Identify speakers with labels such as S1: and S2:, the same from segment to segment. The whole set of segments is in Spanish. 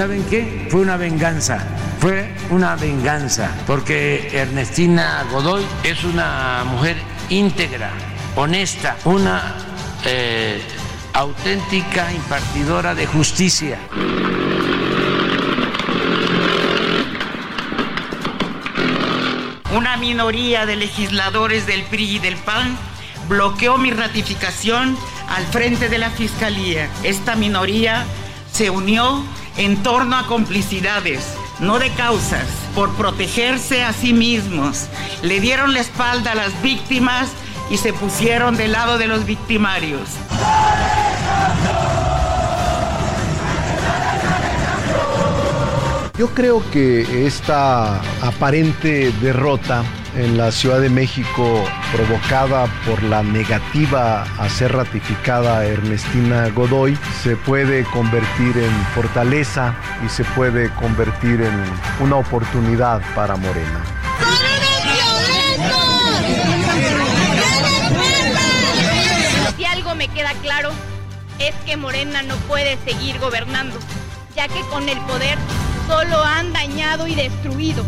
S1: ¿Saben qué? Fue una venganza. Fue una venganza. Porque Ernestina Godoy es una mujer íntegra, honesta, una eh, auténtica impartidora de justicia.
S2: Una minoría de legisladores del PRI y del PAN bloqueó mi ratificación al frente de la Fiscalía. Esta minoría se unió en torno a complicidades, no de causas, por protegerse a sí mismos. Le dieron la espalda a las víctimas y se pusieron del lado de los victimarios.
S3: Yo creo que esta aparente derrota en la Ciudad de México provocada por la negativa a ser ratificada Ernestina Godoy se puede convertir en fortaleza y se puede convertir en una oportunidad para Morena.
S4: Si algo me queda claro es que Morena no puede seguir gobernando, ya que con el poder solo han dañado y destruido.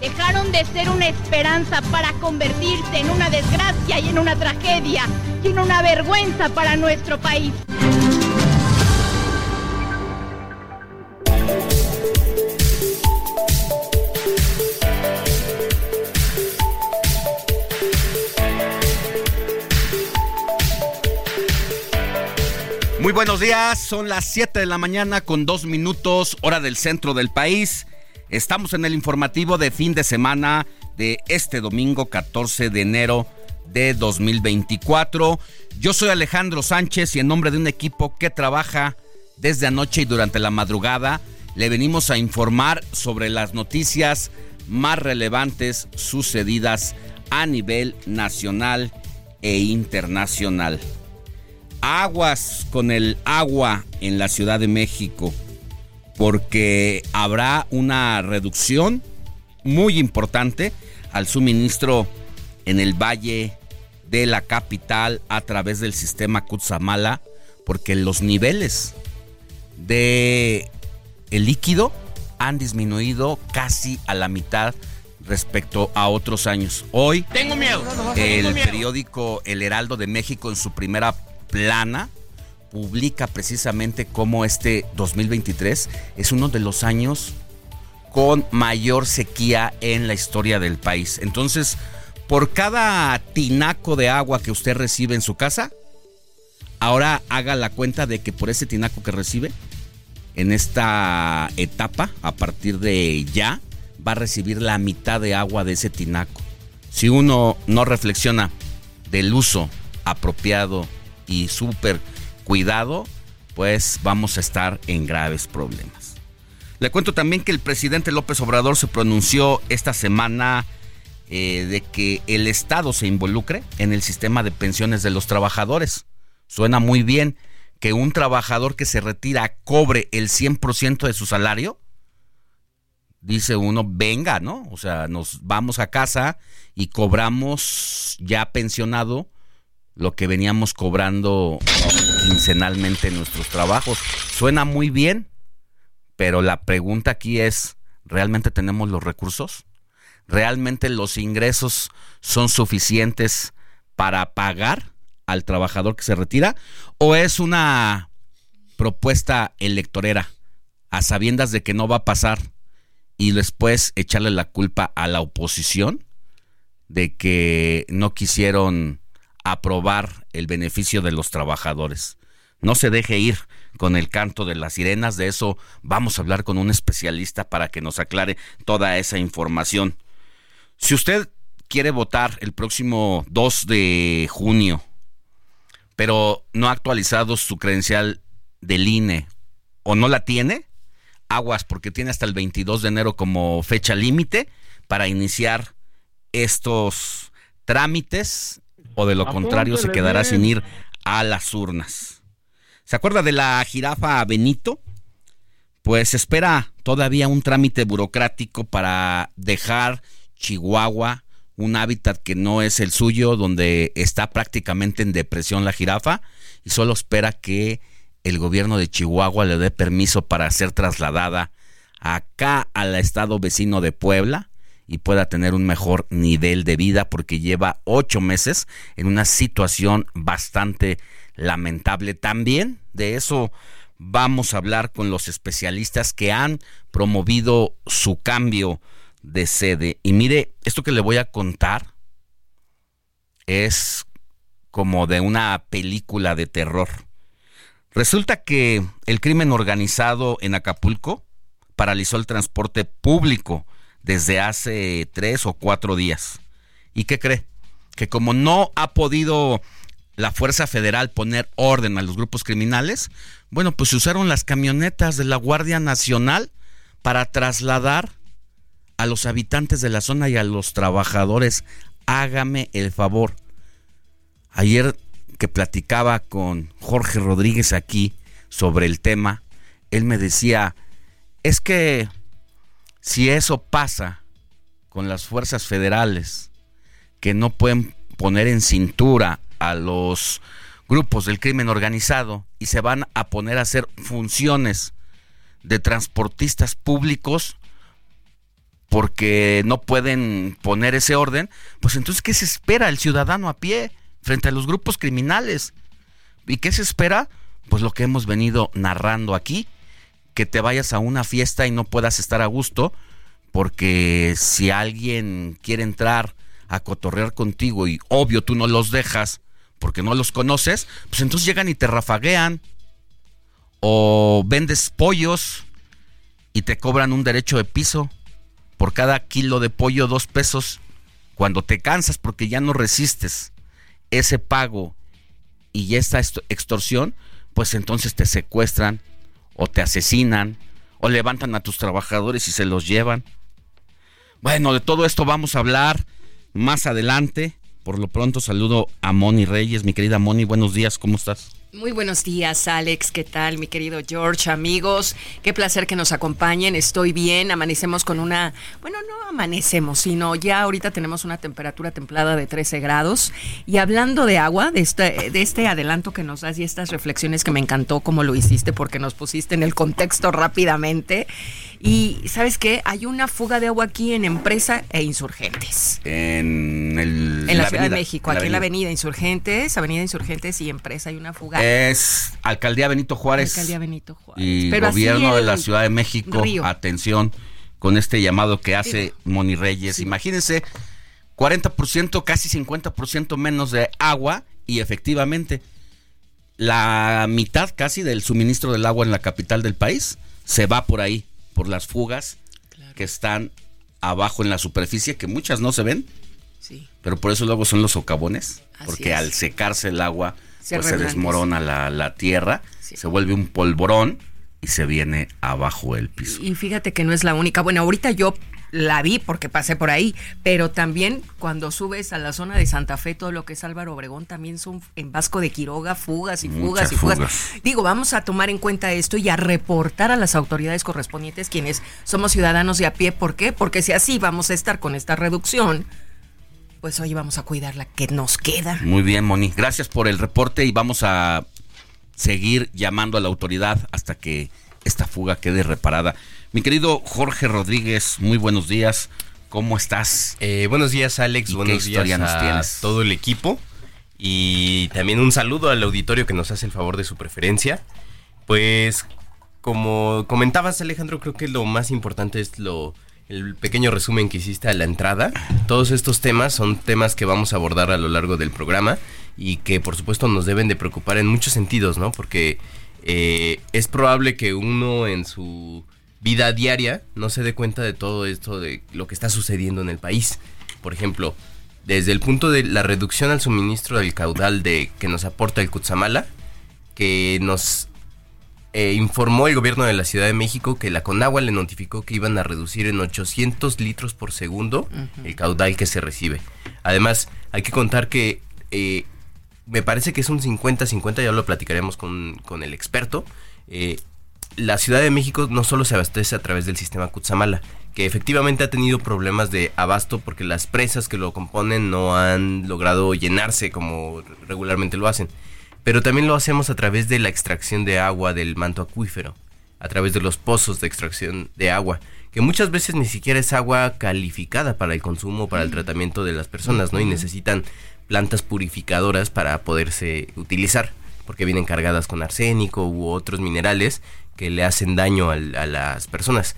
S4: Dejaron de ser una esperanza para convertirse en una desgracia y en una tragedia y en una vergüenza para nuestro país.
S5: Muy buenos días, son las 7 de la mañana con dos minutos, hora del centro del país. Estamos en el informativo de fin de semana de este domingo 14 de enero de 2024. Yo soy Alejandro Sánchez y en nombre de un equipo que trabaja desde anoche y durante la madrugada, le venimos a informar sobre las noticias más relevantes sucedidas a nivel nacional e internacional. Aguas con el agua en la Ciudad de México, porque habrá una reducción muy importante al suministro en el valle de la capital a través del sistema Kutsamala, porque los niveles de el líquido han disminuido casi a la mitad respecto a otros años. Hoy
S2: Tengo miedo.
S5: el periódico El Heraldo de México en su primera plana publica precisamente cómo este 2023 es uno de los años con mayor sequía en la historia del país. Entonces, por cada tinaco de agua que usted recibe en su casa, ahora haga la cuenta de que por ese tinaco que recibe, en esta etapa, a partir de ya, va a recibir la mitad de agua de ese tinaco. Si uno no reflexiona del uso apropiado y súper cuidado, pues vamos a estar en graves problemas. Le cuento también que el presidente López Obrador se pronunció esta semana eh, de que el Estado se involucre en el sistema de pensiones de los trabajadores. Suena muy bien que un trabajador que se retira cobre el 100% de su salario. Dice uno, venga, ¿no? O sea, nos vamos a casa y cobramos ya pensionado lo que veníamos cobrando quincenalmente en nuestros trabajos. Suena muy bien, pero la pregunta aquí es, ¿realmente tenemos los recursos? ¿Realmente los ingresos son suficientes para pagar al trabajador que se retira? ¿O es una propuesta electorera a sabiendas de que no va a pasar y después echarle la culpa a la oposición de que no quisieron aprobar el beneficio de los trabajadores? No se deje ir con el canto de las sirenas, de eso vamos a hablar con un especialista para que nos aclare toda esa información. Si usted quiere votar el próximo 2 de junio, pero no ha actualizado su credencial del INE o no la tiene, aguas porque tiene hasta el 22 de enero como fecha límite para iniciar estos trámites o de lo contrario se quedará sin ir a las urnas. ¿Se acuerda de la jirafa Benito? Pues espera todavía un trámite burocrático para dejar Chihuahua, un hábitat que no es el suyo, donde está prácticamente en depresión la jirafa, y solo espera que el gobierno de Chihuahua le dé permiso para ser trasladada acá al estado vecino de Puebla y pueda tener un mejor nivel de vida porque lleva ocho meses en una situación bastante lamentable. También de eso vamos a hablar con los especialistas que han promovido su cambio de sede. Y mire, esto que le voy a contar es como de una película de terror. Resulta que el crimen organizado en Acapulco paralizó el transporte público desde hace tres o cuatro días. ¿Y qué cree? Que como no ha podido la Fuerza Federal poner orden a los grupos criminales, bueno, pues usaron las camionetas de la Guardia Nacional para trasladar a los habitantes de la zona y a los trabajadores. Hágame el favor. Ayer que platicaba con Jorge Rodríguez aquí sobre el tema, él me decía, es que si eso pasa con las fuerzas federales, que no pueden poner en cintura a los grupos del crimen organizado y se van a poner a hacer funciones de transportistas públicos porque no pueden poner ese orden, pues entonces ¿qué se espera el ciudadano a pie frente a los grupos criminales? ¿Y qué se espera? Pues lo que hemos venido narrando aquí, que te vayas a una fiesta y no puedas estar a gusto, porque si alguien quiere entrar a cotorrear contigo y obvio tú no los dejas, porque no los conoces, pues entonces llegan y te rafaguean. O vendes pollos y te cobran un derecho de piso. Por cada kilo de pollo, dos pesos. Cuando te cansas porque ya no resistes ese pago y esta extorsión, pues entonces te secuestran o te asesinan o levantan a tus trabajadores y se los llevan. Bueno, de todo esto vamos a hablar más adelante. Por lo pronto saludo a Moni Reyes, mi querida Moni, buenos días, ¿cómo estás?
S6: Muy buenos días, Alex. ¿Qué tal, mi querido George? Amigos, qué placer que nos acompañen. Estoy bien. Amanecemos con una. Bueno, no amanecemos, sino ya ahorita tenemos una temperatura templada de 13 grados. Y hablando de agua, de este, de este adelanto que nos das y estas reflexiones que me encantó como lo hiciste, porque nos pusiste en el contexto rápidamente. Y ¿sabes qué? Hay una fuga de agua aquí en Empresa e Insurgentes.
S5: En, el,
S6: en la, Ciudad de México, aquí en la Avenida Insurgentes, Avenida Insurgentes y Empresa hay una fuga.
S5: Es Alcaldía Benito Juárez.
S6: Alcaldía Benito Juárez.
S5: Y Gobierno de la Ciudad de México, atención con este llamado que hace Moni Reyes. Imagínense, 40%, casi 50% menos de agua y efectivamente la mitad casi del suministro del agua en la capital del país se va por ahí por las fugas que están abajo en la superficie, que muchas no se ven. Sí. Pero por eso luego son los socavones, porque al secarse el agua se, pues se desmorona la, tierra, se vuelve un polvorón y se viene abajo el piso.
S6: Y fíjate que no es la única. Bueno, ahorita yo la vi porque pasé por ahí, pero también cuando subes a la zona de Santa Fe, todo lo que es Álvaro Obregón, también son en Vasco de Quiroga, fugas y fugas y fugas. Digo, vamos a tomar en cuenta esto y a reportar a las autoridades correspondientes quienes somos ciudadanos de a pie. ¿Por qué? Porque si así vamos a estar con esta reducción, pues hoy vamos a cuidar la que nos queda.
S5: Muy bien, Moni. Gracias por el reporte y vamos a seguir llamando a la autoridad hasta que esta fuga quede reparada. Mi querido Jorge Rodríguez, muy buenos días. ¿Cómo estás?
S7: Eh, buenos días, Alex. buenos días a todo el equipo. Y también un saludo al auditorio que nos hace el favor de su preferencia. Pues, como comentabas, Alejandro, creo que lo más importante es lo el pequeño resumen que hiciste a la entrada. Todos estos temas son temas que vamos a abordar a lo largo del programa y que por supuesto nos deben de preocupar en muchos sentidos, ¿no? Porque eh, es probable que uno en su vida diaria no se dé cuenta de todo esto, de lo que está sucediendo en el país. Por ejemplo, desde el punto de la reducción al suministro del caudal de que nos aporta el Cutzamala, que nos eh, informó el gobierno de la Ciudad de México que la Conagua le notificó que iban a reducir en 800 litros por segundo el caudal que se recibe. Además, hay que contar que eh, me parece que es un 50-50, ya lo platicaremos con, el experto. Eh, la Ciudad de México no solo se abastece a través del sistema Cutzamala, que efectivamente ha tenido problemas de abasto porque las presas que lo componen no han logrado llenarse como regularmente lo hacen. Pero también lo hacemos a través de la extracción de agua del manto acuífero, a través de los pozos de extracción de agua, que muchas veces ni siquiera es agua calificada para el consumo, para el tratamiento de las personas, ¿no? Y necesitan plantas purificadoras para poderse utilizar, porque vienen cargadas con arsénico u otros minerales que le hacen daño a, las personas.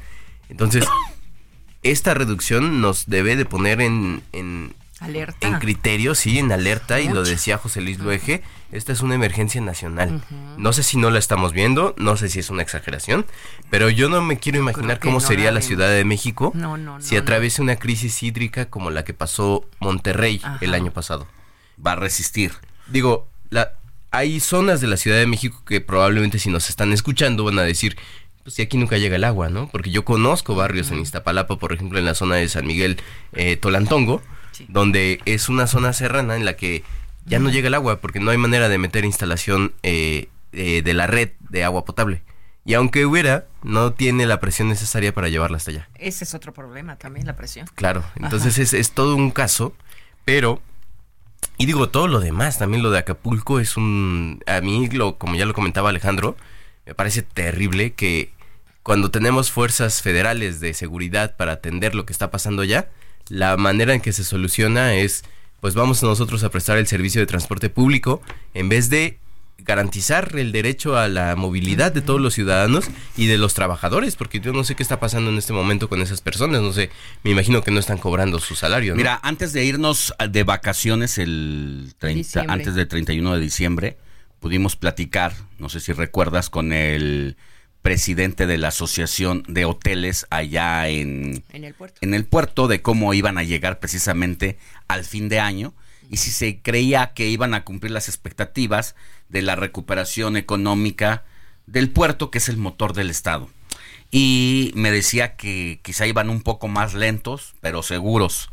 S7: Entonces, esta reducción nos debe de poner en, en,
S6: alerta.
S7: en criterio, sí, en alerta, y lo decía José Luis Luege, esta es una emergencia nacional. No sé si no la estamos viendo, no sé si es una exageración, pero yo no me quiero imaginar cómo sería la, Ciudad de México si atraviesa una crisis hídrica como la que pasó Monterrey el año pasado.
S5: Va a resistir.
S7: Digo, la, hay zonas de la Ciudad de México que probablemente si nos están escuchando van a decir, pues si aquí nunca llega el agua, ¿no? Porque yo conozco barrios en Iztapalapa, por ejemplo, en la zona de San Miguel eh, Tolantongo, donde es una zona serrana en la que ya no llega el agua porque no hay manera de meter instalación eh, eh, de la red de agua potable. Y aunque hubiera, no tiene la presión necesaria para llevarla hasta allá.
S6: Ese es otro problema también, la presión.
S7: Claro, entonces es, es, todo un caso, pero... Y digo, todo lo demás, también lo de Acapulco es un... A mí, lo, como ya lo comentaba Alejandro, me parece terrible que cuando tenemos fuerzas federales de seguridad para atender lo que está pasando allá, la manera en que se soluciona es pues vamos nosotros a prestar el servicio de transporte público en vez de garantizar el derecho a la movilidad de todos los ciudadanos y de los trabajadores, porque yo no sé qué está pasando en este momento con esas personas, no sé, me imagino que no están cobrando su salario.
S5: Mira, antes de irnos de vacaciones el 30, antes del 31 de diciembre, pudimos platicar, no sé si recuerdas, con el presidente de la Asociación de Hoteles allá en,
S6: el puerto.
S5: en el puerto de cómo iban a llegar precisamente al fin de año y si se creía que iban a cumplir las expectativas de la recuperación económica del puerto, que es el motor del Estado. Y me decía que quizá iban un poco más lentos, pero seguros.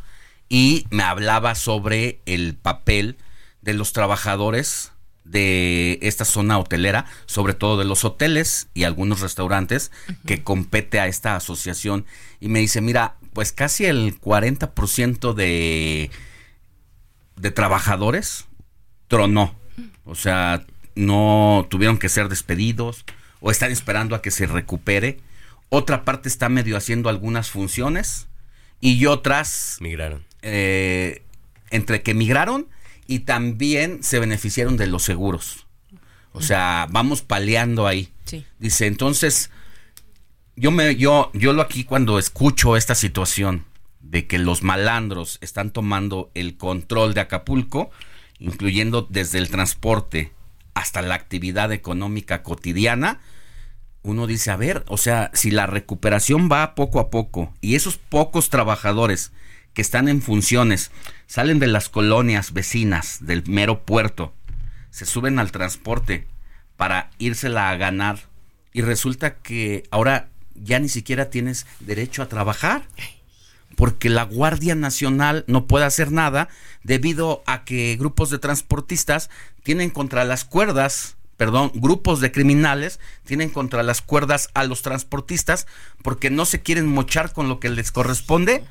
S5: Y me hablaba sobre el papel de los trabajadores de esta zona hotelera, sobre todo de los hoteles y algunos restaurantes que compete a esta asociación. Y me dice, mira, pues casi el 40% de, de trabajadores tronó. O sea, no tuvieron que ser despedidos o están esperando a que se recupere. Otra parte está medio haciendo algunas funciones y otras...
S7: Migraron.
S5: Eh, entre que migraron y también se beneficiaron de los seguros. O sea, vamos paleando ahí. Dice, entonces, yo me, yo, yo lo aquí cuando escucho esta situación de que los malandros están tomando el control de Acapulco, incluyendo desde el transporte hasta la actividad económica cotidiana, uno dice, a ver, o sea, si la recuperación va poco a poco y esos pocos trabajadores que están en funciones, salen de las colonias vecinas del mero puerto, se suben al transporte para írsela a ganar y resulta que ahora ya ni siquiera tienes derecho a trabajar porque la Guardia Nacional no puede hacer nada debido a que grupos de transportistas tienen contra las cuerdas, perdón, grupos de criminales tienen contra las cuerdas a los transportistas porque no se quieren mochar con lo que les corresponde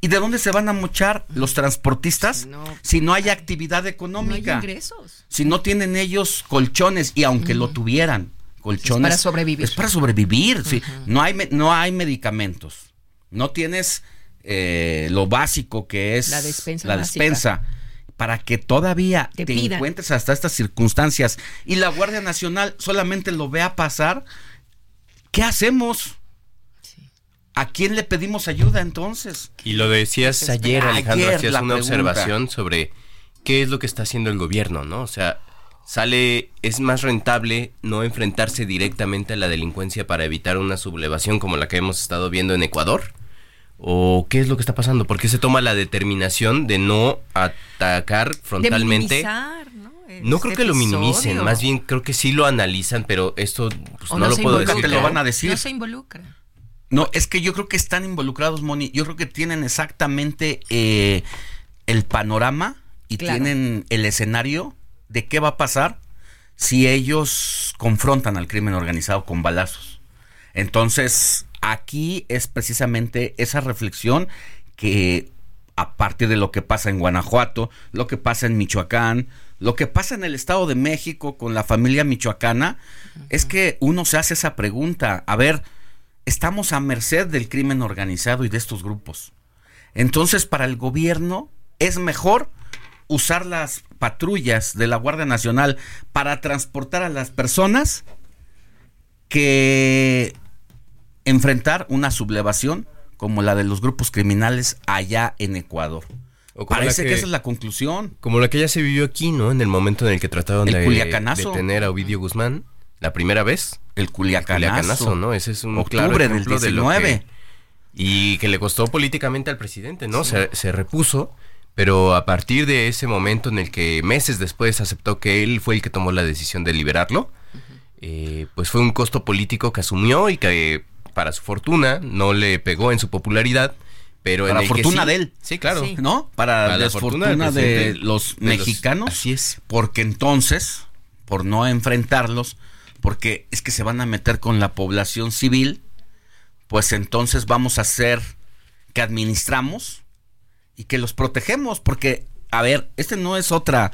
S5: ¿Y de dónde se van a mochar los transportistas si no hay actividad económica?
S6: No hay ingresos.
S5: Si no tienen ellos colchones y aunque lo tuvieran, colchones.
S6: Es para sobrevivir.
S5: Es para sobrevivir. sí. no, hay, no hay medicamentos. No tienes eh, lo básico que es
S6: la despensa.
S5: La despensa para que todavía te, encuentres hasta estas circunstancias y la Guardia Nacional solamente lo vea pasar, ¿qué hacemos? ¿A quién le pedimos ayuda entonces?
S7: Y lo decías ayer, Alejandro, hacías una observación sobre qué es lo que está haciendo el gobierno, ¿no? O sea, sale, es más rentable no enfrentarse directamente a la delincuencia para evitar una sublevación como la que hemos estado viendo en Ecuador. ¿O qué es lo que está pasando? ¿Por qué se toma la determinación de no atacar frontalmente?
S6: ¿no?
S7: no creo que lo minimicen, más bien creo que sí lo analizan, pero esto pues, no, lo puedo decir.
S5: Te lo van a decir.
S6: No se involucra.
S5: No, es que yo creo que están involucrados, Moni. Yo creo que tienen exactamente eh, el panorama y tienen el escenario de qué va a pasar si ellos confrontan al crimen organizado con balazos. Entonces, aquí es precisamente esa reflexión que a partir de lo que pasa en Guanajuato, lo que pasa en Michoacán, lo que pasa en el Estado de México con la familia michoacana, es que uno se hace esa pregunta, a ver, estamos a merced del crimen organizado y de estos grupos. Entonces, para el gobierno es mejor usar las patrullas de la Guardia Nacional para transportar a las personas que enfrentar una sublevación como la de los grupos criminales allá en Ecuador. Parece que, esa es la conclusión.
S7: Como la que ya se vivió aquí, ¿no? En el momento en el que trataron de, detener a Ovidio Guzmán la primera vez.
S5: El Culiacanazo.
S7: ¿no? Ese es un
S5: octubre del 19.
S7: y que le costó políticamente al presidente, ¿no? Se, se, repuso, pero a partir de ese momento en el que meses después aceptó que él fue el que tomó la decisión de liberarlo, eh, pues fue un costo político que asumió y que para su fortuna no le pegó en su popularidad. Pero
S5: para
S7: en
S5: fortuna de él.
S7: Sí, claro.
S5: ¿No? Para, la fortuna de los mexicanos.
S7: así es.
S5: Porque entonces, por no enfrentarlos, porque es que se van a meter con la población civil, pues entonces vamos a hacer que administramos y que los protegemos, porque, a ver, este no es otra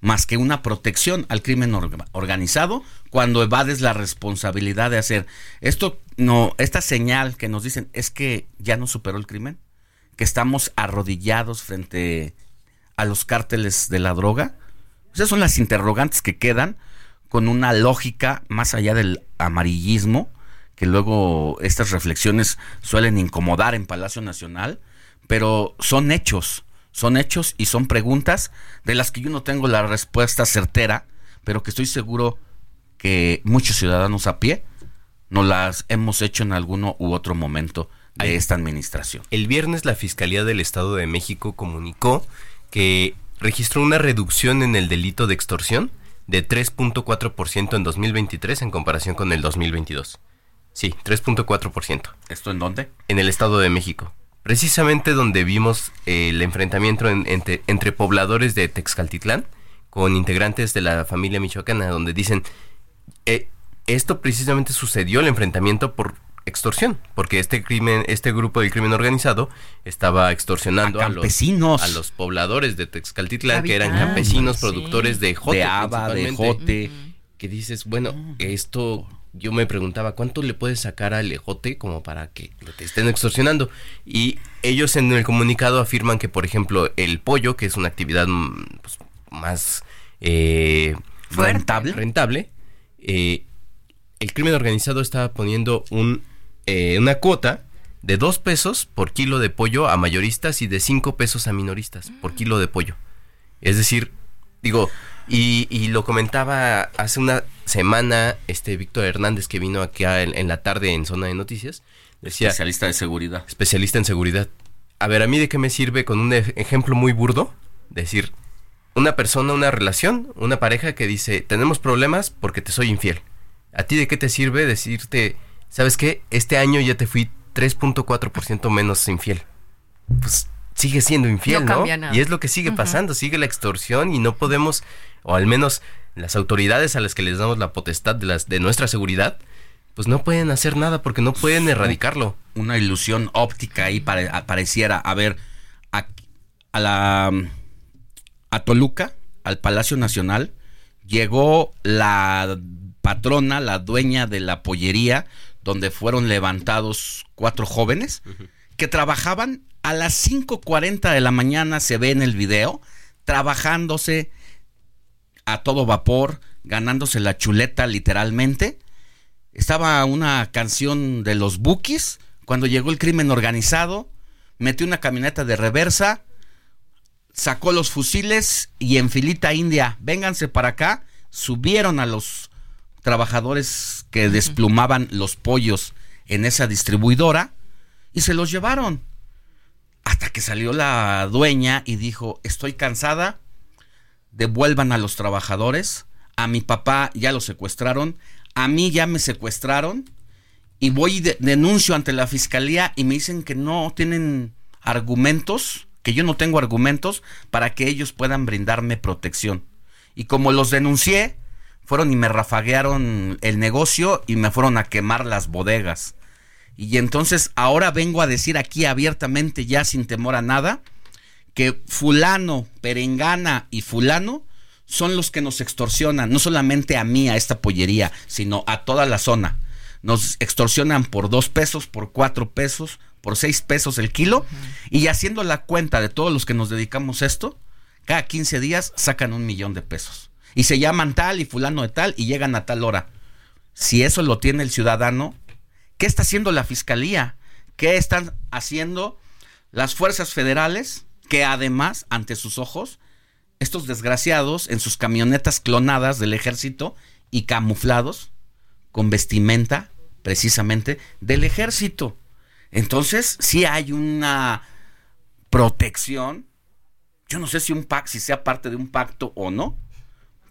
S5: más que una protección al crimen organizado cuando evades la responsabilidad de hacer. Esto no esta señal que nos dicen es que ya no superó el crimen que estamos arrodillados frente a los cárteles de la droga. Esas son las interrogantes que quedan con una lógica más allá del amarillismo, que luego estas reflexiones suelen incomodar en Palacio Nacional, pero son hechos, son hechos y son preguntas de las que yo no tengo la respuesta certera, pero que estoy seguro que muchos ciudadanos a pie no las hemos hecho en alguno u otro momento de esta administración.
S7: El viernes la Fiscalía del Estado de México comunicó que registró una reducción en el delito de extorsión de 3.4% en 2023 en comparación con el 2022. Sí, 3.4%.
S5: ¿Esto en dónde?
S7: En el Estado de México. Precisamente donde vimos eh, el enfrentamiento entre, pobladores de Texcaltitlán con integrantes de la familia michoacana, donde dicen, eh, esto precisamente sucedió el enfrentamiento por extorsión, porque este crimen, este grupo del crimen organizado estaba extorsionando a,
S5: campesinos.
S7: a los, pobladores de Texcaltitlán, que eran campesinos productores de jote,
S5: de haba, de jote,
S7: que dices, bueno, esto yo me preguntaba cuánto le puedes sacar al ejote como para que te estén extorsionando y ellos en el comunicado afirman que por ejemplo el pollo que es una actividad mm, pues, más eh,
S5: rentable
S7: rentable eh, el crimen organizado está poniendo un eh, una cuota de dos pesos por kilo de pollo a mayoristas y de cinco pesos a minoristas por kilo de pollo. Es decir, digo, y, lo comentaba hace una semana este Víctor Hernández que vino aquí en, la tarde en Zona de Noticias. Decía,
S5: especialista de seguridad.
S7: Especialista en seguridad. A ver, ¿a mí de qué me sirve con un ejemplo muy burdo? Decir, una persona, una relación, una pareja que dice, tenemos problemas porque te soy infiel. ¿A ti de qué te sirve decirte ¿sabes qué? Este año ya te fui 3.4% menos infiel. Pues sigue siendo infiel, ¿no? Y es lo que sigue pasando, sigue la extorsión y no podemos, o al menos las autoridades a las que les damos la potestad de, las, de nuestra seguridad, pues no pueden hacer nada porque no pueden erradicarlo.
S5: Una ilusión óptica ahí pareciera. A ver, a, a la a Toluca, al Palacio Nacional, llegó la patrona, la dueña de la pollería, donde fueron levantados cuatro jóvenes que trabajaban a las 5.40 de la mañana, se ve en el video, trabajándose a todo vapor, ganándose la chuleta literalmente. Estaba una canción de los Bookies cuando llegó el crimen organizado, metió una camioneta de reversa, sacó los fusiles y en filita india, vénganse para acá, subieron a los trabajadores que desplumaban los pollos en esa distribuidora y se los llevaron. Hasta que salió la dueña y dijo, estoy cansada, devuelvan a los trabajadores, a mi papá ya lo secuestraron, a mí ya me secuestraron y voy y denuncio ante la fiscalía y me dicen que no tienen argumentos que yo no tengo argumentos para que ellos puedan brindarme protección. Y como los denuncié, fueron y me rafaguearon el negocio y me fueron a quemar las bodegas. Y entonces ahora vengo a decir aquí abiertamente, ya sin temor a nada, que fulano, perengana y fulano son los que nos extorsionan, no solamente a mí, a esta pollería, sino a toda la zona. Nos extorsionan por dos pesos, por cuatro pesos, por 6 pesos el kilo y haciendo la cuenta de todos los que nos dedicamos a esto, cada 15 días sacan un millón de pesos. Y se llaman tal y fulano de tal y llegan a tal hora. Si eso lo tiene el ciudadano, ¿qué está haciendo la fiscalía? ¿Qué están haciendo las fuerzas federales que además, ante sus ojos, estos desgraciados en sus camionetas clonadas del ejército y camuflados con vestimenta precisamente del ejército? Entonces, sí hay una protección. Yo no sé si un pacto, si sea parte de un pacto o no,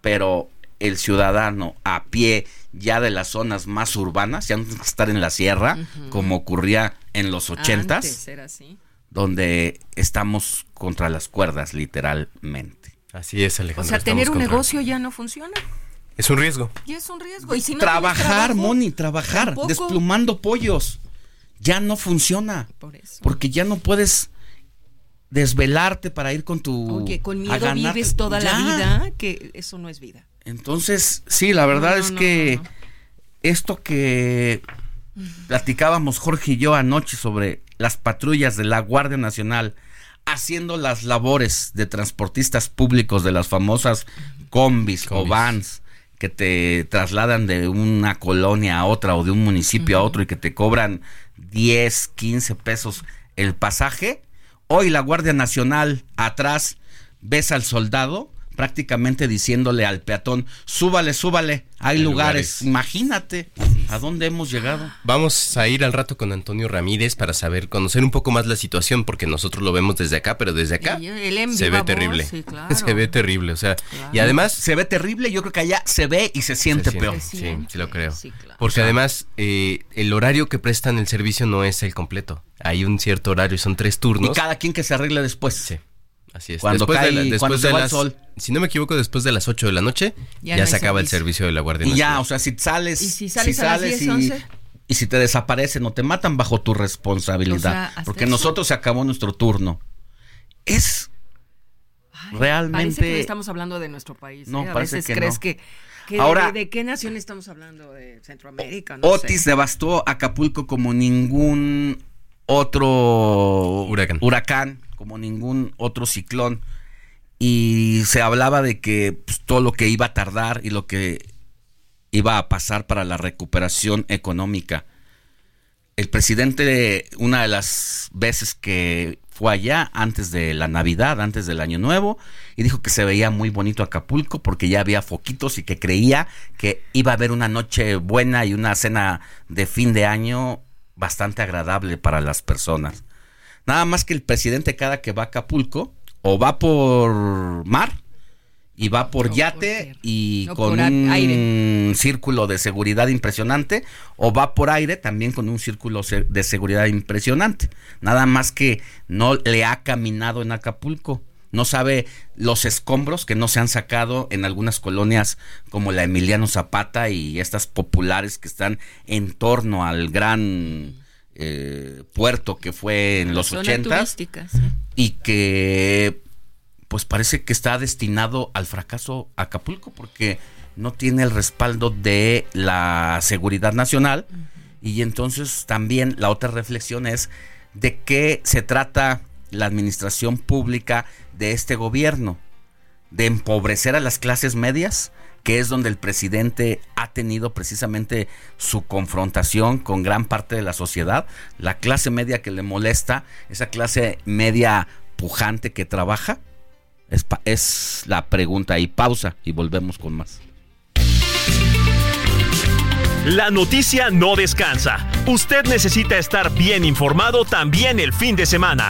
S5: pero el ciudadano a pie ya de las zonas más urbanas, ya no tiene que estar en la sierra, como ocurría en los ochentas, donde estamos contra las cuerdas, literalmente.
S7: Así es, Alejandro.
S6: O sea, tener un negocio ya no funciona.
S7: Es un riesgo.
S6: Y es un riesgo. ¿Y si no
S5: trabajar, Moni, trabajar, desplumando pollos ya no funciona. Porque ya no puedes desvelarte para ir con tu.
S6: Oye, con miedo vives toda la vida, que eso no es vida.
S5: Entonces, sí, la verdad es que esto que platicábamos Jorge y yo anoche sobre las patrullas de la Guardia Nacional haciendo las labores de transportistas públicos de las famosas combis, o vans que te trasladan de una colonia a otra o de un municipio a otro y que te cobran 10, 15 pesos el pasaje. Hoy la Guardia Nacional atrás ves al soldado prácticamente diciéndole al peatón, súbale, súbale, hay, lugares. Imagínate a dónde hemos llegado.
S7: Vamos a ir al rato con Antonio Ramírez para saber, conocer un poco más la situación, porque nosotros lo vemos desde acá, pero desde acá se ve terrible. Se ve terrible, o sea, y además...
S5: Se ve terrible, yo creo que allá se ve y se siente peor.
S7: Sí, sí lo creo. Porque además eh, el horario que prestan el servicio no es el completo. Hay un cierto horario, son tres turnos.
S5: Y cada quien que se arregle después.
S7: Sí. Así es.
S5: Cuando después de, después de las, sol.
S7: Si no me equivoco, después de las 8 de la noche ya, se acaba el servicio de la Guardia
S5: Nacional. Y ya, o sea, si sales, ¿Y si sales, y, si te desaparecen o te matan bajo tu responsabilidad, porque nosotros se acabó nuestro turno. Es realmente
S6: parece que estamos hablando de nuestro país. No, ¿eh? a veces crees que Ahora, de, qué nación estamos hablando? ¿De Centroamérica?
S5: Otis devastó Acapulco como ningún otro huracán como ningún otro ciclón y se hablaba de que pues, todo lo que iba a tardar y lo que iba a pasar para la recuperación económica. El presidente, una de las veces que fue allá, antes de la Navidad, antes del Año Nuevo, y dijo que se veía muy bonito Acapulco porque ya había foquitos y que creía que iba a haber una noche buena y una cena de fin de año bastante agradable para las personas. Nada más que el presidente cada que va a Acapulco, o va por mar, y va por yate y con un círculo de seguridad impresionante, o va por aire también con un círculo de seguridad impresionante. Nada más que no le ha caminado en Acapulco. No sabe los escombros que no se han sacado en algunas colonias como la Emiliano Zapata y estas populares que están en torno al gran eh, puerto que fue en los ochentas y que pues parece que está destinado al fracaso Acapulco porque no tiene el respaldo de la seguridad nacional. Y entonces también la otra reflexión es de qué se trata la administración pública de este gobierno, de empobrecer a las clases medias, que es donde el presidente ha tenido precisamente su confrontación con gran parte de la sociedad, la clase media que le molesta, esa clase media pujante que trabaja, es, la pregunta y pausa y volvemos con más.
S8: La noticia no descansa. Usted necesita estar bien informado también el fin de semana.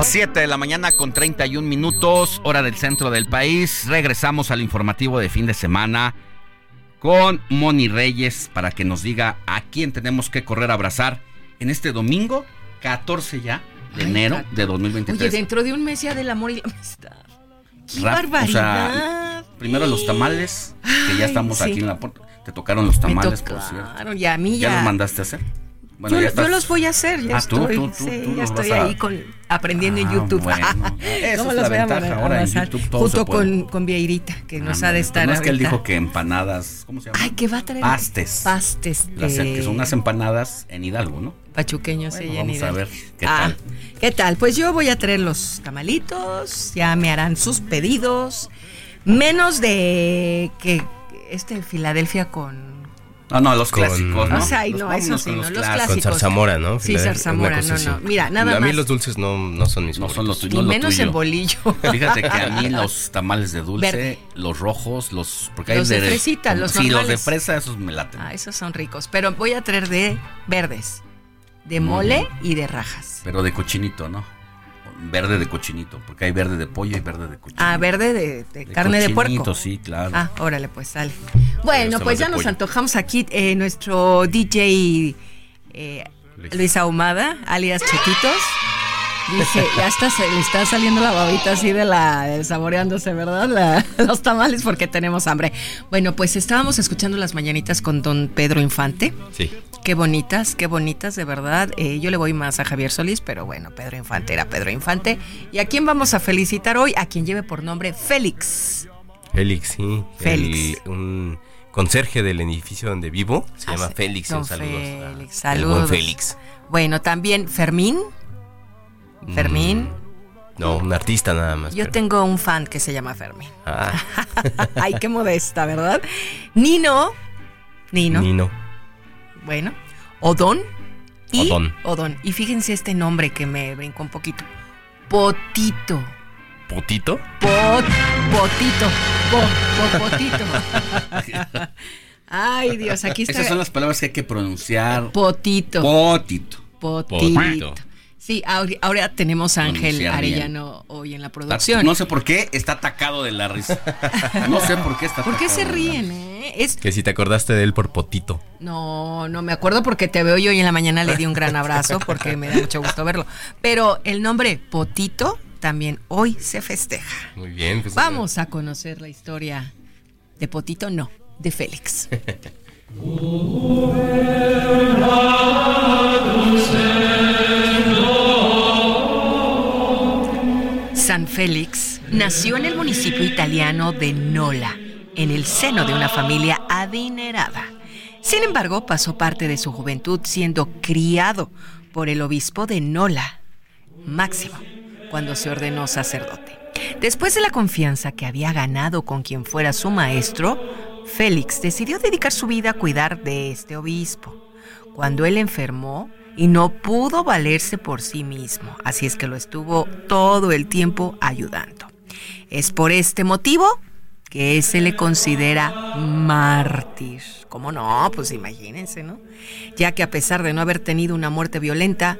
S5: 7 de la mañana con 31 minutos, hora del centro del país. Regresamos al informativo de fin de semana con Moni Reyes para que nos diga a quién tenemos que correr a abrazar en este domingo 14 ya de enero de 2023. Oye,
S6: dentro de un mes ya del amor y la amistad. ¡Qué barbaridad!
S5: primero los tamales, que ya estamos aquí en la puerta. Te tocaron los tamales, por cierto.
S6: Y a mí ya.
S5: ¿Ya los mandaste a hacer?
S6: Yo, los voy a hacer, ya ah, estoy, sí, ya estoy ahí con, aprendiendo en ah, YouTube.
S5: Bueno, ¿Cómo los voy a ahora en YouTube
S6: Junto con, con Vieirita, que nos ha de estar
S5: No es que él dijo que empanadas, ¿cómo se llama?
S6: Ay, que va a traer
S5: pastes.
S6: Pastes.
S5: que son unas empanadas en Hidalgo, ¿no?
S6: Pachuqueños
S5: bueno,
S6: sí,
S5: vamos
S6: en Hidalgo.
S5: a ver qué ah, tal.
S6: ¿Qué tal? Pues yo voy a traer los tamalitos, ya me harán sus pedidos, menos de que este Filadelfia con
S5: no, no, los clásicos, ¿no?
S6: O sea, no, eso sí, no, los clásicos.
S7: Con zarzamora, ¿no?
S6: Sí, zarzamora, no, no. Mira, nada más.
S7: A mí los dulces no, no son mis
S5: No son los
S6: tuyos. Y menos en bolillo.
S5: Fíjate que a mí los tamales de dulce, los rojos, los...
S6: Porque hay los de, de fresita, los
S5: Sí, los de fresa, esos me laten.
S6: Ah, esos son ricos. Pero voy a traer de verdes, de mole y de rajas.
S5: Pero de cochinito, ¿no? Verde de cochinito, porque hay verde de pollo y verde de cochinito.
S6: Ah, verde de, carne de puerco.
S5: sí, claro.
S6: Ah, órale, pues sale. Bueno, pues ya nos antojamos aquí eh, nuestro DJ eh, Luis Ahumada, alias Chiquitos. Dice, ya está, se le está saliendo la babita así de la saboreándose, ¿verdad? los tamales porque tenemos hambre. Bueno, pues estábamos escuchando las mañanitas con don Pedro Infante.
S7: Sí.
S6: Qué bonitas, qué bonitas, de verdad. Eh, yo le voy más a Javier Solís, pero bueno, Pedro Infante era Pedro Infante. ¿Y a quién vamos a felicitar hoy? A quien lleve por nombre Félix.
S7: Félix, sí.
S6: Félix.
S7: un conserje del edificio donde vivo. Se llama ah, Félix. Un saludos.
S6: Félix, saludos.
S7: Félix.
S6: Bueno, también Fermín. Mm, Fermín.
S7: no, un artista nada más.
S6: Yo tengo un fan que se llama Fermín.
S7: Ah.
S6: Ay, qué modesta, ¿verdad? Nino. Nino.
S7: Nino.
S6: Bueno, Odón.
S7: Y, Odón.
S6: Odón. Y fíjense este nombre que me brincó un poquito. Potito.
S7: ¿Potito?
S6: Pot, potito. potito. Ay, Dios, aquí está.
S5: Esas son las palabras que hay que pronunciar.
S6: Potito.
S5: Potito.
S6: Potito. Sí, ahora, tenemos a Ángel Arellano hoy en la producción.
S5: No sé por qué está atacado de la risa. No sé por qué está
S6: ¿Por qué se ríen, eh? Es...
S7: Que si te acordaste de él por Potito.
S6: No, no me acuerdo porque te veo y hoy en la mañana le di un gran abrazo porque me da mucho gusto verlo. Pero el nombre Potito también hoy se festeja.
S7: Muy bien. Pues,
S6: Vamos a conocer la historia de Potito, no, de Félix. Félix nació en el municipio italiano de Nola, en el seno de una familia adinerada. Sin embargo, pasó parte de su juventud siendo criado por el obispo de Nola, Máximo, cuando se ordenó sacerdote. Después de la confianza que había ganado con quien fuera su maestro, Félix decidió dedicar su vida a cuidar de este obispo. Cuando él enfermó, y no pudo valerse por sí mismo, así es que lo estuvo todo el tiempo ayudando. Es por este motivo que se le considera mártir. ¿Cómo no? Pues imagínense, ¿no? Ya que a pesar de no haber tenido una muerte violenta,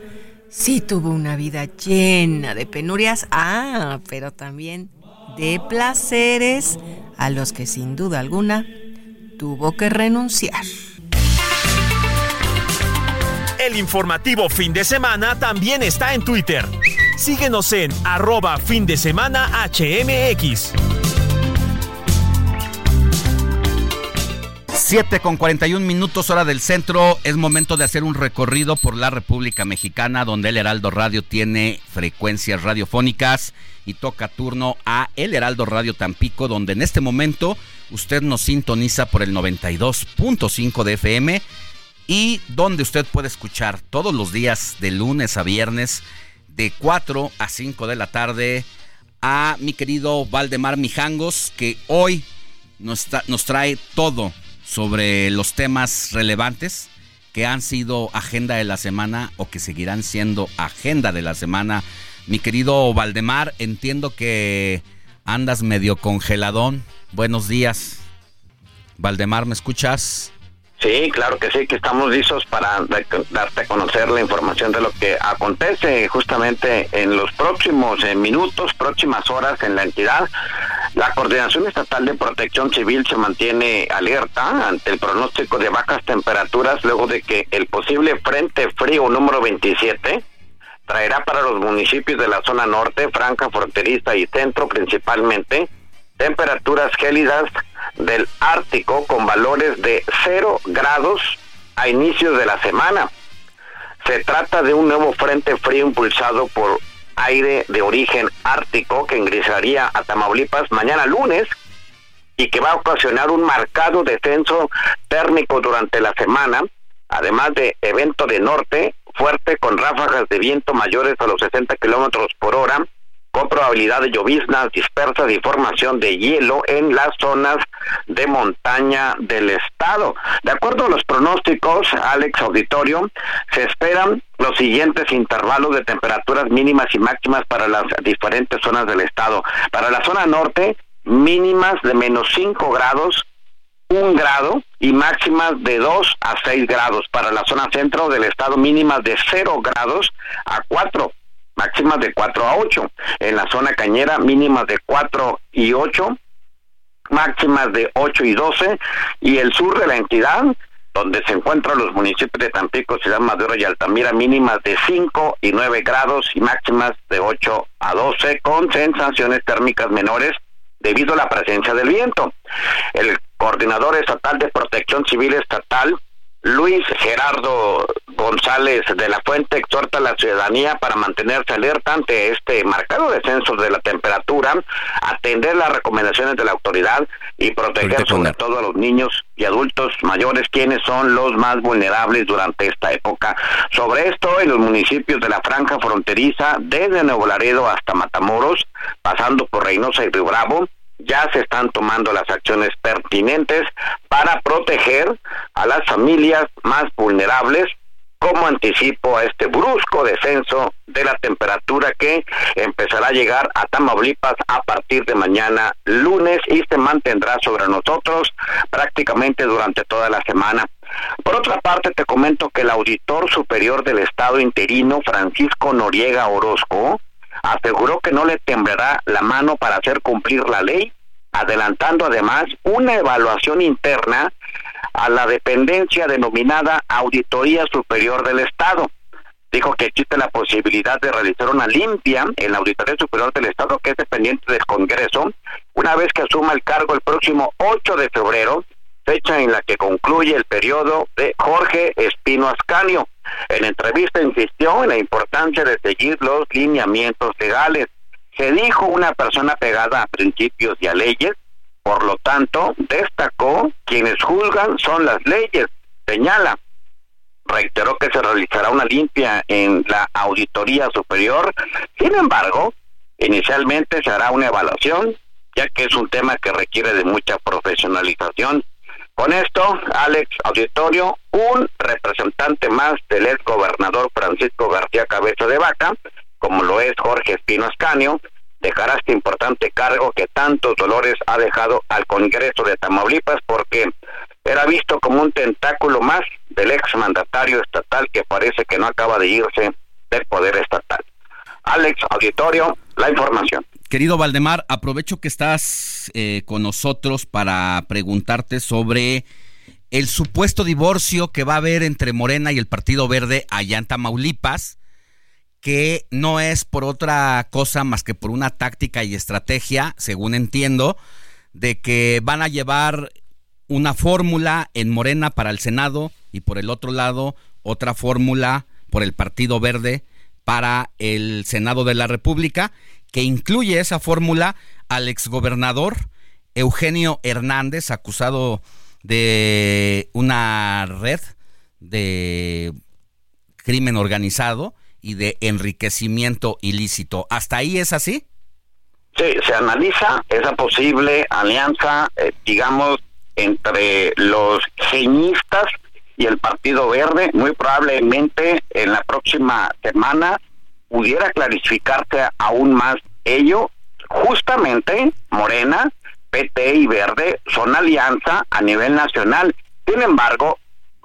S6: sí tuvo una vida llena de penurias, ah, pero también de placeres a los que sin duda alguna tuvo que renunciar.
S8: El informativo fin de semana también está en Twitter. Síguenos en arroba fin de semana HMX.
S5: 7 con 41 minutos hora del centro. Es momento de hacer un recorrido por la República Mexicana, donde el Heraldo Radio tiene frecuencias radiofónicas y toca turno a El Heraldo Radio Tampico, donde en este momento usted nos sintoniza por el 92.5 de FM y donde usted puede escuchar todos los días de lunes a viernes de 4 a 5 de la tarde a mi querido Valdemar Mijangos, que hoy nos, nos trae todo sobre los temas relevantes que han sido agenda de la semana o que seguirán siendo agenda de la semana. Mi querido Valdemar, entiendo que andas medio congeladón. Buenos días. Valdemar, ¿me escuchas?
S9: Sí, claro que sí, que estamos listos para darte a conocer la información de lo que acontece justamente en los próximos eh, minutos, próximas horas en la entidad. La Coordinación Estatal de Protección Civil se mantiene alerta ante el pronóstico de bajas temperaturas luego de que el posible Frente Frío número 27 traerá para los municipios de la zona norte, franja fronteriza y centro principalmente temperaturas gélidas del Ártico con valores de 0 grados a inicios de la semana. Se trata de un nuevo frente frío impulsado por aire de origen ártico que ingresaría a Tamaulipas mañana lunes y que va a ocasionar un marcado descenso térmico durante la semana, además de evento de norte fuerte con ráfagas de viento mayores a los 60 kilómetros por hora con probabilidad de lloviznas dispersas y formación de hielo en las zonas de montaña del estado. De acuerdo a los pronósticos, Alex Auditorio, se esperan los siguientes intervalos de temperaturas mínimas y máximas para las diferentes zonas del estado. Para la zona norte, mínimas de menos 5 grados, 1 grado y máximas de 2 a 6 grados. Para la zona centro del estado, mínimas de 0 grados a 4 máximas de 4 a 8. En la zona cañera, mínimas de 4 y 8, máximas de 8 y 12. Y el sur de la entidad, donde se encuentran los municipios de Tampico, Ciudad Madero y Altamira, mínimas de 5 y 9 grados y máximas de 8 a 12, con sensaciones térmicas menores debido a la presencia del viento. El coordinador estatal de protección civil estatal Luis Gerardo González de la Fuente exhorta a la ciudadanía para mantenerse alerta ante este marcado descenso de la temperatura, atender las recomendaciones de la autoridad y proteger sobre todo a los niños y adultos mayores, quienes son los más vulnerables durante esta época. Sobre esto, en los municipios de la franja fronteriza, desde Nuevo Laredo hasta Matamoros, pasando por Reynosa y Río Bravo, ya se están tomando las acciones pertinentes para proteger a las familias más vulnerables como anticipo a este brusco descenso de la temperatura que empezará a llegar a Tamaulipas a partir de mañana lunes y se mantendrá sobre nosotros prácticamente durante toda la semana. Por otra parte, te comento que el auditor superior del Estado interino, Francisco Noriega Orozco, aseguró que no le temblará la mano para hacer cumplir la ley, adelantando además una evaluación interna a la dependencia denominada Auditoría Superior del Estado. Dijo que existe la posibilidad de realizar una limpia en la Auditoría Superior del Estado, que es dependiente del Congreso, una vez que asuma el cargo el próximo 8 de febrero, fecha en la que concluye el periodo de Jorge Espino Ascanio. En entrevista insistió en la importancia de seguir los lineamientos legales. Se dijo una persona pegada a principios y a leyes, por lo tanto, destacó quienes juzgan son las leyes. Señala, reiteró que se realizará una limpia en la auditoría superior. Sin embargo, inicialmente se hará una evaluación, ya que es un tema que requiere de mucha profesionalización con esto, Alex Auditorio, un representante más del ex gobernador Francisco García Cabeza de Vaca, como lo es Jorge Espino Ascanio, dejará este importante cargo que tantos dolores ha dejado al Congreso de Tamaulipas porque era visto como un tentáculo más del exmandatario estatal que parece que no acaba de irse del poder estatal. Alex Auditorio, la información.
S5: Querido Valdemar, aprovecho que estás eh, con nosotros para preguntarte sobre el supuesto divorcio que va a haber entre Morena y el Partido Verde allá en Tamaulipas, que no es por otra cosa más que por una táctica y estrategia, según entiendo, de que van a llevar una fórmula en Morena para el Senado y por el otro lado otra fórmula por el Partido Verde para el Senado de la República, que incluye esa fórmula al exgobernador Eugenio Hernández, acusado de una red de crimen organizado y de enriquecimiento ilícito. ¿Hasta ahí es así?
S9: Sí, se analiza esa posible alianza, eh, digamos, entre los geñistas y el Partido Verde. Muy probablemente en la próxima semana pudiera clarificarse aún más ello. Justamente Morena, PT y Verde son alianza a nivel nacional. Sin embargo,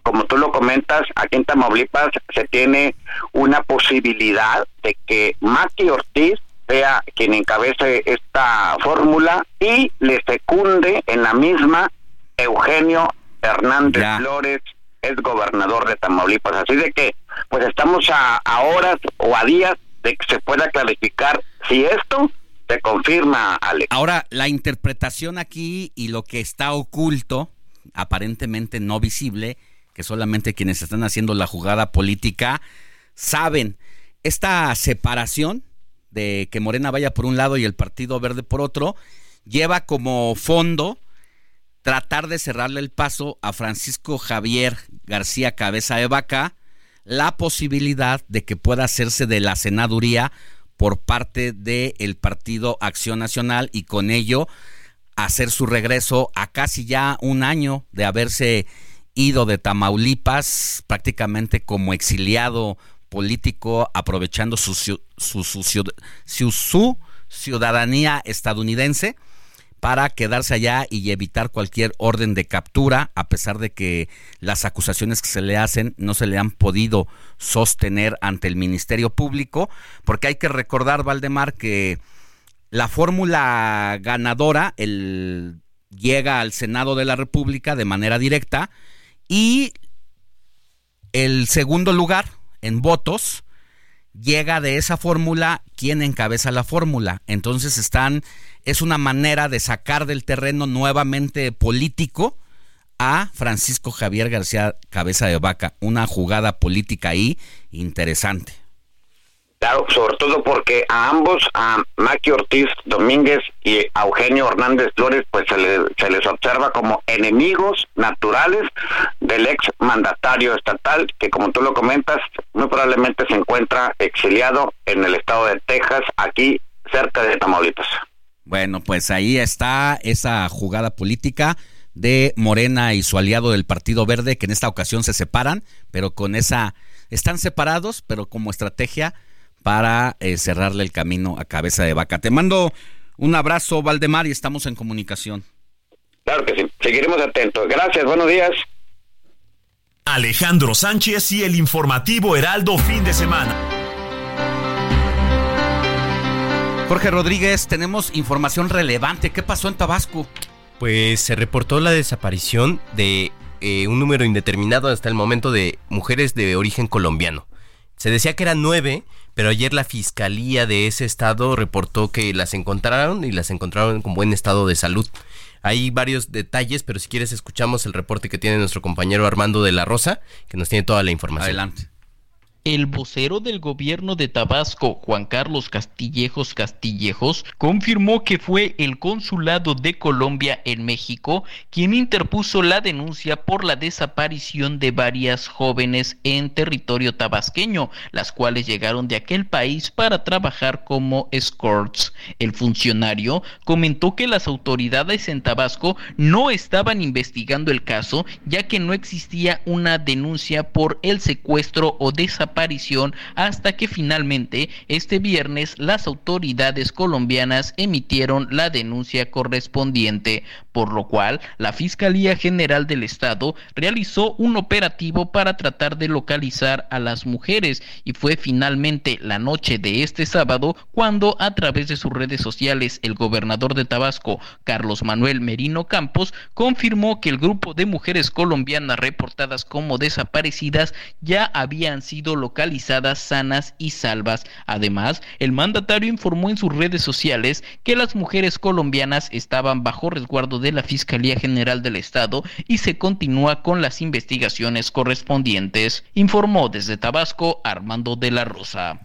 S9: como tú lo comentas, aquí en Tamaulipas se tiene una posibilidad de que Maki Ortiz sea quien encabece esta fórmula y le secunde en la misma Eugenio Hernández Flores, es gobernador de Tamaulipas. Así de que, pues estamos a, horas o a días de que se pueda clarificar si esto se confirma, Alex.
S5: Ahora, la interpretación aquí y lo que está oculto, aparentemente no visible, que solamente quienes están haciendo la jugada política saben, esta separación de que Morena vaya por un lado y el Partido Verde por otro, lleva como fondo tratar de cerrarle el paso a Francisco Javier García Cabeza de Vaca la posibilidad de que pueda hacerse de la senaduría por parte del Partido Acción Nacional y con ello hacer su regreso a casi ya un año de haberse ido de Tamaulipas prácticamente como exiliado político aprovechando su, su, su ciudadanía estadounidense para quedarse allá y evitar cualquier orden de captura, a pesar de que las acusaciones que se le hacen no se le han podido sostener ante el Ministerio Público, porque hay que recordar, Valdemar, que la fórmula ganadora el, llega al Senado de la República de manera directa y el segundo lugar en votos llega de esa fórmula quien encabeza la fórmula. Entonces están es una manera de sacar del terreno nuevamente político a Francisco Javier García Cabeza de Vaca. Una jugada política ahí interesante.
S9: Claro, sobre todo porque a ambos, a Maki Ortiz Domínguez y a Eugenio Hernández Flores, pues se, les observa como enemigos naturales del ex mandatario estatal, que como tú lo comentas, muy probablemente se encuentra exiliado en el estado de Texas, aquí cerca de Tamaulipas.
S5: Bueno, pues ahí está esa jugada política de Morena y su aliado del Partido Verde, que en esta ocasión se separan, pero con esa, están separados, pero como estrategia para eh, cerrarle el camino a cabeza de vaca. Te mando un abrazo, Valdemar, y estamos en comunicación.
S9: Claro que sí, seguiremos atentos. Gracias, buenos días.
S8: Alejandro Sánchez y el informativo Heraldo fin de semana.
S5: Jorge Rodríguez, tenemos información relevante. ¿Qué pasó en Tabasco?
S7: Pues se reportó la desaparición de eh, un número indeterminado hasta el momento de mujeres de origen colombiano. Se decía que eran nueve, pero ayer la fiscalía de ese estado reportó que las encontraron y las encontraron con buen estado de salud. Hay varios detalles, pero si quieres escuchamos el reporte que tiene nuestro compañero Armando de la Rosa, que nos tiene toda la información.
S5: Adelante.
S10: El vocero del gobierno de Tabasco, Juan Carlos Castillejos Castillejos, confirmó que fue el consulado de Colombia en México quien interpuso la denuncia por la desaparición de varias jóvenes en territorio tabasqueño, las cuales llegaron de aquel país para trabajar como escorts. El funcionario comentó que las autoridades en Tabasco no estaban investigando el caso, ya que no existía una denuncia por el secuestro o desaparición hasta que finalmente este viernes las autoridades colombianas emitieron la denuncia correspondiente, por lo cual la Fiscalía General del Estado realizó un operativo para tratar de localizar a las mujeres y fue finalmente la noche de este sábado cuando a través de sus redes sociales el gobernador de Tabasco, Carlos Manuel Merino Campos, confirmó que el grupo de mujeres colombianas reportadas como desaparecidas ya habían sido localizadas sanas y salvas. Además, el mandatario informó en sus redes sociales que las mujeres colombianas estaban bajo resguardo de la Fiscalía General del Estado y se continúa con las investigaciones correspondientes, informó desde Tabasco Armando de la Rosa.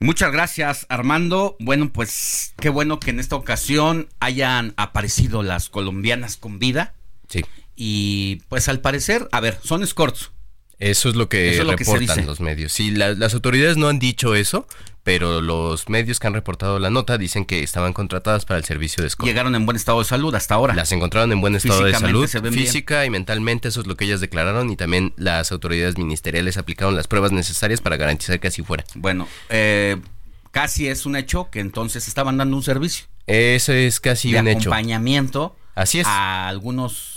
S5: Muchas gracias, Armando. Bueno, pues qué bueno que en esta ocasión hayan aparecido las colombianas con vida.
S7: Sí.
S5: Y pues al parecer, a ver, son escorts.
S7: Eso es lo que reportan los medios. Sí, las autoridades no han dicho eso, pero los medios que han reportado la nota dicen que estaban contratadas para el servicio de escorts.
S5: Llegaron en buen estado de salud hasta ahora.
S7: Las encontraron en buen estado de salud, física y mentalmente, eso es lo que ellas declararon y también las autoridades ministeriales aplicaron las pruebas necesarias para garantizar que así fuera.
S5: Bueno, eh, casi es un hecho que entonces estaban dando un servicio.
S7: Eso es casi un hecho.
S5: acompañamiento.
S7: Así es.
S5: A algunos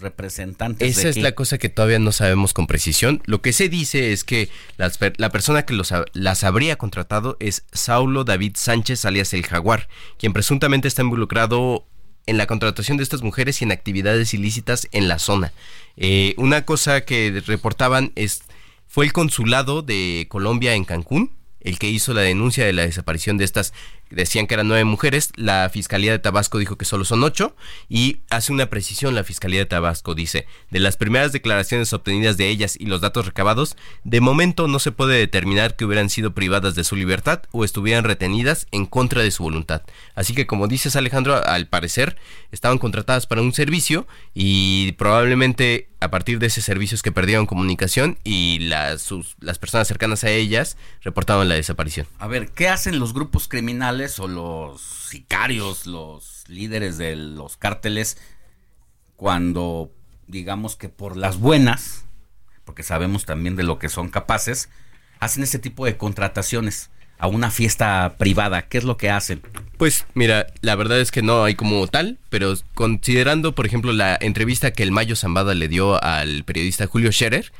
S5: representantes.
S7: Esa es la cosa que todavía no sabemos con precisión. Lo que se dice es que la persona que los, las habría contratado es Saulo David Sánchez, alias el Jaguar, quien presuntamente está involucrado en la contratación de estas mujeres y en actividades ilícitas en la zona. Eh, una cosa que reportaban es fue el consulado de Colombia en Cancún el que hizo la denuncia de la desaparición de estas decían que eran nueve mujeres, la Fiscalía de Tabasco dijo que solo son ocho y hace una precisión la Fiscalía de Tabasco, dice, de las primeras declaraciones obtenidas de ellas y los datos recabados, de momento no se puede determinar que hubieran sido privadas de su libertad o estuvieran retenidas en contra de su voluntad. Así que como dices Alejandro, al parecer estaban contratadas para un servicio y probablemente a partir de ese servicio es que perdieron comunicación y las, las personas cercanas a ellas reportaron la desaparición.
S5: A ver, ¿qué hacen los grupos criminales? O los sicarios, los líderes de los cárteles, cuando digamos que por las buenas, porque sabemos también de lo que son capaces, hacen ese tipo de contrataciones a una fiesta privada. ¿Qué es lo que hacen?
S7: Pues mira, la verdad es que no hay como tal, pero considerando, por ejemplo, la entrevista que el Mayo Zambada le dio al periodista Julio Scherer,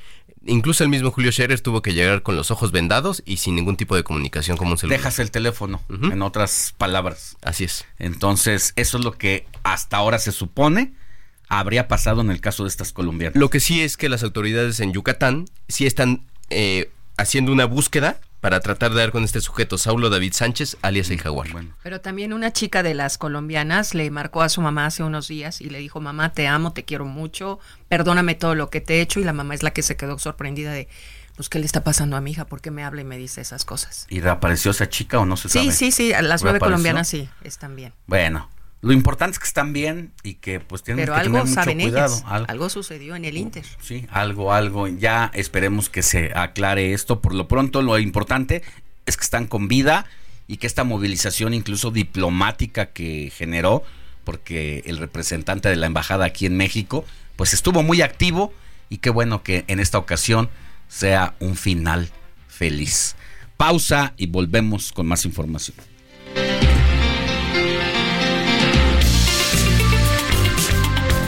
S7: Incluso el mismo Julio Scherer tuvo que llegar con los ojos vendados y sin ningún tipo de comunicación como un celular.
S5: Dejas el teléfono, en otras palabras.
S7: Así es.
S5: Entonces, eso es lo que hasta ahora se supone habría pasado en el caso de estas colombianas.
S7: Lo que sí es que las autoridades en Yucatán sí están eh, haciendo una búsqueda para tratar de dar con este sujeto, Saulo David Sánchez, alias el Jaguar.
S6: Pero también una chica de las colombianas le marcó a su mamá hace unos días y le dijo, mamá, te amo, te quiero mucho, perdóname todo lo que te he hecho y la mamá es la que se quedó sorprendida de, pues, ¿qué le está pasando a mi hija? ¿Por qué me habla y me dice esas cosas?
S5: ¿Y reapareció esa chica o no se
S6: sabe?
S5: Sí,
S6: sí, sí, las nueve colombianas sí, están bien.
S5: Bueno, lo importante es que están bien y que pues tienen que tener mucho cuidado.
S6: Algo, sucedió en el Inter.
S5: Sí, algo, algo. Ya esperemos que se aclare esto. Por lo pronto, lo importante es que están con vida y que esta movilización incluso diplomática que generó, porque el representante de la embajada aquí en México, pues estuvo muy activo y qué bueno que en esta ocasión sea un final feliz. Pausa y volvemos con más información.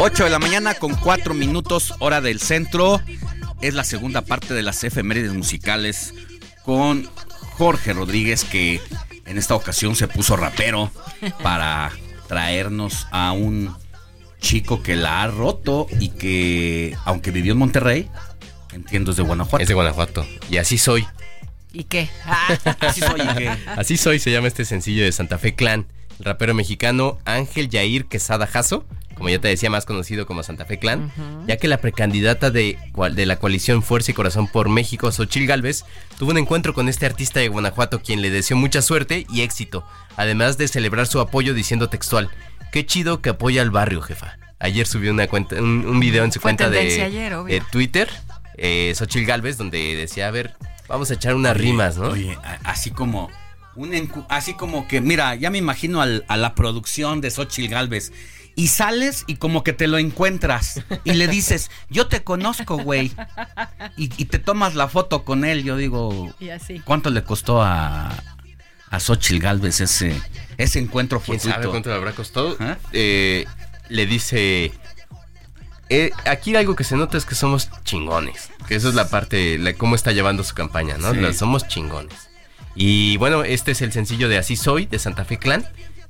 S5: 8 de la mañana con 4 minutos hora del centro. Es la segunda parte de las efemérides musicales con Jorge Rodríguez que en esta ocasión se puso rapero para traernos a un chico que la ha roto y que aunque vivió en Monterrey, entiendo es de Guanajuato.
S7: Es de Guanajuato. Y así soy.
S6: ¿Y qué?
S5: así soy y qué.
S7: Así soy se llama este sencillo de Santa Fe Clan. El rapero mexicano Ángel Yair Quesada Jasso como ya te decía, más conocido como Santa Fe Clan, ya que la precandidata de, de la coalición Fuerza y Corazón por México, Xochil Gálvez, tuvo un encuentro con este artista de Guanajuato quien le deseó mucha suerte y éxito, además de celebrar su apoyo diciendo textual, qué chido que apoya al barrio, jefa. Ayer subió una cuenta, un, video en su cuenta de, Twitter, eh, Xochil Gálvez, donde decía, a ver, vamos a echar unas rimas, ¿no?
S5: Oye, así como... Un así como que, mira, ya me imagino a la producción de Xochil Gálvez y sales y como que te lo encuentras y le dices, yo te conozco, güey. Y, te tomas la foto con él. Yo digo, ¿cuánto le costó a, a Xochitl Galvez ese, ese encuentro
S7: ¿Quién sabe cuánto le habrá costado? ¿Ah? Eh, le dice, eh, aquí algo que se nota es que somos chingones. Que eso es la parte, la, cómo está llevando su campaña, ¿no? somos chingones. Y bueno, este es el sencillo de Así Soy, de Santa Fe Clan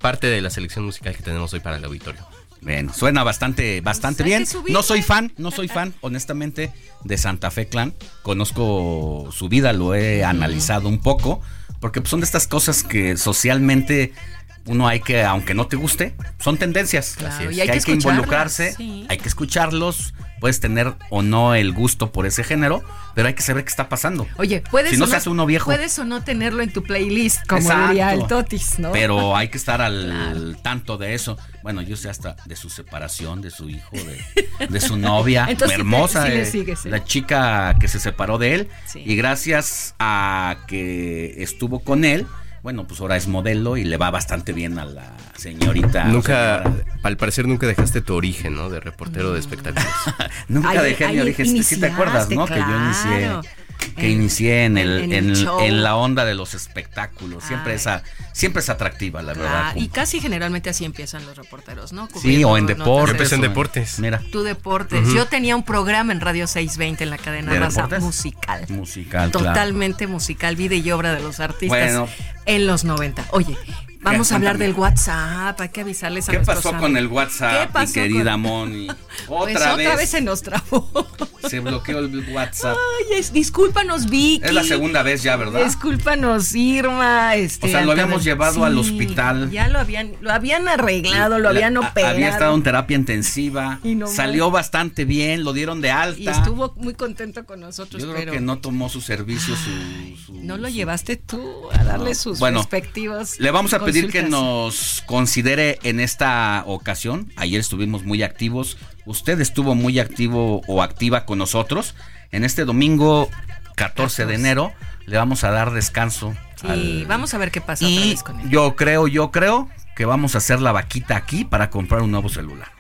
S7: parte de la selección musical que tenemos hoy para el auditorio.
S5: Bien, suena bastante, bastante bien. No soy fan, no soy fan, honestamente, de Santa Fe Clan. Conozco su vida, lo he analizado un poco, porque son de estas cosas que socialmente uno hay que, aunque no te guste, son tendencias. hay que, hay que involucrarse, hay que escucharlos, puedes tener o no el gusto por ese género, pero hay que saber qué está pasando.
S6: Oye, puedes si no, se hace uno viejo. Puedes o no tenerlo en tu playlist, como diría el Totis, ¿no?
S5: Pero hay que estar al tanto de eso. Bueno, yo sé hasta de su separación, de su hijo, de, su novia, hermosa, eh, la chica que se separó de él. Y gracias a que estuvo con él, bueno, pues ahora es modelo y le va bastante bien a la señorita.
S7: Nunca, al parecer nunca dejaste tu origen, ¿no? De reportero de espectáculos.
S5: nunca dejé mi origen, si te acuerdas, ¿no? Que yo inicié que inicié en, el, en, la onda de los espectáculos. Siempre esa, siempre es atractiva, la verdad.
S6: Y casi generalmente así empiezan los reporteros, ¿no?
S5: sí, o en deportes.
S7: en deportes.
S5: Mira.
S6: Tu deportes. Yo tenía un programa en Radio 620 en la cadena raza musical.
S5: Musical,
S6: Totalmente musical, vida y obra de los artistas en los 90. Oye, Vamos a hablar del WhatsApp, hay que avisarles a
S5: ¿Qué pasó con el WhatsApp, mi querida Moni?
S6: Otra pues vez. Otra vez se nos trabó.
S5: Se bloqueó el WhatsApp.
S6: Ay, discúlpanos, Vicky.
S5: Es la segunda vez ya, ¿verdad?
S6: Discúlpanos, Irma. Este,
S5: o sea, lo habíamos llevado al hospital.
S6: Ya lo habían, lo habían arreglado, lo habían operado.
S5: Había estado en terapia intensiva. Y Salió bastante bien, lo dieron de alta. Y
S6: estuvo muy contento con nosotros.
S5: Yo creo que no tomó su servicio, su,
S6: No lo llevaste tú a darle sus bueno, respectivos.
S5: Le vamos a pedir que nos considere en esta ocasión. Ayer estuvimos muy activos. Usted estuvo muy activo o activa con nosotros. En este domingo 14 de enero le vamos a dar descanso.
S6: Sí, vamos a ver qué pasa.
S5: Y yo creo, yo creo que vamos a hacer la vaquita aquí para comprar un nuevo celular.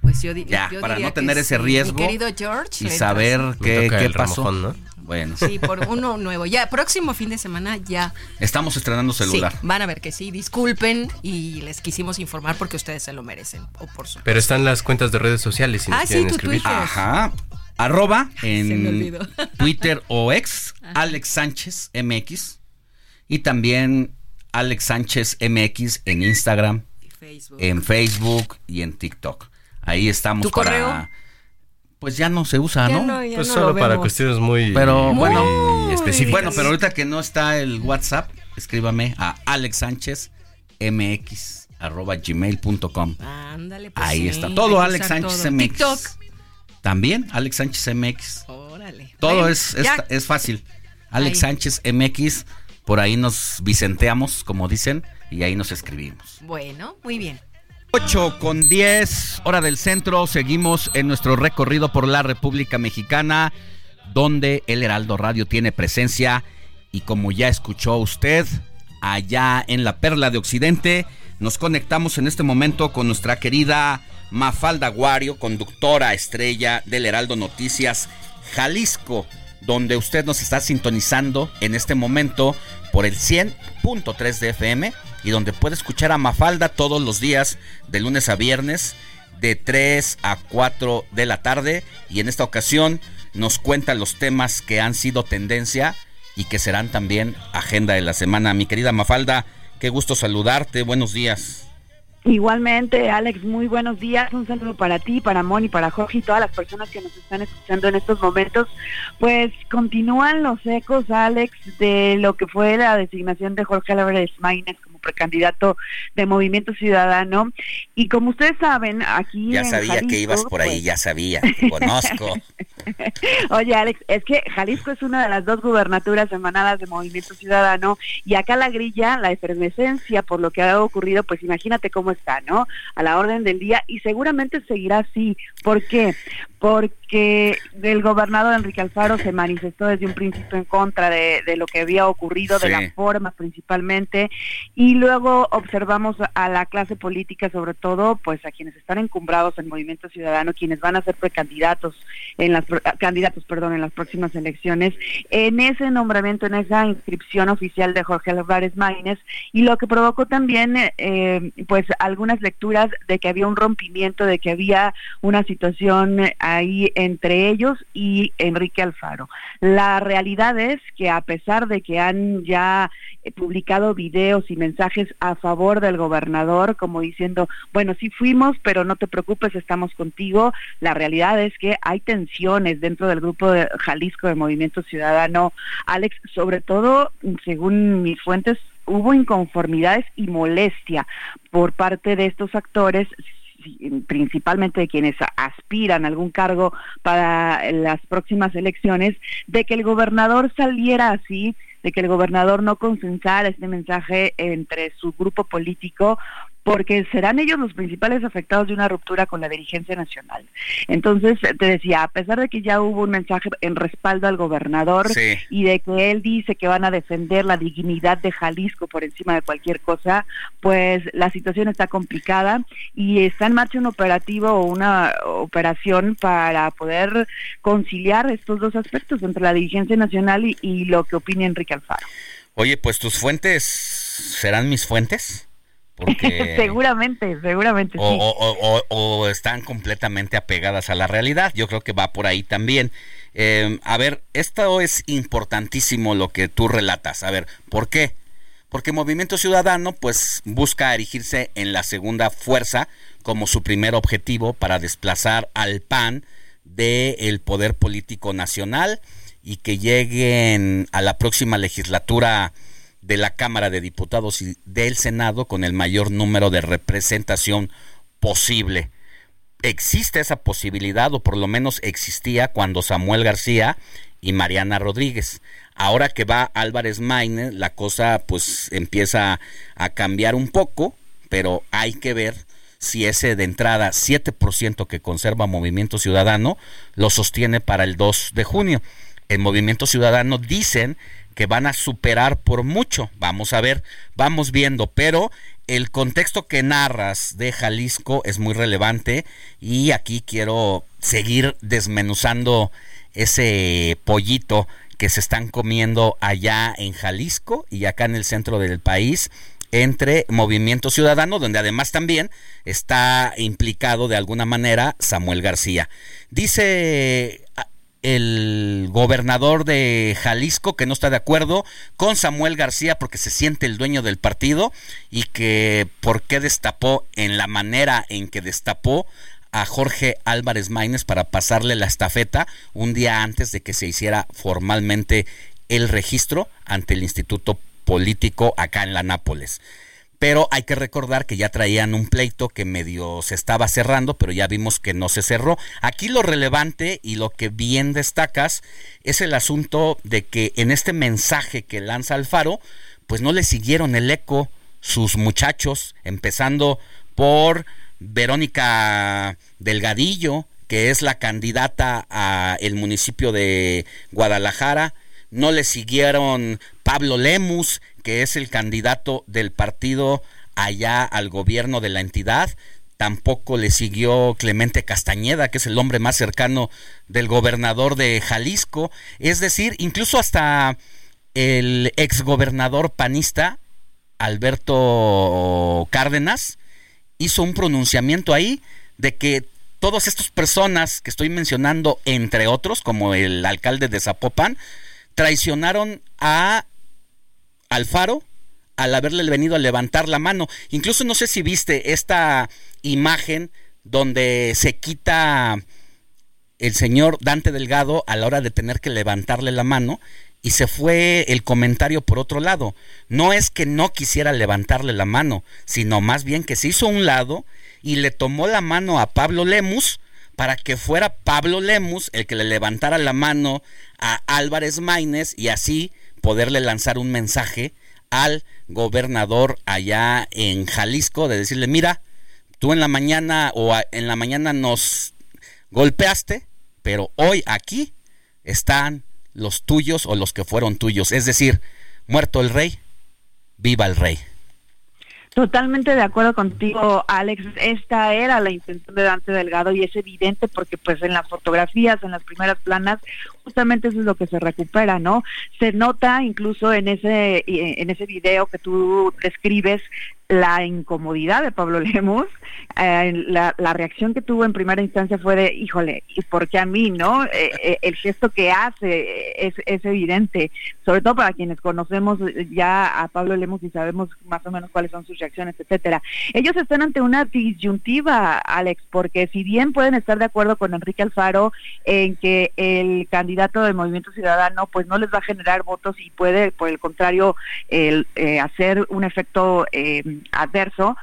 S6: Pues yo,
S5: ya, para no tener ese riesgo
S6: querido George,
S5: y saber qué, qué pasó.
S6: Bueno. Sí, por uno nuevo. Ya, próximo fin de semana ya.
S5: Estamos estrenando celular.
S6: Sí, van a ver que sí. Disculpen y les quisimos informar porque ustedes se lo merecen. O por
S7: Pero están las cuentas de redes sociales si
S6: ah, sí, escribir.
S5: Twitter. Ajá. Arroba en Twitter o ex, Alex Sánchez MX. Y también Alex Sánchez MX en Instagram, Facebook. en Facebook y en TikTok. Ahí estamos
S6: ¿Tu
S5: para.
S6: Correo?
S5: Pues ya no se usa, ¿no?
S7: pues solo para cuestiones muy,
S5: pero, bueno, específicas. Bueno, pero ahorita que no está el WhatsApp, escríbame a alexsánchezmx@gmail.com.
S6: Ándale, pues
S5: Ahí está. Todo Alex Sánchez MX. TikTok. También Alex Sánchez MX.
S6: Órale.
S5: Todo es, es, fácil. Alex Sánchez MX, por ahí nos vicenteamos, como dicen, y ahí nos escribimos.
S6: Bueno, muy bien.
S5: 8 con 10, hora del centro. Seguimos en nuestro recorrido por la República Mexicana, donde el Heraldo Radio tiene presencia. Y como ya escuchó usted, allá en la Perla de Occidente, nos conectamos en este momento con nuestra querida Mafalda Guario, conductora estrella del Heraldo Noticias Jalisco, donde usted nos está sintonizando en este momento por el 100.3 de FM y donde puede escuchar a Mafalda todos los días de lunes a viernes de 3 a 4 de la tarde y en esta ocasión nos cuenta los temas que han sido tendencia y que serán también agenda de la semana. Mi querida Mafalda, qué gusto saludarte, buenos días.
S11: Igualmente, Alex, muy buenos días. Un saludo para ti, para Moni, para Jorge y todas las personas que nos están escuchando en estos momentos. Pues continúan los ecos, Alex, de lo que fue la designación de Jorge Álvarez Maínez como precandidato de Movimiento Ciudadano. Y como ustedes saben, aquí
S5: ya sabía que ibas por ahí, pues ya sabía, conozco.
S11: Oye, Alex, es que Jalisco es una de las dos gubernaturas emanadas de Movimiento Ciudadano y acá la grilla, la efervescencia por lo que ha ocurrido, pues imagínate cómo está, ¿no? A la orden del día y seguramente seguirá así. ¿Por qué? porque el gobernador Enrique Alfaro se manifestó desde un principio en contra de, lo que había ocurrido, de la forma principalmente, y luego observamos a la clase política, sobre todo, pues a quienes están encumbrados en Movimiento Ciudadano, quienes van a ser precandidatos en las candidatos, perdón, en las próximas elecciones, en ese nombramiento, en esa inscripción oficial de Jorge Álvarez Maínez, y lo que provocó también, eh, pues algunas lecturas de que había un rompimiento, de que había una situación ahí entre ellos y Enrique Alfaro. La realidad es que a pesar de que han ya eh, publicado videos y mensajes a favor del gobernador, como diciendo, bueno, sí fuimos, pero no te preocupes, estamos contigo, la realidad es que hay tensiones dentro del grupo de Jalisco de Movimiento Ciudadano. Alex, sobre todo, según mis fuentes, hubo inconformidades y molestia por parte de estos actores principalmente de quienes aspiran a algún cargo para las próximas elecciones, de que el gobernador saliera así de que el gobernador no consensara este mensaje entre su grupo político porque serán ellos los principales afectados de una ruptura con la dirigencia nacional. Entonces, te decía, a pesar de que ya hubo un mensaje en respaldo al gobernador y de que él dice que van a defender la dignidad de Jalisco por encima de cualquier cosa, pues la situación está complicada y está en marcha un operativo o una operación para poder conciliar estos dos aspectos entre la dirigencia nacional y, y lo que opina Enrique Alfaro.
S5: Oye, pues tus fuentes serán mis fuentes.
S11: seguramente, seguramente.
S5: O, están completamente apegadas a la realidad. Yo creo que va por ahí también. Em, a ver, esto es importantísimo lo que tú relatas. A ver, ¿por qué? Porque Movimiento Ciudadano pues busca erigirse en la segunda fuerza como su primer objetivo para desplazar al PAN del poder político nacional y que lleguen a la próxima legislatura de la Cámara de Diputados y del Senado con el mayor número de representación posible. Existe esa posibilidad, o por lo menos existía cuando Samuel García y Mariana Rodríguez. Ahora que va Álvarez Maine, la cosa pues empieza a cambiar un poco, pero hay que ver si ese de entrada 7% que conserva Movimiento Ciudadano lo sostiene para el 2 de junio. El Movimiento Ciudadano dicen que van a superar por mucho. Vamos a ver, vamos viendo, pero el contexto que narras de Jalisco es muy relevante y aquí quiero seguir desmenuzando ese pollito que se están comiendo allá en Jalisco y acá en el centro del país entre Movimiento Ciudadano, donde además también está implicado de alguna manera Samuel García. Dice el gobernador de Jalisco que no está de acuerdo con Samuel García porque se siente el dueño del partido y que por qué destapó en la manera en que destapó a Jorge Álvarez Maínez para pasarle la estafeta un día antes de que se hiciera formalmente el registro ante el Instituto Político acá en la Nápoles pero hay que recordar que ya traían un pleito que medio se estaba cerrando, pero ya vimos que no se cerró. Aquí lo relevante y lo que bien destacas es el asunto de que en este mensaje que lanza Alfaro, pues no le siguieron el eco sus muchachos, empezando por Verónica Delgadillo, que es la candidata a el municipio de Guadalajara, no le siguieron Pablo Lemus, que es el candidato del partido allá al gobierno de la entidad. Tampoco le siguió Clemente Castañeda, que es el hombre más cercano del gobernador de Jalisco. Es decir, incluso hasta el exgobernador panista, Alberto Cárdenas, hizo un pronunciamiento ahí de que todas estas personas que estoy mencionando, entre otros, como el alcalde de Zapopan, traicionaron a Alfaro al haberle venido a levantar la mano. Incluso no sé si viste esta imagen donde se quita el señor Dante Delgado a la hora de tener que levantarle la mano y se fue el comentario por otro lado. No es que no quisiera levantarle la mano, sino más bien que se hizo un lado y le tomó la mano a Pablo Lemus para que fuera Pablo Lemus el que le levantara la mano a Álvarez Maínez y así poderle lanzar un mensaje al gobernador allá en Jalisco de decirle, mira, tú en la mañana o en la mañana nos golpeaste, pero hoy aquí están los tuyos o los que fueron tuyos. Es decir, muerto el rey, viva el rey.
S11: Totalmente de acuerdo contigo, Alex. Esta era la intención de Dante Delgado y es evidente porque pues en las fotografías, en las primeras planas, justamente eso es lo que se recupera, ¿no? Se nota incluso en ese en ese video que tú describes la incomodidad de Pablo Lemos, eh, la, reacción que tuvo en primera instancia fue de, híjole, ¿y por qué a mí, no? Eh, eh, el gesto que hace es, evidente, sobre todo para quienes conocemos ya a Pablo Lemos y sabemos más o menos cuáles son sus reacciones, etcétera. Ellos están ante una disyuntiva, Alex, porque si bien pueden estar de acuerdo con Enrique Alfaro en que el candidato del Movimiento Ciudadano pues no les va a generar votos y puede, por el contrario, el, hacer un efecto adverso,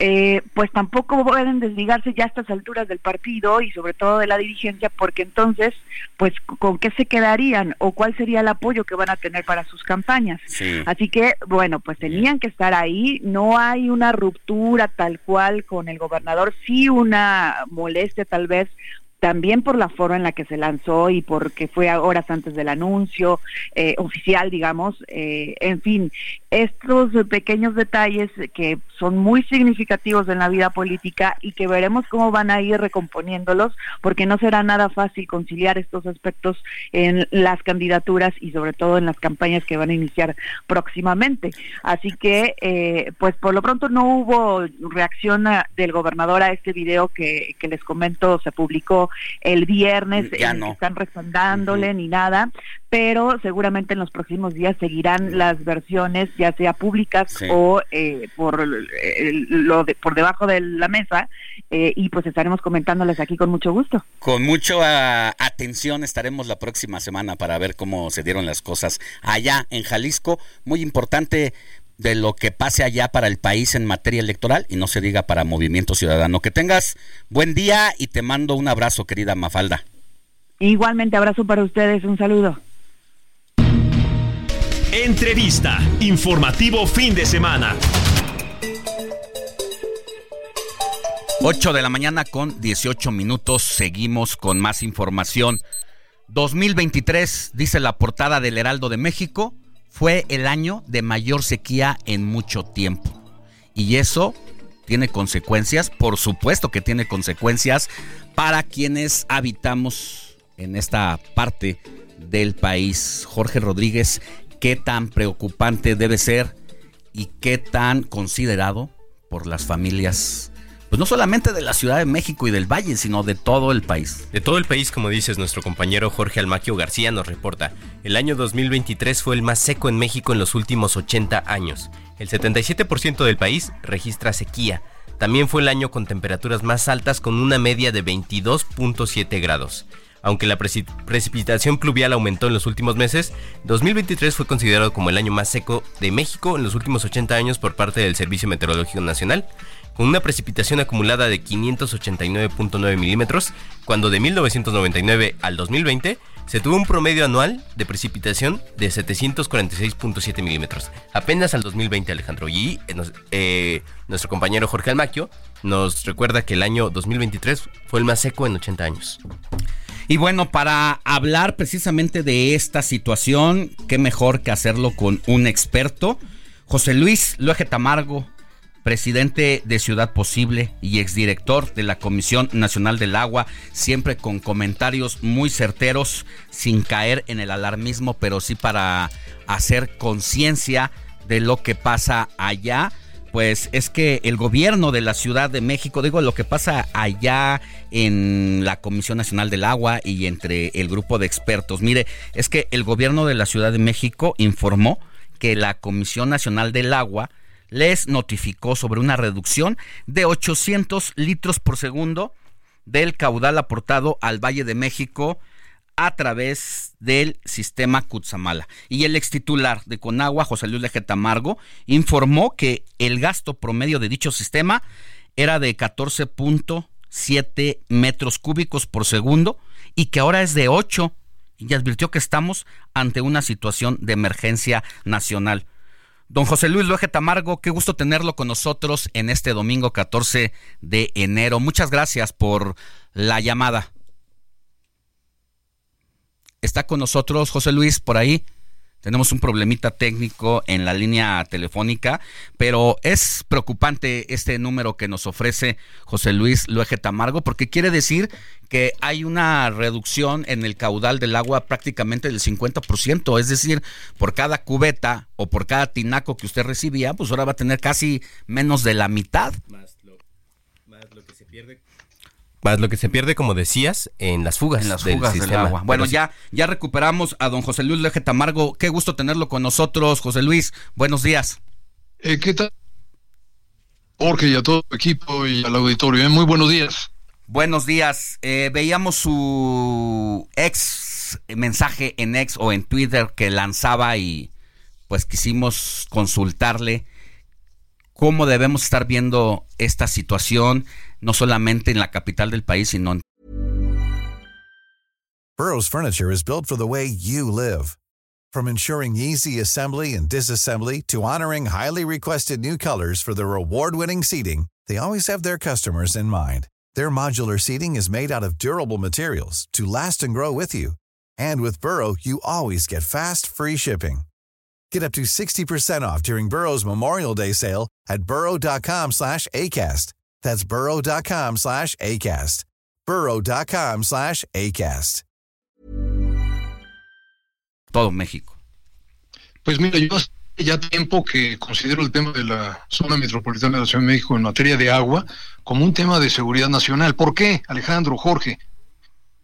S11: eh, pues tampoco pueden desligarse ya a estas alturas del partido y sobre todo de la dirigencia, porque entonces, pues, ¿con qué se quedarían o cuál sería el apoyo que van a tener para sus campañas? Así que, bueno, pues tenían que estar ahí, no hay una ruptura tal cual con el gobernador, sí una molestia tal vez también por la forma en la que se lanzó y porque fue horas antes del anuncio eh, oficial, digamos. Eh, en fin, estos pequeños detalles que son muy significativos en la vida política y que veremos cómo van a ir recomponiéndolos, porque no será nada fácil conciliar estos aspectos en las candidaturas y sobre todo en las campañas que van a iniciar próximamente. Así que, eh, pues por lo pronto no hubo reacción del gobernador a este video que les comento, se publicó el viernes, ya no. están respaldándole ni nada, pero seguramente en los próximos días seguirán las versiones, ya sea públicas o eh, por lo por debajo de la mesa, eh, y pues estaremos comentándoles aquí con mucho gusto.
S5: Con mucha atención estaremos la próxima semana para ver cómo se dieron las cosas allá en Jalisco. Muy importante de lo que pase allá para el país en materia electoral y no se diga para Movimiento Ciudadano. Que tengas buen día y te mando un abrazo, querida Mafalda.
S11: Igualmente, abrazo para ustedes, un saludo.
S8: Entrevista, informativo fin de semana.
S5: 8 de la mañana con 18 minutos, seguimos con más información. 2023, dice la portada del Heraldo de México, fue el año de mayor sequía en mucho tiempo. Y eso tiene consecuencias, por supuesto que tiene consecuencias para quienes habitamos en esta parte del país. Jorge Rodríguez, ¿qué tan preocupante debe ser y qué tan considerado por las familias pues no solamente de la Ciudad de México y del Valle, sino de todo el país.
S7: De todo el país, como dices, nuestro compañero Jorge Almaquio García nos reporta. El año 2023 fue el más seco en México en los últimos 80 años. El 77% del país registra sequía. También fue el año con temperaturas más altas con una media de 22.7 grados. Aunque la precipitación pluvial aumentó en los últimos meses, 2023 fue considerado como el año más seco de México en los últimos 80 años por parte del Servicio Meteorológico Nacional con una precipitación acumulada de 589.9 milímetros, cuando de 1999 al 2020 se tuvo un promedio anual de precipitación de 746.7 milímetros. Apenas al 2020, Alejandro. Y eh, eh, nuestro compañero Jorge Almaquio nos recuerda que el año 2023 fue el más seco en 80 años.
S5: Y bueno, para hablar precisamente de esta situación, qué mejor que hacerlo con un experto. José Luis Loeje Tamargo, presidente de Ciudad Posible y exdirector de la Comisión Nacional del Agua, siempre con comentarios muy certeros, sin caer en el alarmismo, pero sí para hacer conciencia de lo que pasa allá. Pues es que el gobierno de la Ciudad de México, digo, lo que pasa allá en la Comisión Nacional del Agua y entre el grupo de expertos, mire, es que el gobierno de la Ciudad de México informó que la Comisión Nacional del Agua les notificó sobre una reducción de 800 litros por segundo del caudal aportado al Valle de México a través del sistema Cutzamala. Y el ex titular de Conagua, José Luis Lejeta Tamargo, informó que el gasto promedio de dicho sistema era de 14.7 metros cúbicos por segundo y que ahora es de 8 y advirtió que estamos ante una situación de emergencia nacional. Don José Luis Luege Tamargo, qué gusto tenerlo con nosotros en este domingo 14 de enero. Muchas gracias por la llamada. ¿Está con nosotros José Luis por ahí? Tenemos un problemita técnico en la línea telefónica, pero es preocupante este número que nos ofrece José Luis Luege Tamargo, porque quiere decir que hay una reducción en el caudal del agua prácticamente del 50%, es decir, por cada cubeta o por cada tinaco que usted recibía, pues ahora va a tener casi menos de la mitad.
S7: Más lo, más lo que se pierde más lo que se pierde, como decías, en las fugas,
S5: en las fugas del, agua. Bueno, ya, ya recuperamos a don José Luis Leje Tamargo. Qué gusto tenerlo con nosotros, José Luis. Buenos días.
S12: Eh, ¿Qué tal? Jorge y a todo el equipo y al auditorio. ¿eh? Muy buenos días.
S5: Buenos días. Eh, veíamos su ex mensaje en ex o en Twitter que lanzaba y pues quisimos consultarle cómo debemos estar viendo esta situación no solamente en la capital del país, sino en
S13: Burroughs Furniture is built for the way you live. From ensuring easy assembly and disassembly to honoring highly requested new colors for their award-winning seating, they always have their customers in mind. Their modular seating is made out of durable materials to last and grow with you. And with Burrow, you always get fast, free shipping. Get up to 60% off during Burrow's Memorial Day sale at burrow.com slash ACAST. That's burrow.com slash ACAST. burrow.com slash ACAST.
S5: Todo México.
S12: Pues mira, yo hace ya tiempo que considero el tema de la zona metropolitana de la Ciudad de México en materia de agua como un tema de seguridad nacional. ¿Por qué, Alejandro, Jorge?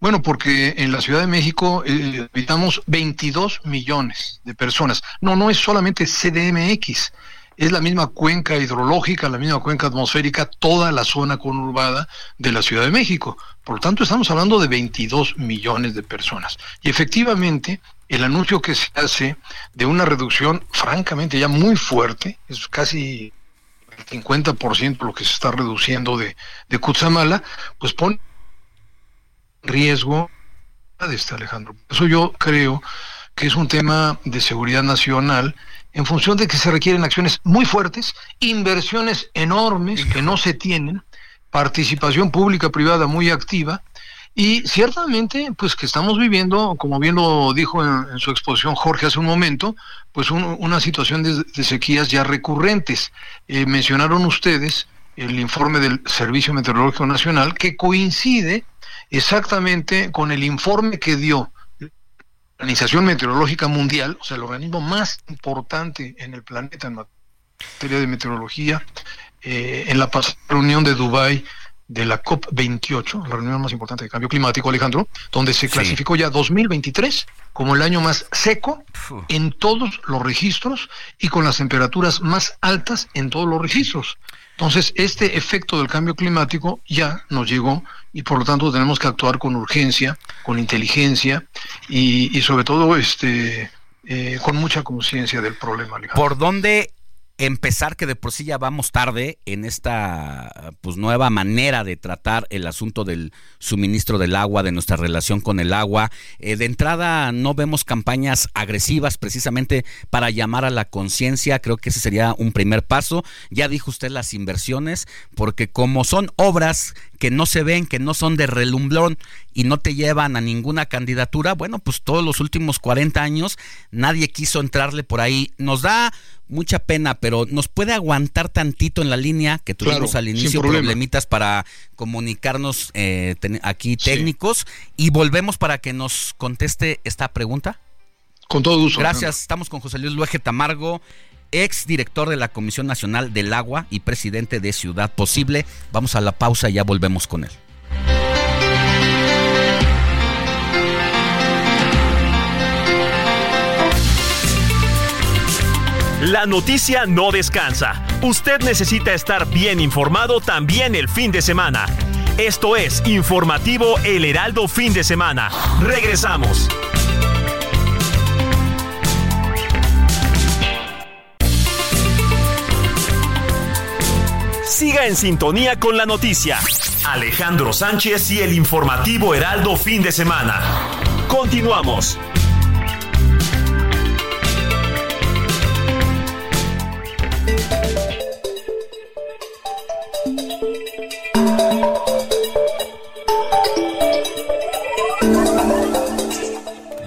S12: Bueno, porque en la Ciudad de México eh, habitamos 22 millones de personas. No, no es solamente CDMX es la misma cuenca hidrológica, la misma cuenca atmosférica, toda la zona conurbada de la Ciudad de México. Por lo tanto, estamos hablando de 22 millones de personas. Y efectivamente, el anuncio que se hace de una reducción francamente ya muy fuerte, es casi el 50% lo que se está reduciendo de, de Cutzamala, pues pone riesgo de este Alejandro. Eso yo creo que es un tema de seguridad nacional en función de que se requieren acciones muy fuertes, inversiones enormes que no se tienen, participación pública privada muy activa y ciertamente pues que estamos viviendo, como bien lo dijo en, su exposición Jorge hace un momento, pues una situación de, sequías ya recurrentes. Eh, mencionaron ustedes el informe del Servicio Meteorológico Nacional que coincide exactamente con el informe que dio Organización Meteorológica Mundial, o sea, el organismo más importante en el planeta en materia de meteorología, eh, en la reunión de Dubái de la COP28, la reunión más importante de cambio climático, Alejandro, donde se clasificó ya 2023 como el año más seco en todos los registros y con las temperaturas más altas en todos los registros. Entonces, este efecto del cambio climático ya nos llegó y por lo tanto tenemos que actuar con urgencia, con inteligencia y, sobre todo este, eh, con mucha conciencia del problema.
S5: ¿Por dónde empezar que de por sí ya vamos tarde en esta pues nueva manera de tratar el asunto del suministro del agua, de nuestra relación con el agua. Eh, de entrada no vemos campañas agresivas precisamente para llamar a la conciencia, creo que ese sería un primer paso. Ya dijo usted las inversiones, porque como son obras que no se ven, que no son de relumbrón y no te llevan a ninguna candidatura, bueno, pues todos los últimos 40 años nadie quiso entrarle por ahí. Nos da mucha pena, pero nos puede aguantar tantito en la línea que tuvimos al inicio problemitas para comunicarnos eh, aquí técnicos y volvemos para que nos conteste esta pregunta.
S12: Con todo gusto.
S5: Gracias. Estamos con José Luis Luege Tamargo, ex director de la Comisión Nacional del Agua y presidente de Ciudad Posible. Vamos a la pausa y ya volvemos con él.
S8: La noticia no descansa. Usted necesita estar bien informado también el fin de semana. Esto es Informativo El Heraldo Fin de Semana. Regresamos. Siga en sintonía con la noticia. Alejandro Sánchez y el informativo Heraldo fin de semana. Continuamos.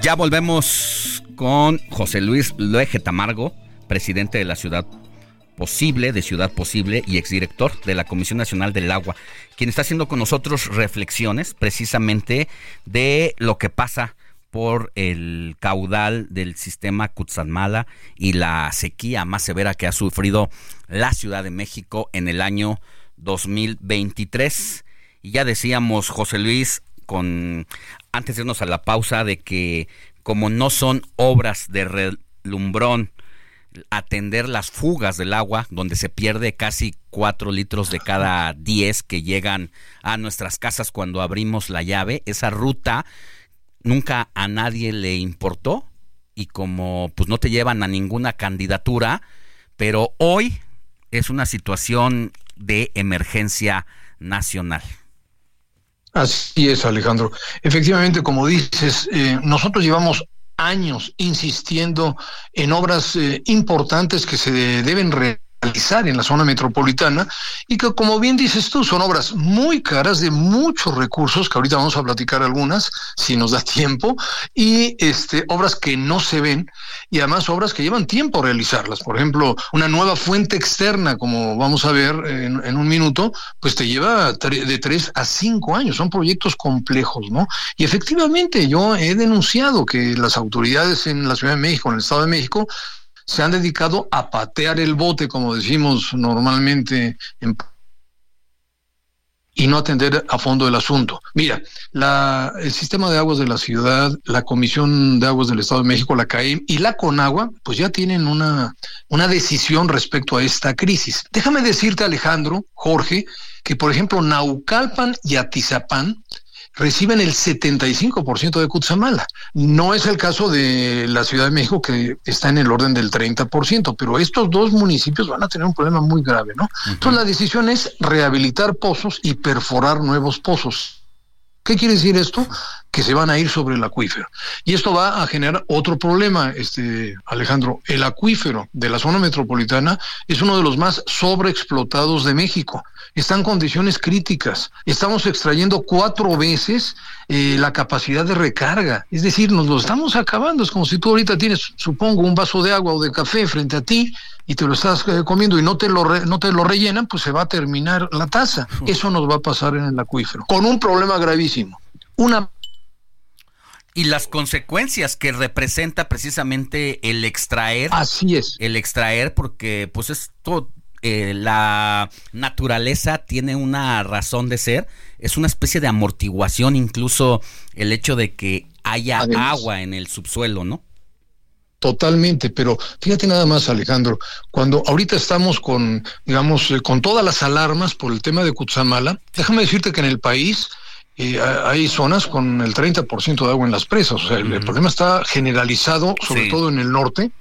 S5: Ya volvemos con José Luis Loeje Tamargo, presidente de la ciudad Posible, de Ciudad Posible y exdirector de la Comisión Nacional del Agua, quien está haciendo con nosotros reflexiones precisamente de lo que pasa por el caudal del sistema Cutzamala y la sequía más severa que ha sufrido la Ciudad de México en el año 2023. Y ya decíamos, José Luis, con antes de irnos a la pausa, de que como no son obras de relumbrón, atender las fugas del agua, donde se pierde casi 4 litros de cada 10 que llegan a nuestras casas cuando abrimos la llave. Esa ruta nunca a nadie le importó y como pues no te llevan a ninguna candidatura, pero hoy es una situación de emergencia nacional.
S12: Así es, Alejandro. Efectivamente, como dices, eh, nosotros llevamos años insistiendo en obras eh, importantes que se deben realizar en la zona metropolitana y que como bien dices tú son obras muy caras de muchos recursos que ahorita vamos a platicar algunas si nos da tiempo y este obras que no se ven y además obras que llevan tiempo realizarlas. Por ejemplo una nueva fuente externa como vamos a ver en un minuto pues te lleva de tres a cinco años. Son proyectos complejos no y efectivamente yo he denunciado que las autoridades en la Ciudad de México en el Estado de México se han dedicado a patear el bote, como decimos normalmente y no atender a fondo el asunto. Mira, el sistema de aguas de la ciudad, la Comisión de Aguas del Estado de México, la CAEM y la CONAGUA, pues ya tienen una, una decisión respecto a esta crisis. Déjame decirte, Alejandro, Jorge, que por ejemplo Naucalpan y Atizapán reciben el 75% de Cutzamala. No es el caso de la Ciudad de México, que está en el orden del 30%, pero estos dos municipios van a tener un problema muy grave, ¿no? Entonces la decisión es rehabilitar pozos y perforar nuevos pozos. ¿Qué quiere decir esto? Que se van a ir sobre el acuífero. Y esto va a generar otro problema, este Alejandro. El acuífero de la zona metropolitana es uno de los más sobreexplotados de México. Está en condiciones críticas. Estamos extrayendo cuatro veces eh, la capacidad de recarga. Es decir, nos lo estamos acabando. Es como si tú ahorita tienes, supongo, un vaso de agua o de café frente a ti y te lo estás eh, comiendo y no te lo no te lo rellenan, pues se va a terminar la taza. Eso nos va a pasar en el acuífero, con un problema gravísimo. Una
S5: y las consecuencias que representa precisamente el extraer.
S12: Así es.
S5: El extraer, porque pues esto, eh, la naturaleza tiene una razón de ser, es una especie de amortiguación, incluso el hecho de que haya agua en el subsuelo, ¿no?
S12: Totalmente, pero fíjate nada más, Alejandro, cuando ahorita estamos con, digamos, eh, con todas las alarmas por el tema de Cutzamala, déjame decirte que en el país eh, hay zonas con el 30% de agua en las presas, o sea, el, problema está generalizado, sobre todo en el norte,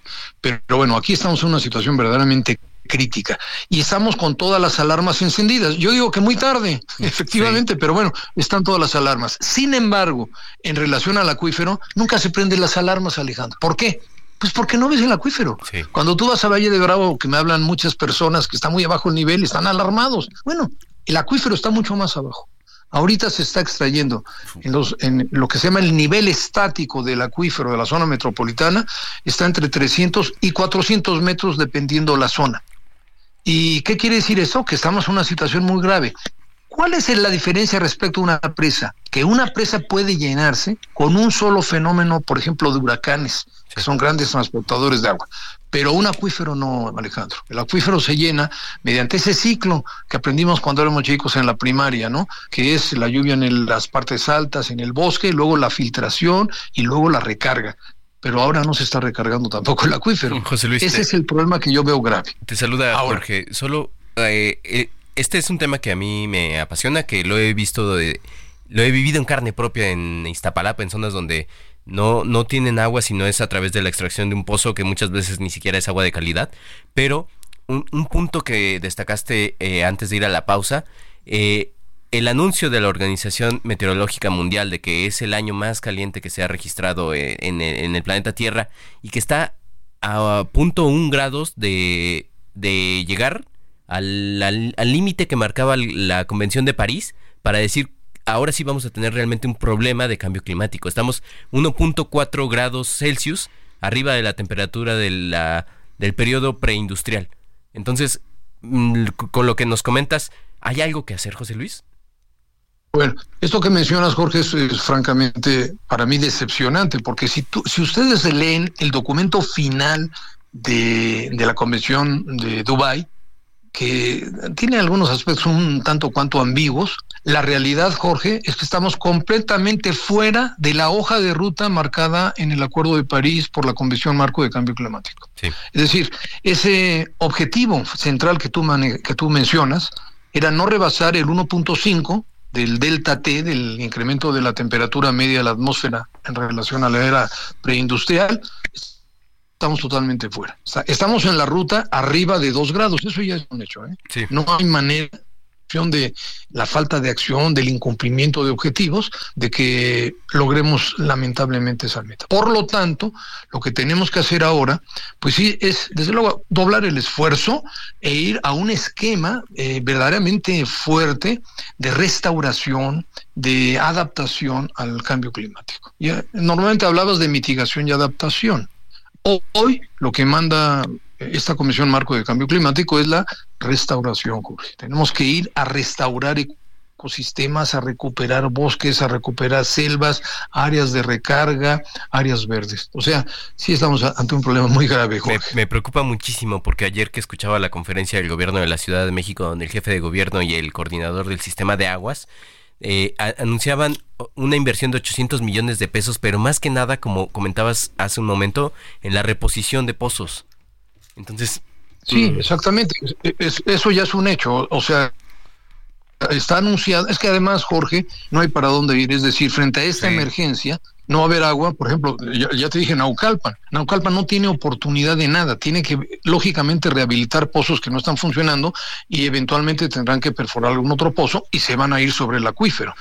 S12: pero, bueno, aquí estamos en una situación verdaderamente crítica y estamos con todas las alarmas encendidas. Yo digo que muy tarde, efectivamente, pero bueno, están todas las alarmas. Sin embargo, en relación al acuífero, nunca se prenden las alarmas, Alejandro. ¿Por qué? Pues porque no ves el acuífero. Cuando tú vas a Valle de Bravo, que me hablan muchas personas que están muy abajo el nivel, están alarmados. Bueno, el acuífero está mucho más abajo. Ahorita se está extrayendo en, los, en lo que se llama el nivel estático del acuífero de la zona metropolitana, está entre 300 y 400 metros dependiendo la zona. ¿Y qué quiere decir eso? Que estamos en una situación muy grave. ¿Cuál es la diferencia respecto a una presa? Que una presa puede llenarse con un solo fenómeno, por ejemplo, de huracanes, que son grandes transportadores de agua. Pero un acuífero no, Alejandro. El acuífero se llena mediante ese ciclo que aprendimos cuando éramos chicos en la primaria, ¿no? Que es la lluvia en las partes altas, en el bosque, luego la filtración y luego la recarga pero ahora no se está recargando tampoco el acuífero. José Luis, ese es el problema que yo veo grave.
S7: Te saluda Jorge. Solo eh, eh, este es un tema que a mí me apasiona, que lo he visto, de, lo he vivido en carne propia en Iztapalapa, en zonas donde no, no tienen agua, sino es a través de la extracción de un pozo que muchas veces ni siquiera es agua de calidad. Pero un, punto que destacaste eh, antes de ir a la pausa, eh, el anuncio de la Organización Meteorológica Mundial de que es el año más caliente que se ha registrado eh, en, el planeta Tierra y que está a punto un grados de llegar al límite que marcaba la Convención de París para decir ahora sí vamos a tener realmente un problema de cambio climático. Estamos 1.4 grados Celsius arriba de la temperatura del periodo preindustrial. Entonces, mm, con lo que nos comentas, ¿hay algo que hacer, José Luis?
S12: Bueno, esto que mencionas, Jorge, es, francamente para mí decepcionante, porque si, si ustedes leen el documento final de, de la Convención de Dubái, que tiene algunos aspectos un tanto cuanto ambiguos. La realidad, Jorge, es que estamos completamente fuera de la hoja de ruta marcada en el Acuerdo de París por la Convención Marco de Cambio Climático. Es decir, ese objetivo central que tú, que tú mencionas era no rebasar el 1.5 del delta T, del incremento de la temperatura media de la atmósfera en relación a la era preindustrial, estamos totalmente fuera. estamos en la ruta arriba de dos grados, eso ya es un hecho. ¿eh? No hay manera de la falta de acción, del incumplimiento de objetivos, de que logremos lamentablemente esa meta. Por lo tanto, lo que tenemos que hacer ahora, pues sí, es desde luego doblar el esfuerzo e ir a un esquema eh, verdaderamente fuerte de restauración, de adaptación al cambio climático. Normalmente hablabas de mitigación y adaptación. Hoy lo que manda esta Comisión Marco de Cambio Climático es la restauración, Tenemos que ir a restaurar ecosistemas, a recuperar bosques, a recuperar selvas, áreas de recarga, áreas verdes. O sea, sí estamos ante un problema muy grave,
S7: Jorge. Me, me, preocupa muchísimo porque ayer que escuchaba la conferencia del gobierno de la Ciudad de México, donde el jefe de gobierno y el coordinador del sistema de aguas eh, anunciaban una inversión de 800 millones de pesos, pero más que nada, como comentabas hace un momento, en la reposición de pozos. Entonces...
S12: Sí, mm. exactamente. eso ya es un hecho. O sea, está anunciado. Es que además, Jorge, no hay para dónde ir. Es decir, frente a esta emergencia, no va a haber agua, por ejemplo, ya, te dije Naucalpan. Naucalpan no tiene oportunidad de nada, tiene que lógicamente rehabilitar pozos que no están funcionando y eventualmente tendrán que perforar algún otro pozo y se van a ir sobre el acuífero.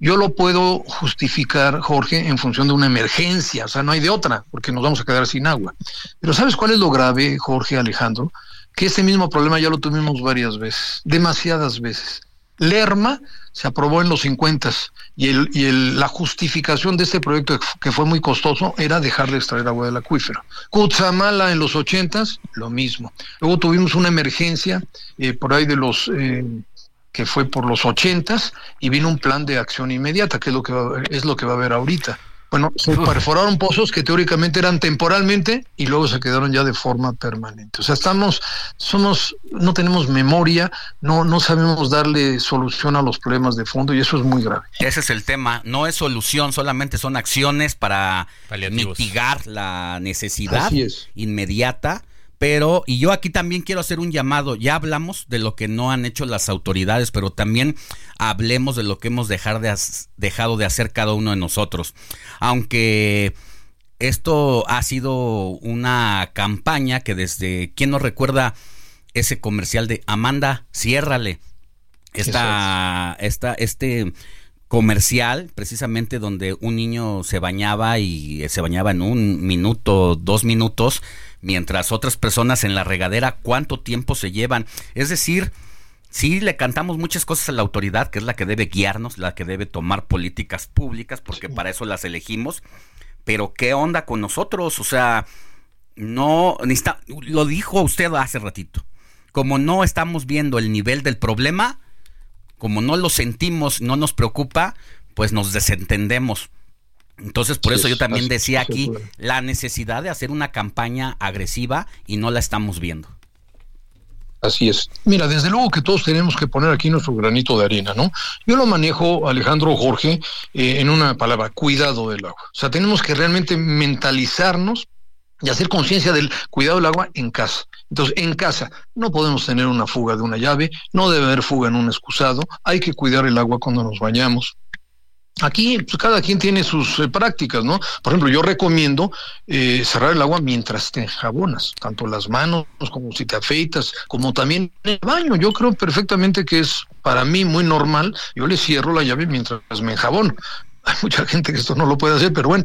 S12: Yo lo puedo justificar, Jorge, en función de una emergencia, o sea, no hay de otra, porque nos vamos a quedar sin agua. Pero ¿sabes cuál es lo grave, Jorge Alejandro? Que ese mismo problema ya lo tuvimos varias veces, demasiadas veces. Lerma se aprobó en los 50 y, el, y el, la justificación de este proyecto que fue muy costoso era dejar de extraer agua del acuífero. Cutzamala en los 80 lo mismo. Luego tuvimos una emergencia eh, por ahí de los eh, que fue por los 80 y vino un plan de acción inmediata, que es lo que es lo que va a haber ahorita. Bueno, se perforaron pozos que teóricamente eran temporalmente y luego se quedaron ya de forma permanente. O sea, estamos, somos, no tenemos memoria, no, no sabemos darle solución a los problemas de fondo y eso es muy grave.
S5: Ese es el tema, no es solución, solamente son acciones para mitigar la necesidad inmediata pero, y yo aquí también quiero hacer un llamado, ya hablamos de lo que no han hecho las autoridades, pero también hablemos de lo que hemos dejar de dejado de hacer cada uno de nosotros. Aunque esto ha sido una campaña que desde, ¿quién nos recuerda ese comercial de Amanda, ciérrale? Esta, esta, este comercial, precisamente donde un niño se bañaba y se bañaba en un minuto, dos minutos, mientras otras personas en la regadera cuánto tiempo se llevan. Es decir, sí le cantamos muchas cosas a la autoridad, que es la que debe guiarnos, la que debe tomar políticas públicas, porque para eso las elegimos. Pero ¿qué onda con nosotros? O sea, no, lo dijo usted hace ratito. Como no estamos viendo el nivel del problema, como no lo sentimos, no nos preocupa, pues nos desentendemos. Entonces, por eso yo también decía aquí la necesidad de hacer una campaña agresiva y no la estamos viendo.
S12: Así es. Mira, desde luego que todos tenemos que poner aquí nuestro granito de arena, ¿no? Yo lo manejo, Alejandro Jorge, eh, en una palabra, cuidado del agua. O sea, tenemos que realmente mentalizarnos y hacer conciencia del cuidado del agua en casa. Entonces, en casa no podemos tener una fuga de una llave, no debe haber fuga en un excusado, hay que cuidar el agua cuando nos bañamos. Aquí pues, cada quien tiene sus eh, prácticas, ¿no? Por ejemplo, yo recomiendo eh, cerrar el agua mientras te jabonas, tanto las manos como si te afeitas, como también el baño. Yo creo perfectamente que es para mí muy normal. Yo le cierro la llave mientras me enjabono. Hay mucha gente que esto no lo puede hacer, pero bueno,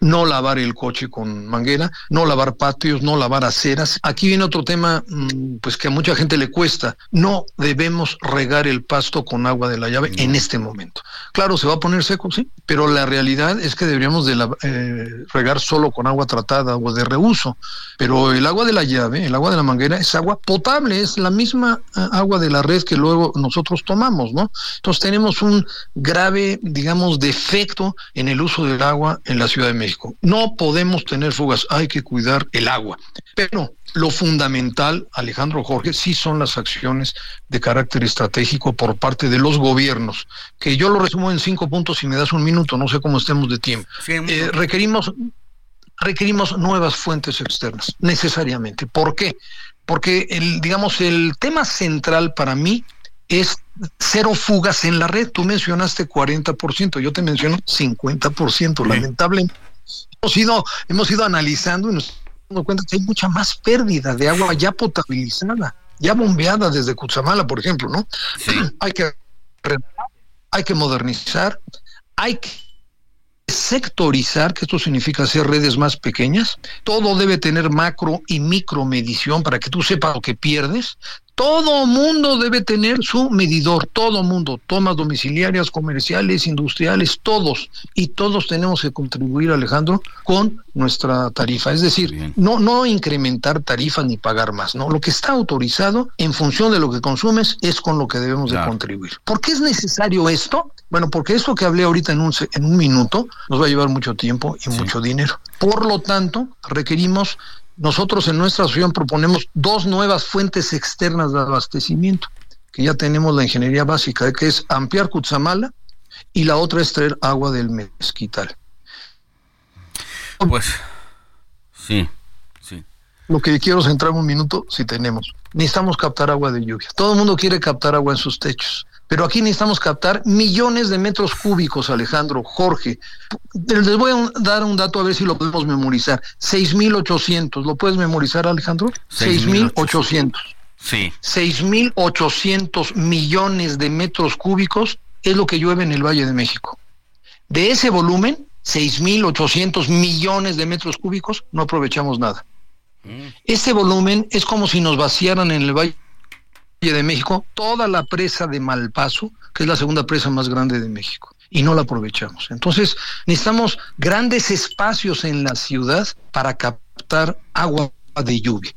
S12: no lavar el coche con manguera, no lavar patios, no lavar aceras. Aquí viene otro tema, mm, pues que a mucha gente le cuesta. No debemos regar el pasto con agua de la llave en este momento. Claro, se va a poner seco, sí, pero la realidad es que deberíamos de eh, regar solo con agua tratada o de reuso. Pero el agua de la llave, el agua de la manguera, es agua potable, es la misma eh, agua de la red que luego nosotros tomamos, ¿no? Entonces tenemos un grave, digamos, defecto en el uso del agua en la Ciudad de México. No podemos tener fugas, hay que cuidar el agua. Pero lo fundamental, Alejandro Jorge, sí son las acciones de carácter estratégico por parte de los gobiernos, que yo lo resumo en cinco puntos si me das un minuto, no sé cómo estemos de tiempo. Eh, requerimos, requerimos nuevas fuentes externas, necesariamente. ¿Por qué? Porque el, digamos, el tema central para mí es cero fugas en la red. Tú mencionaste 40%, yo te menciono 50%, lamentablemente hemos ido, hemos ido analizando y nos damos cuenta que hay mucha más pérdida de agua ya potabilizada, ya bombeada desde Cutzamala, por ejemplo, ¿no? hay que hay que modernizar, hay que sectorizar, que esto significa hacer redes más pequeñas. Todo debe tener macro y micro medición para que tú sepas lo que pierdes. Todo mundo debe tener su medidor, todo mundo, tomas domiciliarias, comerciales, industriales, todos. Y todos tenemos que contribuir, Alejandro, con nuestra tarifa. Es decir, no, no incrementar tarifas ni pagar más, ¿no? Lo que está autorizado en función de lo que consumes es con lo que debemos de contribuir. ¿Por qué es necesario esto? Bueno, porque esto que hablé ahorita en un, en un minuto nos va a llevar mucho tiempo y mucho dinero. Por lo tanto, requerimos nosotros en nuestra asociación proponemos dos nuevas fuentes externas de abastecimiento, que ya tenemos la ingeniería básica, que es ampliar Cutzamala y la otra es traer agua del mezquital.
S5: Pues sí, sí.
S12: Lo que quiero centrar un minuto, si tenemos. Necesitamos captar agua de lluvia. Todo el mundo quiere captar agua en sus techos. Pero aquí necesitamos captar millones de metros cúbicos, Alejandro, Jorge. Les voy a dar un dato a ver si lo podemos memorizar. 6.800. ¿Lo puedes memorizar, Alejandro? 6.800.
S5: Sí.
S12: 6.800 millones de metros cúbicos es lo que llueve en el Valle de México. De ese volumen, 6.800 millones de metros cúbicos, no aprovechamos nada. Mm. Ese volumen es como si nos vaciaran en el Valle de México toda la presa de Malpaso, que es la segunda presa más grande de México, y no la aprovechamos. Entonces, necesitamos grandes espacios en la ciudad para captar agua de lluvia.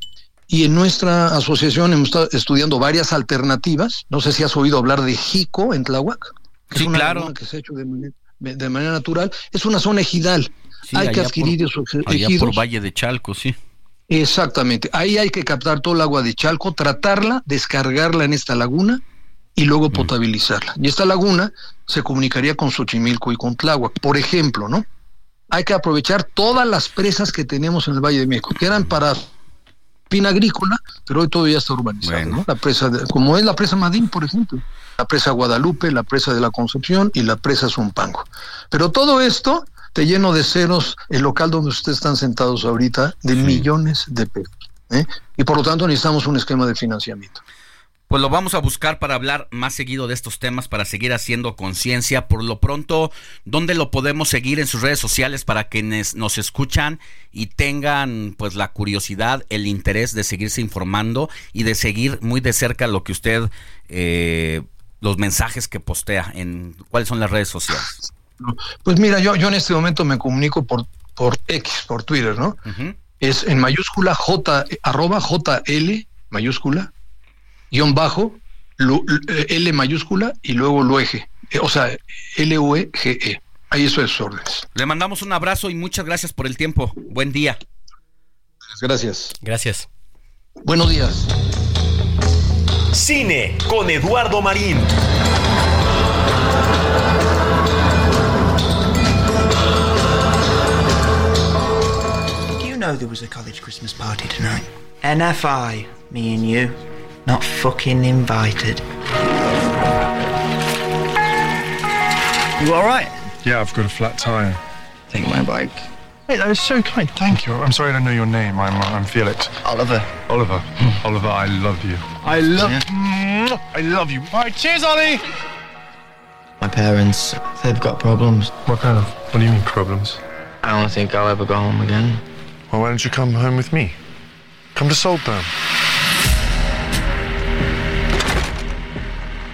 S12: Y en nuestra asociación hemos estado estudiando varias alternativas. No sé si has oído hablar de Jico en Tláhuac.
S5: Sí, claro.
S12: Que se ha hecho de manera, natural. Es una zona ejidal. Hay que adquirir esos ejidos.
S5: por Valle de Chalco, sí.
S12: Exactamente. Ahí hay que captar todo el agua de Chalco, tratarla, descargarla en esta laguna y luego potabilizarla. Y esta laguna se comunicaría con Xochimilco y con Tláhuac, por ejemplo, ¿no? Hay que aprovechar todas las presas que tenemos en el Valle de México, que eran para pina agrícola, pero hoy todo ya está urbanizado, ¿no? La presa, como es la presa Madín, por ejemplo, la presa Guadalupe, la presa de la Concepción y la presa Zumpango. Pero todo esto lleno de ceros el local donde ustedes están sentados ahorita de millones de pesos. ¿eh? Y por lo tanto necesitamos un esquema de financiamiento.
S5: Pues lo vamos a buscar para hablar más seguido de estos temas, para seguir haciendo conciencia. Por lo pronto, ¿dónde lo podemos seguir en sus redes sociales para quienes nos escuchan y tengan pues la curiosidad, el interés de seguirse informando y de seguir muy de cerca lo que usted, eh, los mensajes que postea en cuáles son las redes sociales?
S12: Pues mira, yo, yo en este momento me comunico por, por X, por Twitter, ¿no? Es en mayúscula J, arroba JL mayúscula, guion bajo, L mayúscula y luego luege. Eh, o sea, L-U-E-G-E. Ahí eso es órdenes.
S5: Le mandamos un abrazo y muchas gracias por el tiempo. Buen día.
S12: Gracias.
S7: Gracias.
S12: Buenos días.
S8: Cine con Eduardo Marín.
S14: Know there was a college Christmas party tonight. NFI, me and you, not fucking invited.
S15: You alright?
S16: Yeah, I've got a flat tire.
S14: Take my bike.
S16: Hey, that was so kind. Thank you. I'm sorry I don't know your name. I'm, I'm Felix.
S14: Oliver.
S16: Oliver. Hmm. Oliver, I love you. I love. I love you. Bye. Cheers, Ollie.
S14: My parents, they've got problems.
S16: What kind of? What do you mean problems?
S14: I don't think I'll ever go home again.
S16: Well, why don't you come home with me? Come to Saltburn.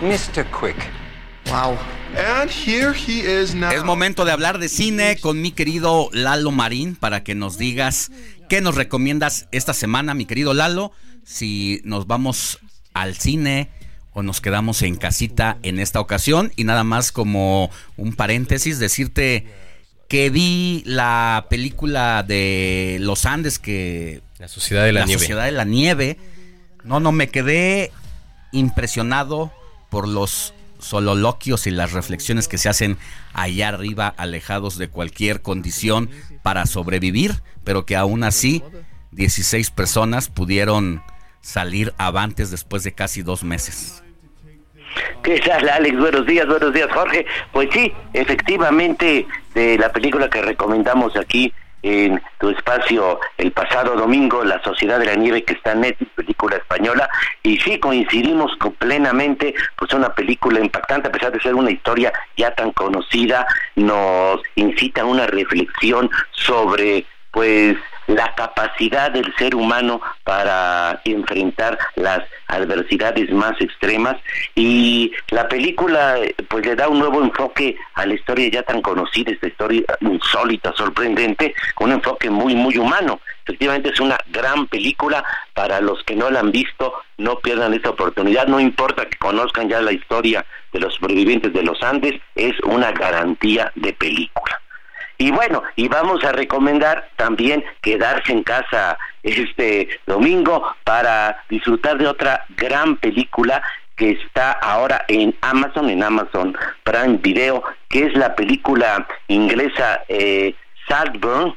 S17: Mr. Quick.
S14: Wow.
S16: And here he is now.
S5: Es momento de hablar de cine con mi querido Lalo Marín para que nos digas qué nos recomiendas esta semana, mi querido Lalo. Si nos vamos al cine o nos quedamos en casita en esta ocasión. Y nada más como un paréntesis, decirte que vi la película de Los Andes que...
S7: La Sociedad de la, Nieve.
S5: Sociedad de la Nieve. No, no, me quedé impresionado por los sololoquios y las reflexiones que se hacen allá arriba, alejados de cualquier condición para sobrevivir, pero que aún así 16 personas pudieron salir avantes después de casi dos meses.
S18: ¿Qué tal, Alex? Buenos días, buenos días, Jorge. Pues sí, efectivamente, de la película que recomendamos aquí en tu espacio el pasado domingo, La Sociedad de la Nieve, que está en Netflix, película española, y sí coincidimos plenamente, pues una película impactante, a pesar de ser una historia ya tan conocida, nos incita a una reflexión sobre pues la capacidad del ser humano para enfrentar las adversidades más extremas y la película pues le da un nuevo enfoque a la historia ya tan conocida, esta historia insólita, sorprendente, un enfoque muy muy humano. Efectivamente es una gran película para los que no la han visto, no pierdan esta oportunidad, no importa que conozcan ya la historia de los sobrevivientes de los Andes, es una garantía de película. Y bueno, y vamos a recomendar también quedarse en casa este domingo para disfrutar de otra gran película que está ahora en Amazon, en Amazon Prime Video, que es la película inglesa eh, Saltburn,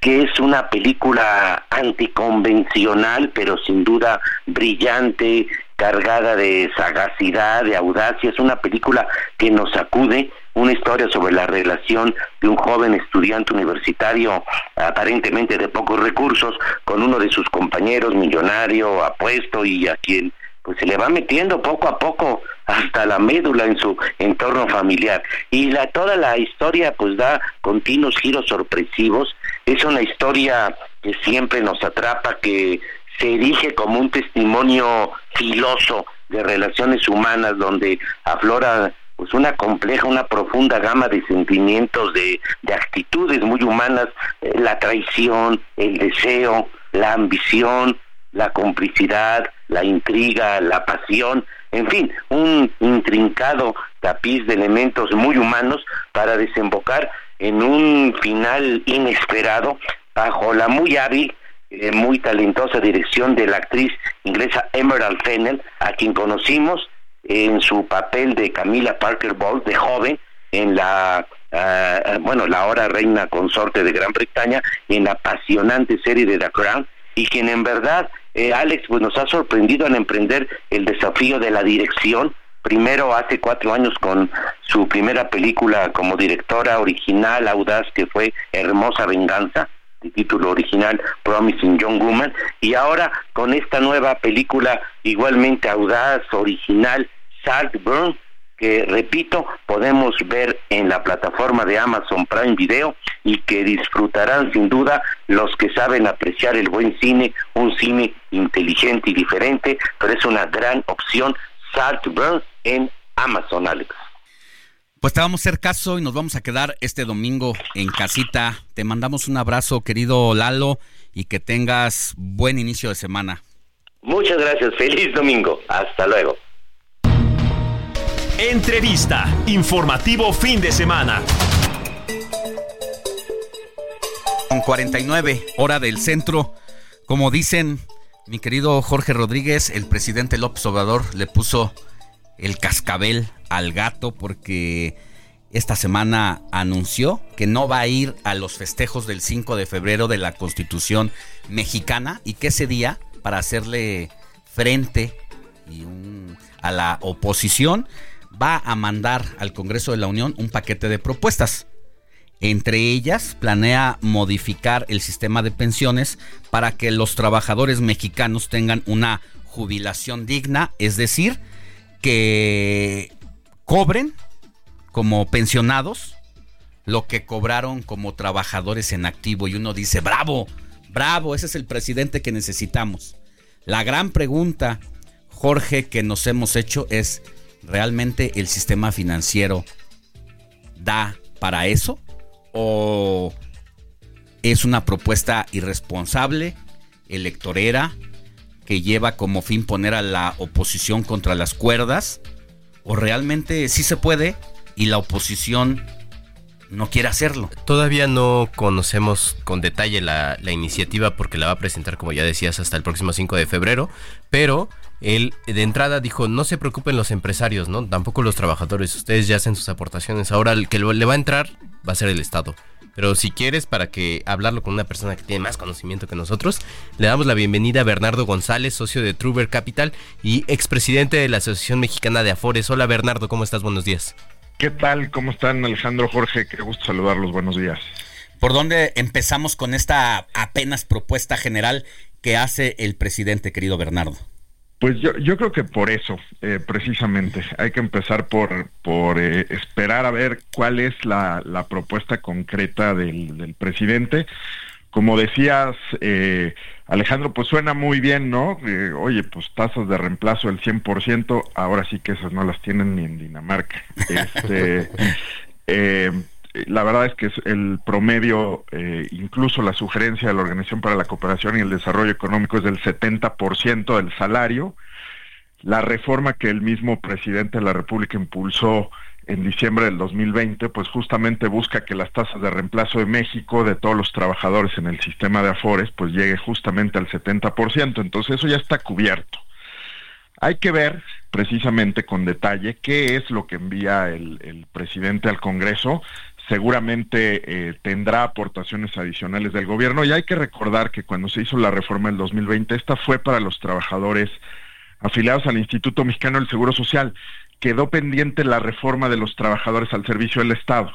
S18: que es una película anticonvencional, pero sin duda brillante, cargada de sagacidad, de audacia. Es una película que nos sacude, una historia sobre la relación de un joven estudiante universitario aparentemente de pocos recursos con uno de sus compañeros millonario, apuesto y a quien pues se le va metiendo poco a poco hasta la médula en su entorno familiar y la toda la historia pues da continuos giros sorpresivos es una historia que siempre nos atrapa que se erige como un testimonio filoso de relaciones humanas donde aflora pues una compleja, una profunda gama de sentimientos, de, de actitudes muy humanas, eh, la traición, el deseo, la ambición, la complicidad, la intriga, la pasión, en fin, un intrincado tapiz de elementos muy humanos para desembocar en un final inesperado bajo la muy hábil eh, muy talentosa dirección de la actriz inglesa Emerald Fennell, a quien conocimos en su papel de Camila Parker Bowles, de joven, en la, ah, bueno, la ahora reina consorte de Gran Bretaña, en la apasionante serie de The Crown, y quien en verdad, eh, Alex, pues nos ha sorprendido al emprender el desafío de la dirección, primero hace cuatro años con su primera película como directora original, audaz, que fue Hermosa Venganza, título original Promising Young Woman, y ahora con esta nueva película igualmente audaz, original, Saltburn, que repito, podemos ver en la plataforma de Amazon Prime Video y que disfrutarán sin duda los que saben apreciar el buen cine, un cine inteligente y diferente, pero es una gran opción, Saltburn en Amazon, Alex.
S5: Pues te vamos a hacer caso y nos vamos a quedar este domingo en casita. Te mandamos un abrazo, querido Lalo, y que tengas buen inicio de semana.
S18: Muchas gracias, feliz domingo. Hasta luego.
S8: Entrevista, informativo fin de semana.
S5: Con 49, hora del centro. Como dicen, mi querido Jorge Rodríguez, el presidente López Obrador le puso el cascabel al gato porque esta semana anunció que no va a ir a los festejos del 5 de febrero de la Constitución mexicana y que ese día, para hacerle frente a la oposición, va a mandar al Congreso de la Unión un paquete de propuestas. Entre ellas, planea modificar el sistema de pensiones para que los trabajadores mexicanos tengan una jubilación digna, es decir, que cobren como pensionados lo que cobraron como trabajadores en activo. Y uno dice, bravo, bravo, ese es el presidente que necesitamos. La gran pregunta, Jorge, que nos hemos hecho es, ¿realmente el sistema financiero da para eso? ¿O es una propuesta irresponsable, electorera, que lleva como fin poner a la oposición contra las cuerdas? ¿O realmente sí se puede y la oposición no quiere hacerlo.
S7: Todavía no conocemos con detalle la, iniciativa porque la va a presentar, como ya decías, hasta el próximo 5 de febrero, pero él de entrada dijo, no se preocupen los empresarios, ¿no? Tampoco los trabajadores, ustedes ya hacen sus aportaciones, ahora el que le va a entrar va a ser el Estado. Pero si quieres, para que hablarlo con una persona que tiene más conocimiento que nosotros, le damos la bienvenida a Bernardo González, socio de Truber Capital y expresidente de la Asociación Mexicana de Afores. Hola Bernardo, ¿cómo estás? Buenos días.
S17: ¿Qué tal? ¿Cómo están Alejandro Jorge? Qué gusto saludarlos. Buenos días.
S5: ¿Por dónde empezamos con esta apenas propuesta general que hace el presidente, querido Bernardo?
S17: Pues yo, yo creo que por eso, eh, precisamente, hay que empezar por, por eh, esperar a ver cuál es la, la propuesta concreta del, del presidente. Como decías, eh, Alejandro, pues suena muy bien, ¿no? oye, pues tasas de reemplazo del 100%, ahora sí que esas no las tienen ni en Dinamarca. Este, eh, la verdad es que el promedio, eh, incluso la sugerencia de la Organización para la Cooperación y el Desarrollo Económico es del 70% del salario. La reforma que el mismo presidente de la República impulsó en diciembre del 2020, pues justamente busca que las tasas de reemplazo de México, de todos los trabajadores en el sistema de Afores, pues llegue justamente al 70%. Entonces eso ya está cubierto. Hay que ver precisamente con detalle qué es lo que envía el, presidente al Congreso. Seguramente eh, tendrá aportaciones adicionales del gobierno y hay que recordar que cuando se hizo la reforma del 2020, esta fue para los trabajadores afiliados al Instituto Mexicano del Seguro Social quedó pendiente la reforma de los trabajadores al servicio del Estado.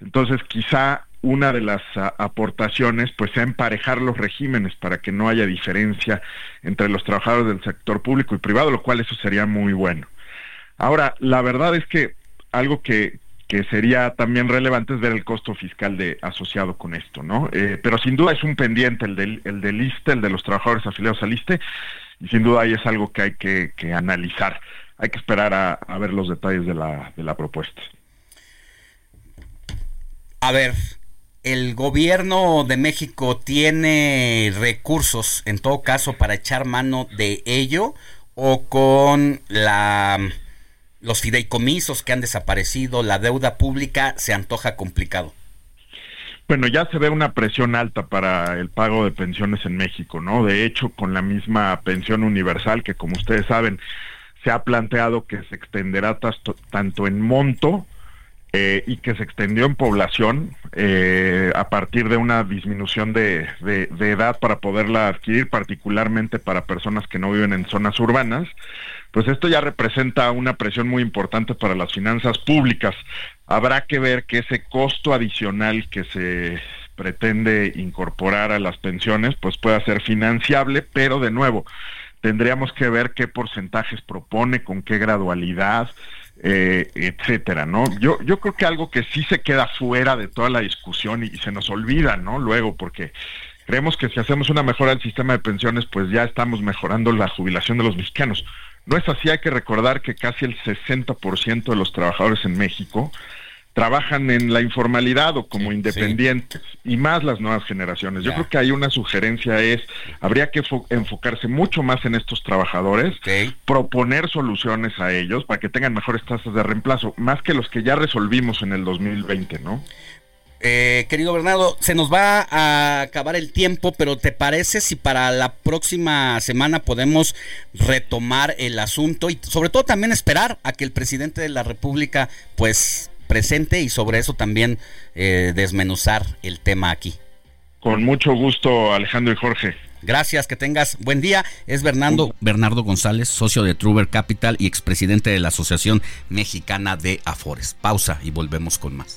S17: Entonces, quizá una de las ah, aportaciones pues sea emparejar los regímenes para que no haya diferencia entre los trabajadores del sector público y privado, lo cual eso sería muy bueno. Ahora, la verdad es que algo que, que sería también relevante ver el costo fiscal de, asociado con esto, ¿no? Eh, pero sin duda es un pendiente el del, el del ISTE, el de los trabajadores afiliados al ISTE, y sin duda ahí es algo que hay que, que analizar hay que esperar a, ver los detalles de la, de la propuesta.
S5: A ver, ¿el gobierno de México tiene recursos, en todo caso, para echar mano de ello? ¿O con la, los fideicomisos que han desaparecido, la deuda pública, se antoja complicado?
S17: Bueno, ya se ve una presión alta para el pago de pensiones en México, ¿no? De hecho, con la misma pensión universal que, como ustedes saben, se ha planteado que se extenderá tanto en monto eh, y que se extendió en población eh, a partir de una disminución de, edad para poderla adquirir, particularmente para personas que no viven en zonas urbanas, pues esto ya representa una presión muy importante para las finanzas públicas. Habrá que ver que ese costo adicional que se pretende incorporar a las pensiones, pues pueda ser financiable, pero de nuevo, tendríamos que ver qué porcentajes propone, con qué gradualidad, eh, etcétera, ¿no? Yo, yo creo que algo que sí se queda fuera de toda la discusión y, se nos olvida, ¿no? Luego, porque creemos que si hacemos una mejora del sistema de pensiones, pues ya estamos mejorando la jubilación de los mexicanos. No es así, hay que recordar que casi el 60% de los trabajadores en México trabajan en la informalidad o como independientes y más las nuevas generaciones. Yo creo que hay una sugerencia es, habría que enfocarse mucho más en estos trabajadores, proponer soluciones a ellos para que tengan mejores tasas de reemplazo, más que los que ya resolvimos en el 2020, ¿no?
S5: Eh, querido Bernardo, se nos va a acabar el tiempo, pero ¿te parece si para la próxima semana podemos retomar el asunto y sobre todo también esperar a que el presidente de la República pues presente y sobre eso también eh, desmenuzar el tema aquí.
S17: Con mucho gusto, Alejandro y Jorge.
S5: Gracias, que tengas buen día. Es Bernardo, Bernardo González, socio de Truber Capital y expresidente de la Asociación Mexicana de Afores. Pausa y volvemos con más.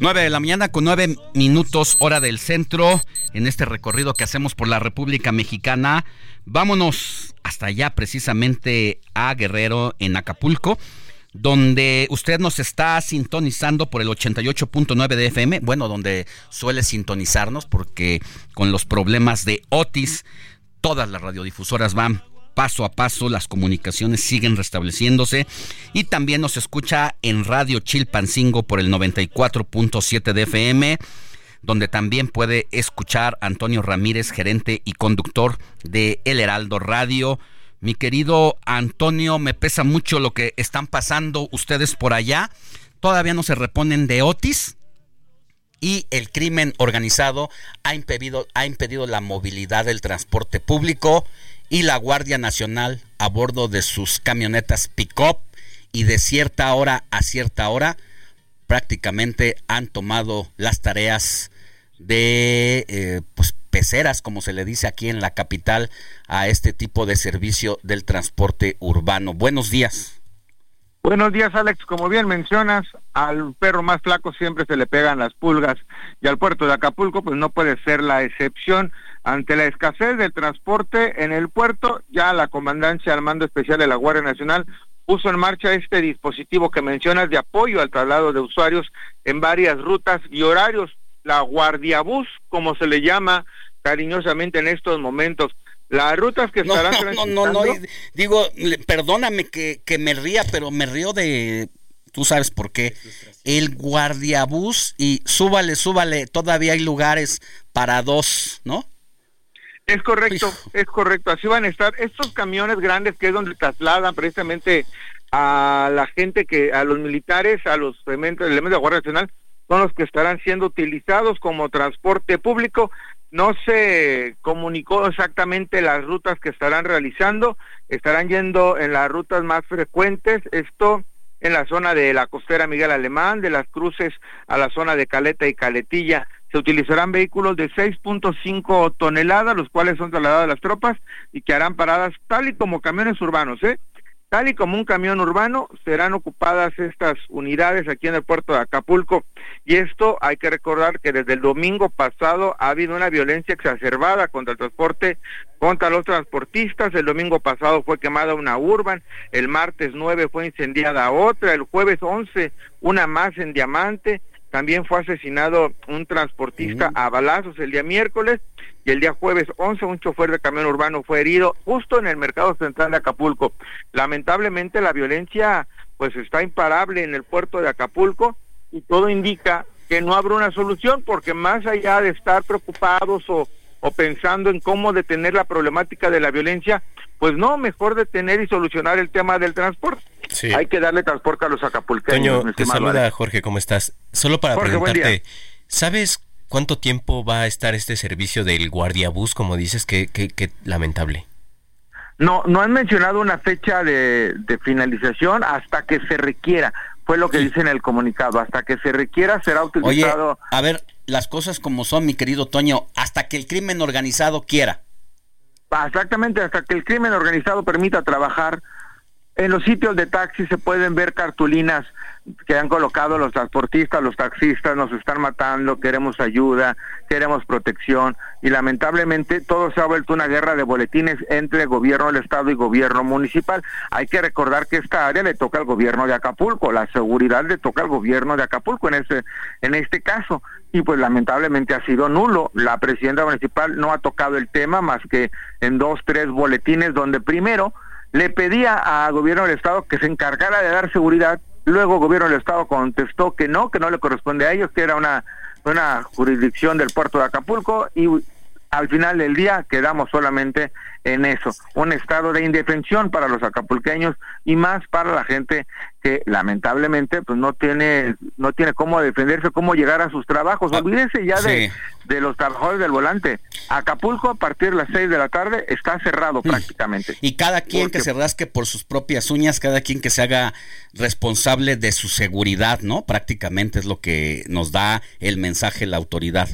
S5: 9 de la mañana con 9 minutos hora del centro en este recorrido que hacemos por la República Mexicana. Vámonos hasta allá precisamente a Guerrero en Acapulco donde usted nos está sintonizando por el 88.9 de FM, bueno, donde suele sintonizarnos porque con los problemas de Otis, todas las radiodifusoras van paso a paso, las comunicaciones siguen restableciéndose y también nos escucha en Radio Chilpancingo por el 94.7 de FM donde también puede escuchar Antonio Ramírez, gerente y conductor de El Heraldo Radio. Mi querido Antonio, me pesa mucho lo que están pasando ustedes por allá. Todavía no se reponen de Otis y el crimen organizado ha impedido, ha impedido la movilidad del transporte público y la Guardia Nacional a bordo de sus camionetas pick-up y de cierta hora a cierta hora prácticamente han tomado las tareas de eh, pues, peceras, como se le dice aquí en la capital, a este tipo de servicio del transporte urbano. Buenos días.
S19: Buenos días, Alex. Como bien mencionas, al perro más flaco siempre se le pegan las pulgas y al puerto de Acapulco pues no puede ser la excepción. Ante la escasez del transporte en el puerto, ya la Comandancia al Mando Especial de la Guardia Nacional puso en marcha este dispositivo que mencionas de apoyo al traslado de usuarios en varias rutas y horarios la guardiabús, como se le llama cariñosamente en estos momentos. Las rutas que estarán
S5: no, no, no, no, digo, perdóname que, que me ría, pero me río de, tú sabes por qué, el guardiabús y súbale, súbale, todavía hay lugares para dos, ¿no?
S19: Es correcto, es correcto, así van a estar estos camiones grandes que es donde trasladan precisamente a la gente que, a los militares, a los elementos, elementos de la Guardia Nacional, son los que estarán siendo utilizados como transporte público. No se comunicó exactamente las rutas que estarán realizando, estarán yendo en las rutas más frecuentes, esto en la zona de la costera Miguel Alemán, de las cruces a la zona de Caleta y Caletilla. Se utilizarán vehículos de 6.5 toneladas, los cuales son trasladados a las tropas y que harán paradas tal y como camiones urbanos, ¿eh? Tal y como un camión urbano, serán ocupadas estas unidades aquí en el puerto de Acapulco. Y esto hay que recordar que desde el domingo pasado ha habido una violencia exacerbada contra el transporte, contra los transportistas. El domingo pasado fue quemada una urban, el martes 9 fue incendiada otra, el jueves 11 una más en Diamante. También fue asesinado un transportista a balazos el día miércoles y el día jueves 11 un chofer de camión urbano fue herido justo en el mercado central de Acapulco. Lamentablemente la violencia pues está imparable en el puerto de Acapulco y todo indica que no habrá una solución porque más allá de estar preocupados o, o pensando en cómo detener la problemática de la violencia, pues no, mejor detener y solucionar el tema del transporte. Hay que darle transporte a los acapulqueños.
S7: Toño, te saluda Jorge, ¿cómo estás? Solo para preguntarte, ¿sabes ¿Cuánto tiempo va a estar este servicio del guardiabús, como dices? Qué, qué, lamentable.
S19: No, no han mencionado una fecha de, finalización hasta que se requiera. Fue lo que dice en el comunicado. Hasta que se requiera será utilizado.
S5: Oye, a ver, las cosas como son, mi querido Toño, hasta que el crimen organizado quiera.
S19: Exactamente, hasta que el crimen organizado permita trabajar en los sitios de taxi se pueden ver cartulinas que han colocado los transportistas, los taxistas, nos están matando, queremos ayuda, queremos protección y lamentablemente todo se ha vuelto una guerra de boletines entre gobierno del estado y gobierno municipal. Hay que recordar que esta área le toca al gobierno de Acapulco, la seguridad le toca al gobierno de Acapulco en ese en este caso y pues lamentablemente ha sido nulo. La presidenta municipal no ha tocado el tema más que en dos, tres boletines donde primero le pedía al gobierno del estado que se encargara de dar seguridad. Luego gobierno del estado contestó que no, que no le corresponde a ellos, que era una, una jurisdicción del puerto de Acapulco y al final del día quedamos solamente en eso, un estado de indefensión para los acapulqueños y más para la gente que lamentablemente pues no tiene no tiene cómo defenderse, cómo llegar a sus trabajos. Ah, Olvídense ya de, de los trabajadores del volante. Acapulco a partir de las seis de la tarde está cerrado mm. prácticamente.
S5: Y cada quien que se rasque por sus propias uñas, cada quien que se haga responsable de su seguridad, ¿no? Prácticamente es lo que nos da el mensaje la autoridad.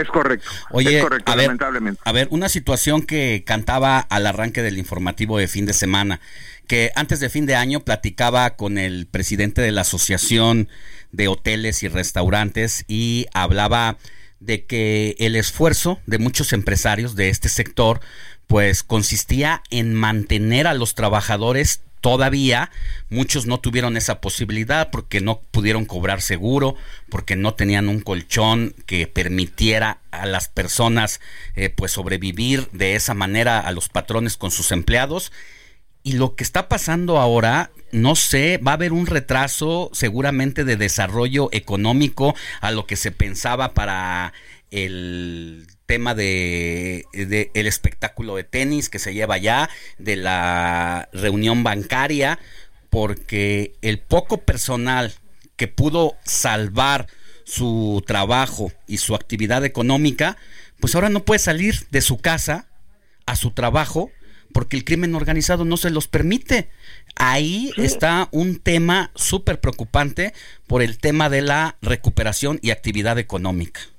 S19: Es correcto. Oye, a ver, lamentablemente.
S5: A ver, una situación que cantaba al arranque del informativo de fin de semana, que antes de fin de año platicaba con el presidente de la Asociación de Hoteles y Restaurantes y hablaba de que el esfuerzo de muchos empresarios de este sector pues consistía en mantener a los trabajadores Todavía muchos no tuvieron esa posibilidad porque no pudieron cobrar seguro, porque no tenían un colchón que permitiera a las personas eh, pues sobrevivir de esa manera a los patrones con sus empleados. Y lo que está pasando ahora, no sé, va a haber un retraso seguramente de desarrollo económico a lo que se pensaba para el tema de, el espectáculo de tenis que se lleva ya, de la reunión bancaria, porque el poco personal que pudo salvar su trabajo y su actividad económica, pues ahora no puede salir de su casa a su trabajo porque el crimen organizado no se los permite. Ahí está un tema súper preocupante por el tema de la recuperación y actividad económica.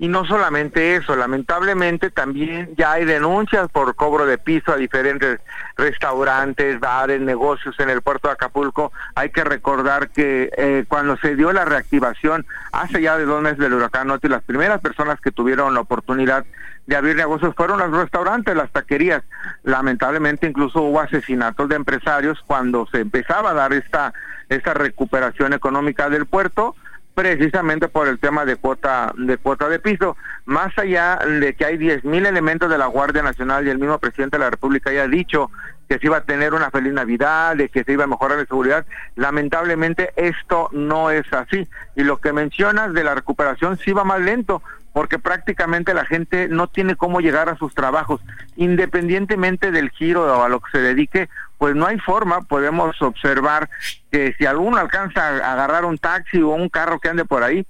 S19: Y no solamente eso, lamentablemente también ya hay denuncias por cobro de piso a diferentes restaurantes, bares, negocios en el puerto de Acapulco. Hay que recordar que eh, cuando se dio la reactivación hace ya de dos meses del huracán y las primeras personas que tuvieron la oportunidad de abrir negocios fueron los restaurantes, las taquerías. Lamentablemente incluso hubo asesinatos de empresarios cuando se empezaba a dar esta, esta recuperación económica del puerto precisamente por el tema de cuota de cuota de piso. Más allá de que hay 10.000 elementos de la Guardia Nacional y el mismo presidente de la República ya ha dicho que se iba a tener una feliz Navidad, de que se iba a mejorar la seguridad, lamentablemente esto no es así. Y lo que mencionas de la recuperación sí va más lento, porque prácticamente la gente no tiene cómo llegar a sus trabajos, independientemente del giro o a lo que se dedique, pues no hay forma, podemos observar que si alguno alcanza a agarrar un taxi o un carro que ande por ahí,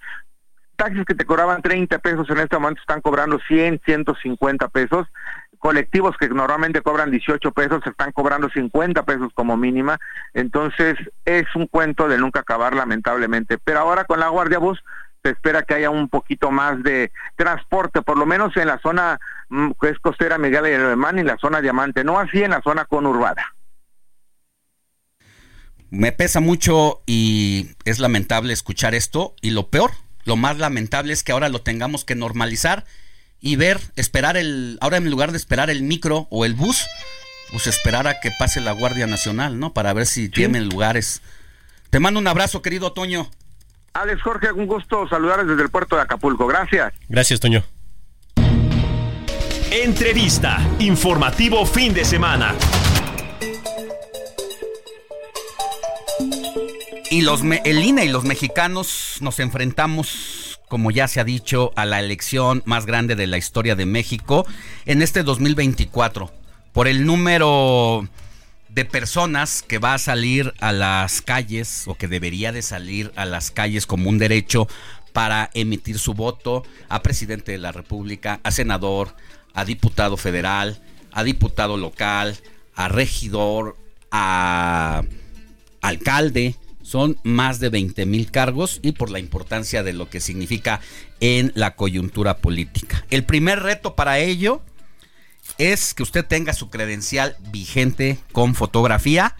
S19: taxis que te cobraban 30 pesos en este momento están cobrando 100, 150 pesos, colectivos que normalmente cobran 18 pesos están cobrando 50 pesos como mínima, entonces es un cuento de nunca acabar lamentablemente, pero ahora con la Guardia Bus se espera que haya un poquito más de transporte, por lo menos en la zona mm, que es costera Miguel Alemán y la zona Diamante, no así en la zona conurbada
S5: me pesa mucho y es lamentable escuchar esto. Y lo peor, lo más lamentable es que ahora lo tengamos que normalizar y ver, esperar el, ahora en lugar de esperar el micro o el bus, pues esperar a que pase la Guardia Nacional, ¿no? Para ver si tienen lugares. Te mando un abrazo, querido Toño.
S19: Alex Jorge, un gusto saludarles desde el puerto de Acapulco. Gracias.
S7: Gracias, Toño.
S8: Entrevista. Informativo fin de semana.
S5: Y los el INE y los mexicanos nos enfrentamos, como ya se ha dicho, a la elección más grande de la historia de México en este 2024 por el número de personas que va a salir a las calles o que debería de salir a las calles como un derecho para emitir su voto a presidente de la República, a senador, a diputado federal, a diputado local, a regidor, a alcalde, son más de 20 mil cargos y por la importancia de lo que significa en la coyuntura política. El primer reto para ello es que usted tenga su credencial vigente con fotografía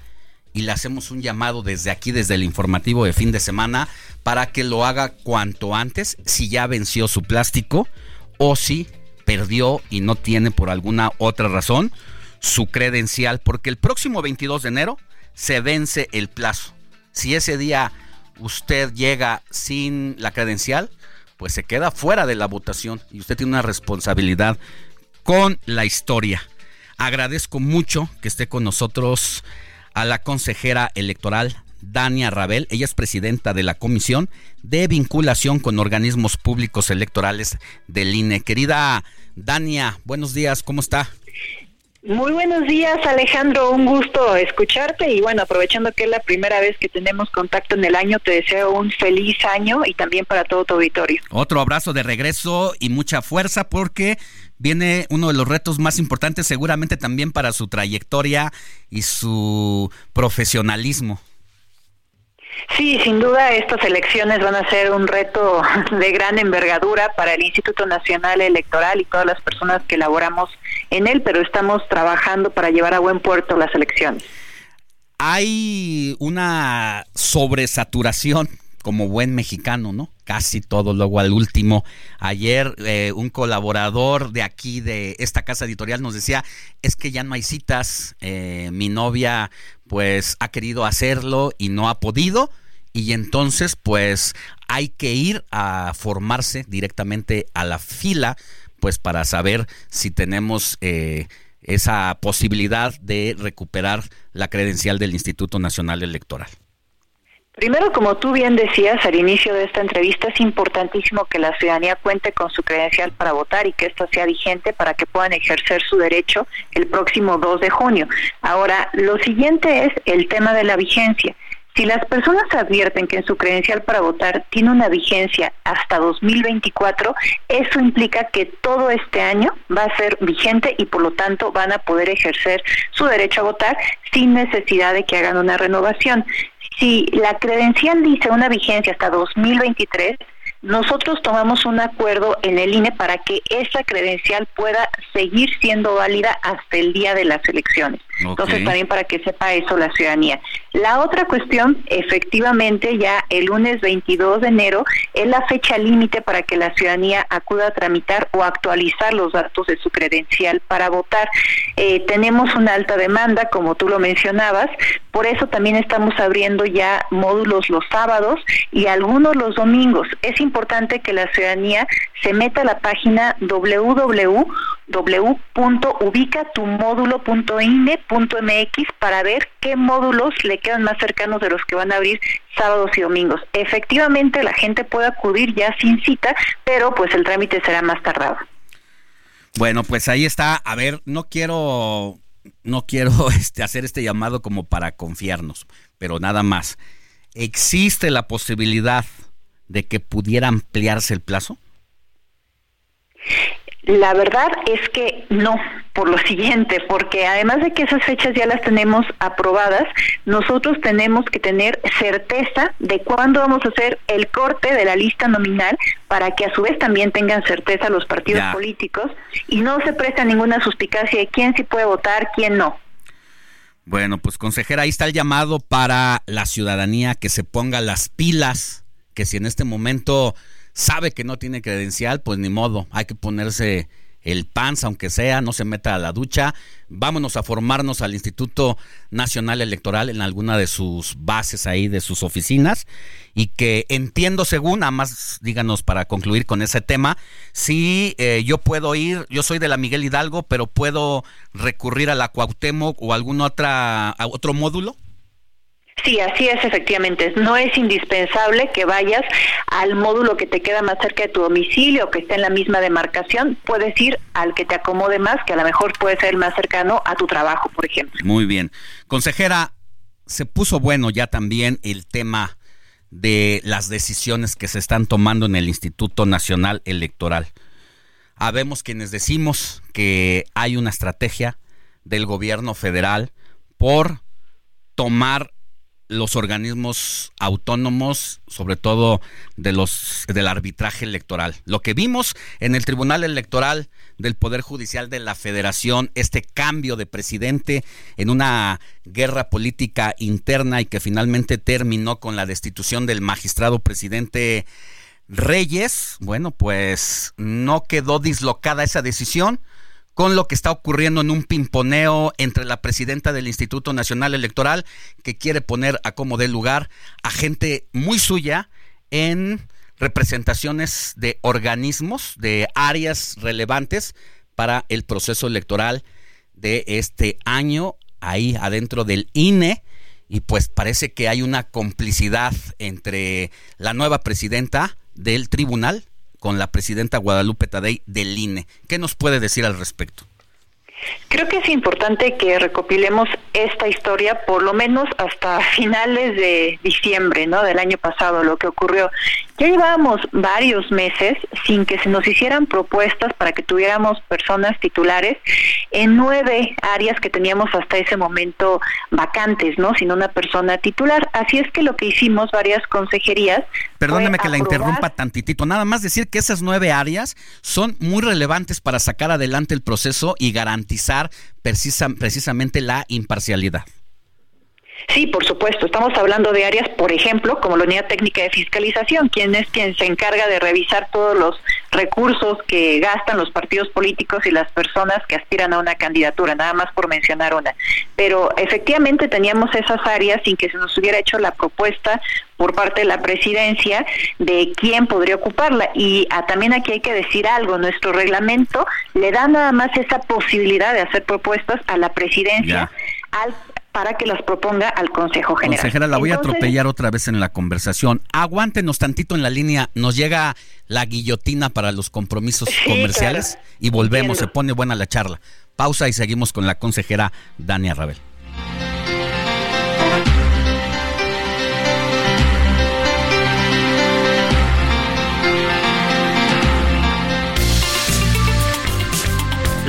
S5: y le hacemos un llamado desde aquí, desde el informativo de fin de semana, para que lo haga cuanto antes, si ya venció su plástico o si perdió y no tiene por alguna otra razón su credencial, porque el próximo 22 de enero se vence el plazo si ese día usted llega sin la credencial, pues se queda fuera de la votación y usted tiene una responsabilidad con la historia. Agradezco mucho que esté con nosotros a la consejera electoral Dania Rabel. Ella es presidenta de la Comisión de Vinculación con Organismos Públicos Electorales del INE. Querida Dania, buenos días, ¿cómo está?
S20: Muy buenos días, Alejandro. Un gusto escucharte y bueno, aprovechando que es la primera vez que tenemos contacto en el año, te deseo un feliz año y también para todo tu auditorio.
S5: Otro abrazo de regreso y mucha fuerza porque viene uno de los retos más importantes seguramente también para su trayectoria y su profesionalismo.
S20: Sí, sin duda estas elecciones van a ser un reto de gran envergadura para el Instituto Nacional Electoral y todas las personas que elaboramos en él, pero estamos trabajando para llevar a buen puerto las elecciones.
S5: Hay una sobresaturación como buen mexicano, ¿no? Casi todo, luego al último. Ayer eh, un colaborador de aquí, de esta casa editorial, nos decía, es que ya no hay citas, eh, mi novia pues ha querido hacerlo y no ha podido, y entonces pues hay que ir a formarse directamente a la fila, pues para saber si tenemos... Eh, esa posibilidad de recuperar la credencial del Instituto Nacional Electoral.
S20: Primero, como tú bien decías al inicio de esta entrevista, es importantísimo que la ciudadanía cuente con su credencial para votar y que esta sea vigente para que puedan ejercer su derecho el próximo 2 de junio. Ahora, lo siguiente es el tema de la vigencia. Si las personas advierten que en su credencial para votar tiene una vigencia hasta 2024, eso implica que todo este año va a ser vigente y por lo tanto van a poder ejercer su derecho a votar sin necesidad de que hagan una renovación si la credencial dice una vigencia hasta 2023, nosotros tomamos un acuerdo en el INE para que esa credencial pueda seguir siendo válida hasta el día de las elecciones. Entonces, también para que sepa eso la ciudadanía. La otra cuestión, efectivamente, ya el lunes 22 de enero es la fecha límite para que la ciudadanía acuda a tramitar o actualizar los datos de su credencial para votar. Eh, tenemos una alta demanda, como tú lo mencionabas, por eso también estamos abriendo ya módulos los sábados y algunos los domingos. Es importante que la ciudadanía se meta a la página www.ubicatumódulo.ine.mx para ver qué módulos le quedan más cercanos de los que van a abrir sábados y domingos. Efectivamente, la gente puede acudir ya sin cita, pero pues el trámite será más tardado.
S5: Bueno, pues ahí está. A ver, no quiero no quiero este, hacer este llamado como para confiarnos, pero nada más. ¿Existe la posibilidad de que pudiera ampliarse el plazo?
S20: La verdad es que no, por lo siguiente, porque además de que esas fechas ya las tenemos aprobadas, nosotros tenemos que tener certeza de cuándo vamos a hacer el corte de la lista nominal para que a su vez también tengan certeza los partidos políticos y no se presta ninguna suspicacia de quién sí puede votar, quién no.
S5: Bueno, pues consejera, ahí está el llamado para la ciudadanía que se ponga las pilas, que si en este momento sabe que no tiene credencial, pues ni modo, hay que ponerse el PANS, aunque sea, no se meta a la ducha. Vámonos a formarnos al Instituto Nacional Electoral en alguna de sus bases ahí, de sus oficinas, y que entiendo según, nada más díganos para concluir con ese tema, si eh, yo puedo ir, yo soy de la Miguel Hidalgo, pero puedo recurrir a la Cuauhtémoc o algún otra, a otro módulo.
S20: Sí, así es, efectivamente. No es indispensable que vayas al módulo que te queda más cerca de tu domicilio, que esté en la misma demarcación. Puedes ir al que te acomode más, que a lo mejor puede ser el más cercano a tu trabajo, por ejemplo.
S5: Muy bien. Consejera, se puso bueno ya también el tema de las decisiones que se están tomando en el Instituto Nacional Electoral. Habemos quienes decimos que hay una estrategia del gobierno federal por tomar los organismos autónomos, sobre todo de los del arbitraje electoral. Lo que vimos en el Tribunal Electoral del Poder Judicial de la Federación, este cambio de presidente en una guerra política interna y que finalmente terminó con la destitución del magistrado presidente Reyes, bueno, pues no quedó dislocada esa decisión con lo que está ocurriendo en un pimponeo entre la presidenta del Instituto Nacional Electoral, que quiere poner a como de lugar a gente muy suya en representaciones de organismos, de áreas relevantes para el proceso electoral de este año, ahí adentro del INE, y pues parece que hay una complicidad entre la nueva presidenta del tribunal con la presidenta Guadalupe Tadei del INE. ¿Qué nos puede decir al respecto?
S20: Creo que es importante que recopilemos esta historia por lo menos hasta finales de diciembre, ¿no? Del año pasado, lo que ocurrió. Ya llevábamos varios meses sin que se nos hicieran propuestas para que tuviéramos personas titulares en nueve áreas que teníamos hasta ese momento vacantes, ¿no? Sin una persona titular. Así es que lo que hicimos varias consejerías.
S5: Perdóneme que la interrumpa tantitito. Nada más decir que esas nueve áreas son muy relevantes para sacar adelante el proceso y garantizar precisamente la imparcialidad.
S20: Sí, por supuesto. Estamos hablando de áreas, por ejemplo, como la unidad técnica de fiscalización, quien es quien se encarga de revisar todos los recursos que gastan los partidos políticos y las personas que aspiran a una candidatura, nada más por mencionar una. Pero efectivamente teníamos esas áreas sin que se nos hubiera hecho la propuesta por parte de la presidencia de quién podría ocuparla. Y ah, también aquí hay que decir algo, nuestro reglamento le da nada más esa posibilidad de hacer propuestas a la presidencia al para que las proponga al Consejo General.
S5: Consejera, la voy a atropellar otra vez en la conversación. Aguántenos tantito en la línea. Nos llega la guillotina para los compromisos comerciales y volvemos. Se pone buena la charla. Pausa y seguimos con la consejera Dania Rabel.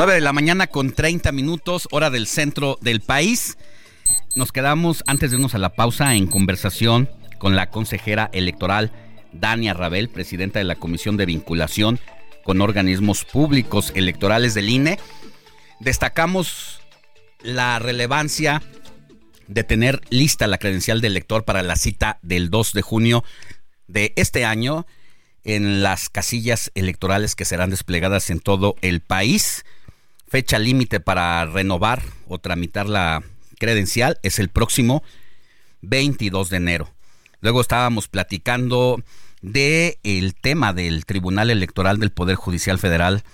S5: 9 de la mañana con 30 minutos, hora del centro del país. Nos quedamos, antes de irnos a la pausa, en conversación con la consejera electoral Dania Rabel, presidenta de la Comisión de Vinculación con Organismos Públicos Electorales del INE. Destacamos la relevancia de tener lista la credencial de elector para la cita del 2 de junio de este año en las casillas electorales que serán desplegadas en todo el país. Fecha límite para renovar o tramitar la credencial es el próximo 22 de enero. Luego estábamos platicando de el tema del Tribunal Electoral del Poder Judicial Federal,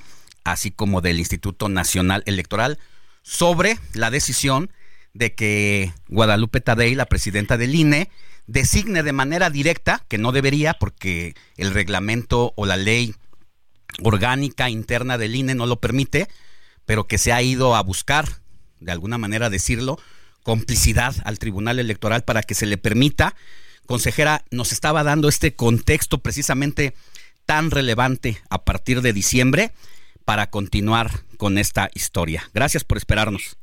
S5: así como del Instituto Nacional Electoral, sobre la decisión de que Guadalupe Tadei, la presidenta del INE, designe de manera directa, que no debería porque el reglamento o la ley orgánica interna del INE no lo permite, pero que se ha ido a buscar, de alguna manera decirlo, complicidad al Tribunal Electoral para que se le permita. Consejera, nos estaba dando este contexto precisamente tan relevante a partir de diciembre para continuar con esta historia. Gracias por esperarnos.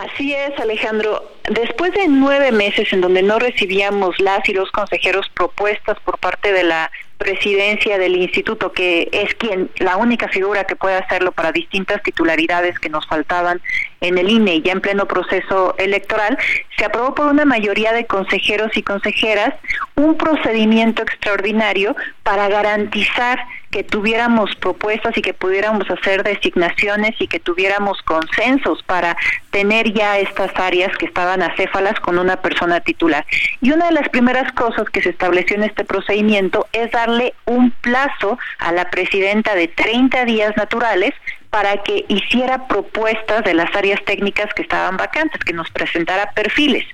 S20: Así es, Alejandro. Después de nueve meses en donde no recibíamos las y los consejeros propuestas por parte de la presidencia del instituto, que es quien la única figura que puede hacerlo para distintas titularidades que nos faltaban en el INE y ya en pleno proceso electoral, se aprobó por una mayoría de consejeros y consejeras un procedimiento extraordinario para garantizar que tuviéramos propuestas y que pudiéramos hacer designaciones y que tuviéramos consensos para tener ya estas áreas que estaban acéfalas con una persona titular. Y una de las primeras cosas que se estableció en este procedimiento es darle un plazo a la presidenta de 30 días naturales para que hiciera propuestas de las áreas técnicas que estaban vacantes, que nos presentara perfiles.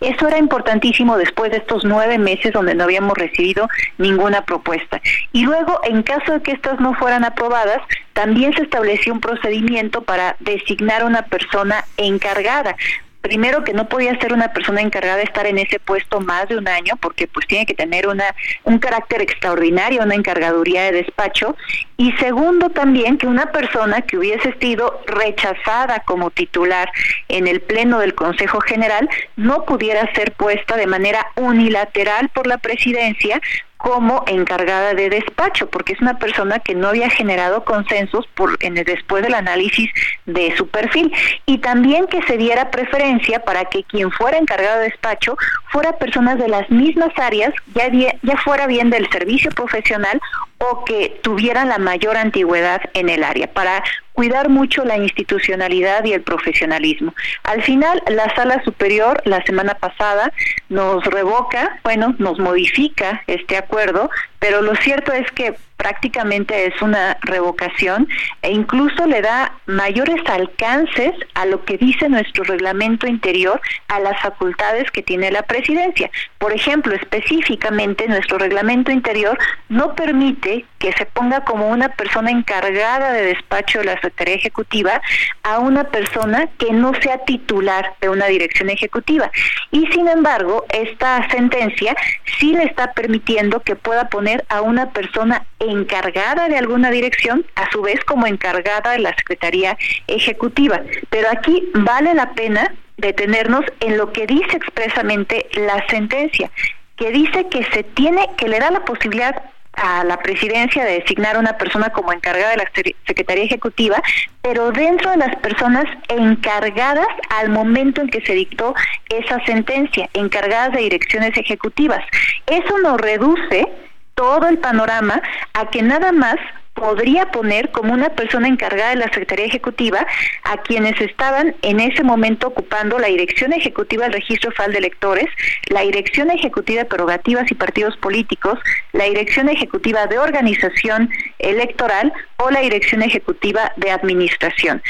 S20: Eso era importantísimo después de estos nueve meses donde no habíamos recibido ninguna propuesta. Y luego, en caso de que estas no fueran aprobadas, también se estableció un procedimiento para designar una persona encargada primero que no podía ser una persona encargada de estar en ese puesto más de un año porque pues tiene que tener una un carácter extraordinario, una encargaduría de despacho Y segundo también que una persona que hubiese sido rechazada como titular en el Pleno del Consejo General no pudiera ser puesta de manera unilateral por la presidencia como encargada de despacho, porque es una persona que no había generado consensos por, en el, después del análisis de su perfil. Y también que se diera preferencia para que quien fuera encargado de despacho fuera personas de las mismas áreas, ya, ya fuera bien del servicio profesional o que tuvieran la mayor antigüedad en el área, para cuidar mucho la institucionalidad y el profesionalismo. Al final, la sala superior la semana pasada nos revoca, bueno, nos modifica este acuerdo, pero lo cierto es que prácticamente es una revocación e incluso le da mayores alcances a lo que dice nuestro reglamento interior a las facultades que tiene la presidencia. Por ejemplo, específicamente nuestro reglamento interior no permite que se ponga como una persona encargada de despacho de la Secretaría Ejecutiva a una persona que no sea titular de una dirección ejecutiva. Y sin embargo, esta sentencia sí le está permitiendo que pueda poner a una persona encargada de alguna dirección, a su vez como encargada de la Secretaría Ejecutiva. Pero aquí vale la pena detenernos en lo que dice expresamente la sentencia, que dice que se tiene, que le da la posibilidad a la presidencia de designar a una persona como encargada de la Secretaría Ejecutiva, pero dentro de las personas encargadas al momento en que se dictó esa sentencia, encargadas de direcciones ejecutivas. Eso nos reduce todo el panorama a que nada más podría poner como una persona encargada de la Secretaría Ejecutiva a quienes estaban en ese momento ocupando la Dirección Ejecutiva del Registro Federal de Electores, la Dirección Ejecutiva de Prerrogativas y Partidos Políticos, la Dirección Ejecutiva de Organización Electoral o la Dirección Ejecutiva de Administración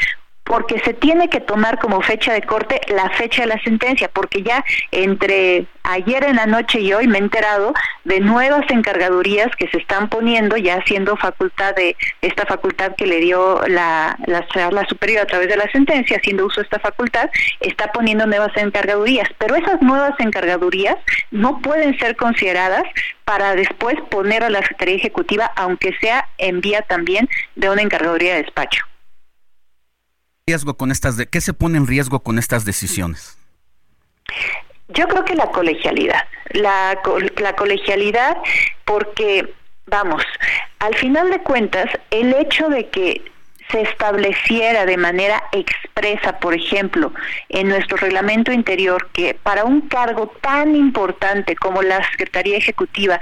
S20: porque se tiene que tomar como fecha de corte la fecha de la sentencia, porque ya entre ayer en la noche y hoy me he enterado de nuevas encargadurías que se están poniendo, ya siendo facultad de esta facultad que le dio la, la sala superior a través de la sentencia, haciendo uso de esta facultad, está poniendo nuevas encargadurías, pero esas nuevas encargadurías no pueden ser consideradas para después poner a la Secretaría Ejecutiva, aunque sea en vía también de una encargaduría de despacho
S5: riesgo con estas de, ¿Qué se pone en riesgo con estas decisiones?
S20: Yo creo que la colegialidad, la, la colegialidad porque, vamos, al final de cuentas, el hecho de que se estableciera de manera expresa, por ejemplo, en nuestro reglamento interior, que para un cargo tan importante como la Secretaría Ejecutiva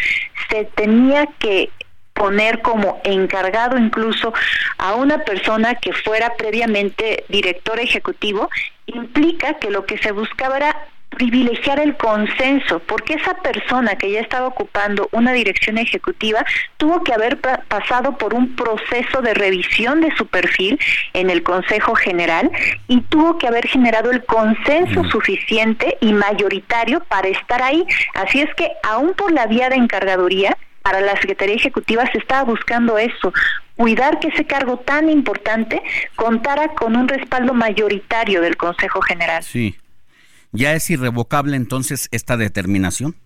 S20: se tenía que poner como encargado incluso a una persona que fuera previamente director ejecutivo, implica que lo que se buscaba era privilegiar el consenso, porque esa persona que ya estaba ocupando una dirección ejecutiva tuvo que haber pasado por un proceso de revisión de su perfil en el Consejo General y tuvo que haber generado el consenso suficiente y mayoritario para estar ahí. Así es que, aún por la vía de encargaduría, para la Secretaría Ejecutiva se estaba buscando eso, cuidar que ese cargo tan importante contara con un respaldo mayoritario del Consejo General.
S5: Sí. ¿Ya es irrevocable entonces esta determinación?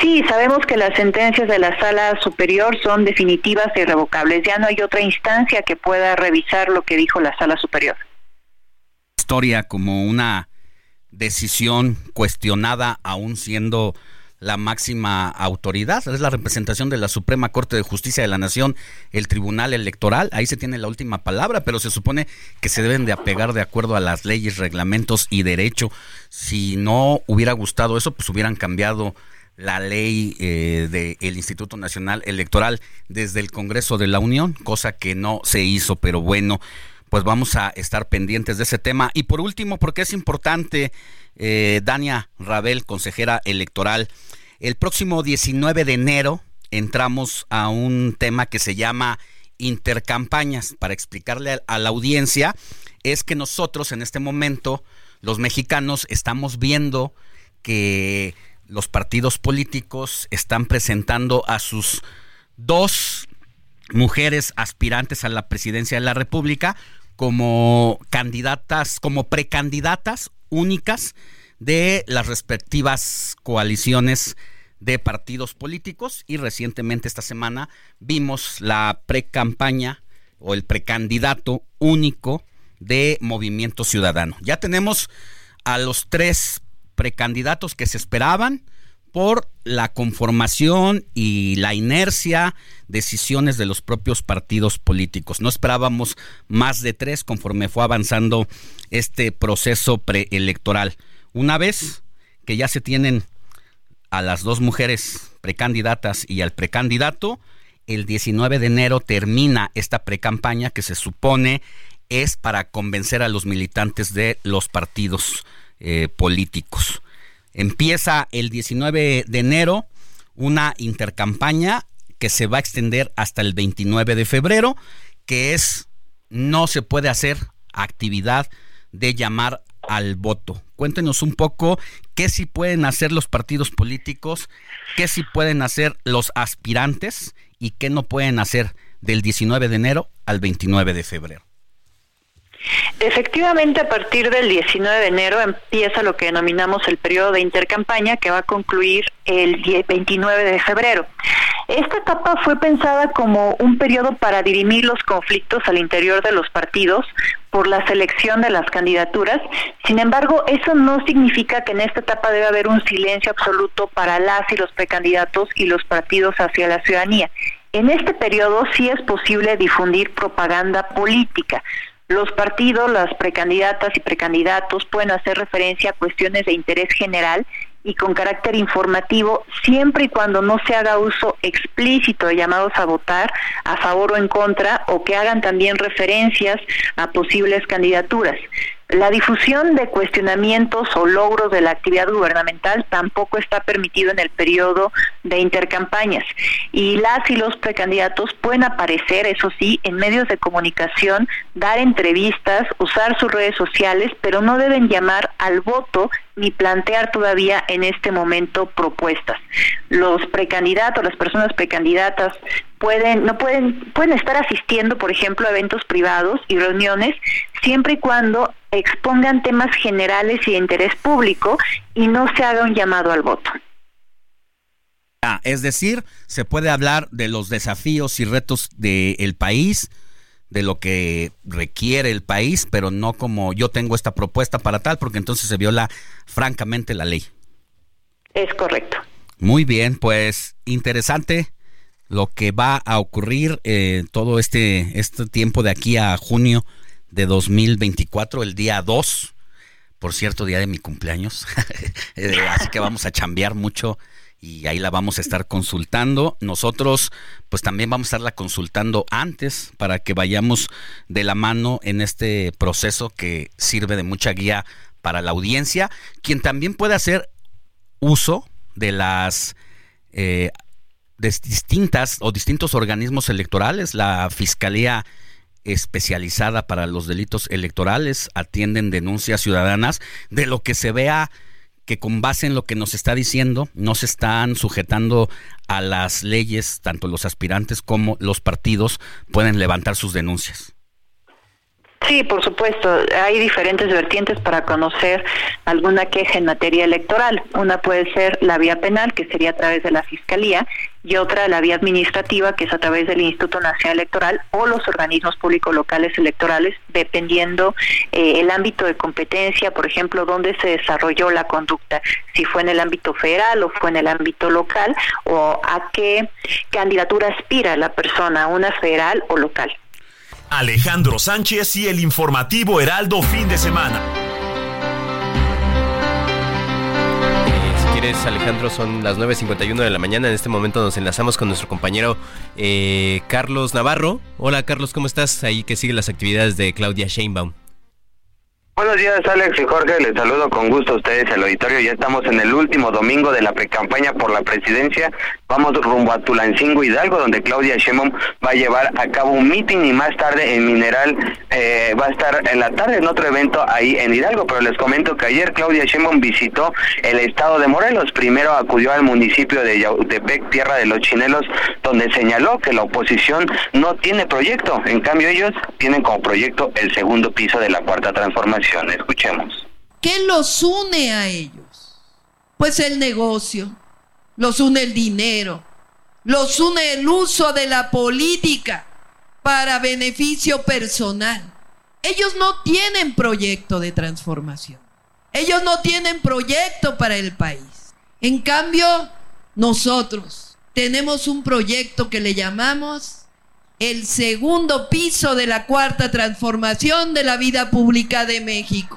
S20: Sí, sabemos que las sentencias de la sala superior son definitivas e irrevocables. Ya no hay otra instancia que pueda revisar lo que dijo la sala superior.
S5: Historia como una decisión cuestionada aún siendo la máxima autoridad, es la representación de la Suprema Corte de Justicia de la Nación, el Tribunal Electoral, ahí se tiene la última palabra, pero se supone que se deben de apegar de acuerdo a las leyes, reglamentos y derecho. Si no hubiera gustado eso, pues hubieran cambiado la ley eh, del Instituto Nacional Electoral desde el Congreso de la Unión, cosa que no se hizo, pero bueno, pues vamos a estar pendientes de ese tema. Y por último, porque es importante, eh, Dania Rabel, consejera electoral, el próximo 19 de enero entramos a un tema que se llama intercampañas. Para explicarle a la audiencia, es que nosotros en este momento, los mexicanos, estamos viendo que los partidos políticos están presentando a sus dos mujeres aspirantes a la presidencia de la República como candidatas, como precandidatas únicas de las respectivas coaliciones de partidos políticos y recientemente esta semana vimos la pre-campaña o el precandidato único de Movimiento Ciudadano. Ya tenemos a los tres precandidatos que se esperaban por la conformación y la inercia, decisiones de los propios partidos políticos. No esperábamos más de tres conforme fue avanzando este proceso preelectoral. Una vez que ya se tienen a las dos mujeres precandidatas y al precandidato, el 19 de enero termina esta precampaña que se supone es para convencer a los militantes de los partidos eh, políticos. Empieza el 19 de enero una intercampaña que se va a extender hasta el 29 de febrero, que es no se puede hacer actividad de llamar al voto. Cuéntenos un poco qué sí pueden hacer los partidos políticos, qué sí pueden hacer los aspirantes y qué no pueden hacer del 19 de enero al 29 de febrero.
S20: Efectivamente, a partir del 19 de enero empieza lo que denominamos el periodo de intercampaña que va a concluir el 29 de febrero. Esta etapa fue pensada como un periodo para dirimir los conflictos al interior de los partidos por la selección de las candidaturas. Sin embargo, eso no significa que en esta etapa debe haber un silencio absoluto para las y los precandidatos y los partidos hacia la ciudadanía. En este periodo sí es posible difundir propaganda política los partidos, las precandidatas y precandidatos pueden hacer referencia a cuestiones de interés general y con carácter informativo siempre y cuando no se haga uso explícito de llamados a votar a favor o en contra o que hagan también referencias a posibles candidaturas. La difusión de cuestionamientos o logros de la actividad gubernamental tampoco está permitido en el periodo de intercampañas y las y los precandidatos pueden aparecer, eso sí, en medios de comunicación, dar entrevistas, usar sus redes sociales, pero no deben llamar al voto ni plantear todavía en este momento propuestas. Los precandidatos, las personas precandidatas pueden no pueden pueden estar asistiendo, por ejemplo, a eventos privados y reuniones siempre y cuando expongan temas generales y de interés público y no se haga un llamado al voto.
S5: Ah, es decir, se puede hablar de los desafíos y retos del país, de lo que requiere el país, pero no como yo tengo esta propuesta para tal, porque entonces se viola francamente la ley.
S20: Es correcto.
S5: Muy bien, pues interesante lo que va a ocurrir eh, todo este, este tiempo de aquí a junio de 2024, el día 2, por cierto, día de mi cumpleaños. Eh, así que vamos a chambear mucho y ahí la vamos a estar consultando. Nosotros pues también vamos a estarla consultando antes para que vayamos de la mano en este proceso que sirve de mucha guía para la audiencia, quien también puede hacer uso de las eh, distintas o distintos organismos electorales, la Fiscalía especializada para los delitos electorales atienden denuncias ciudadanas de lo que se vea que con base en lo que nos está diciendo no se están sujetando a las leyes, tanto los aspirantes como los partidos pueden levantar sus denuncias.
S20: Sí, por supuesto. Hay diferentes vertientes para conocer alguna queja en materia electoral. Una puede ser la vía penal, que sería a través de la Fiscalía, y otra la vía administrativa, que es a través del Instituto Nacional Electoral o los organismos públicos locales electorales, dependiendo eh, el ámbito de competencia, por ejemplo, dónde se desarrolló la conducta, si fue en el ámbito federal o fue en el ámbito local, o a qué candidatura aspira la persona, una federal o local.
S8: Alejandro Sánchez y el informativo Heraldo fin de semana.
S7: Eh, si quieres, Alejandro, son las 9.51 de la mañana. En este momento nos enlazamos con nuestro compañero eh, Carlos Navarro. Hola, Carlos, ¿cómo estás? Ahí que sigue las actividades de Claudia Sheinbaum.
S9: Buenos días, Alex y Jorge. Les saludo con gusto a ustedes, el auditorio. Ya estamos en el último domingo de la precampaña por la presidencia. Vamos rumbo a Tulancingo Hidalgo, donde Claudia Sheinbaum va a llevar a cabo un meeting y más tarde en Mineral eh, va a estar en la tarde en otro evento ahí en Hidalgo. Pero les comento que ayer Claudia Sheinbaum visitó el estado de Morelos. Primero acudió al municipio de Yautepec, Tierra de los Chinelos, donde señaló que la oposición no tiene proyecto. En cambio, ellos tienen como proyecto el segundo piso de la cuarta transformación. Escuchemos.
S21: ¿Qué los une a ellos? Pues el negocio. los une el dinero, los une el uso de la política para beneficio personal. Ellos no tienen proyecto de transformación. Ellos no tienen proyecto para el país. En cambio, nosotros tenemos un proyecto que le llamamos el segundo piso de la cuarta transformación de la vida pública de México.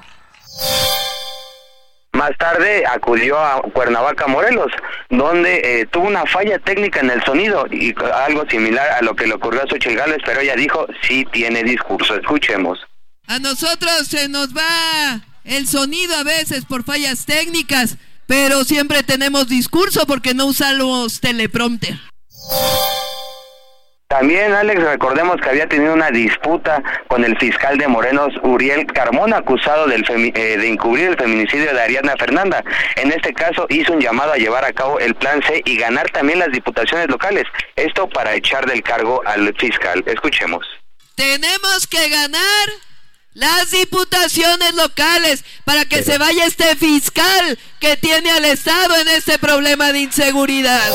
S9: Más tarde acudió a Cuernavaca, Morelos, donde eh, tuvo una falla técnica en el sonido y algo similar a lo que le ocurrió a Xochitl pero ella dijo sí tiene discurso. Escuchemos.
S21: A nosotros se nos va el sonido a veces por fallas técnicas, pero siempre tenemos discurso porque no usamos teleprompter.
S9: También, Alex, recordemos que había tenido una disputa con el fiscal de Morenos, Uriel Carmona, acusado eh, de encubrir el feminicidio de Ariadna Fernanda. En este caso, hizo un llamado a llevar a cabo el plan C y ganar también las diputaciones locales. Esto para echar del cargo al fiscal. Escuchemos.
S21: Tenemos que ganar las diputaciones locales para que se vaya este fiscal que tiene al Estado en este problema de inseguridad.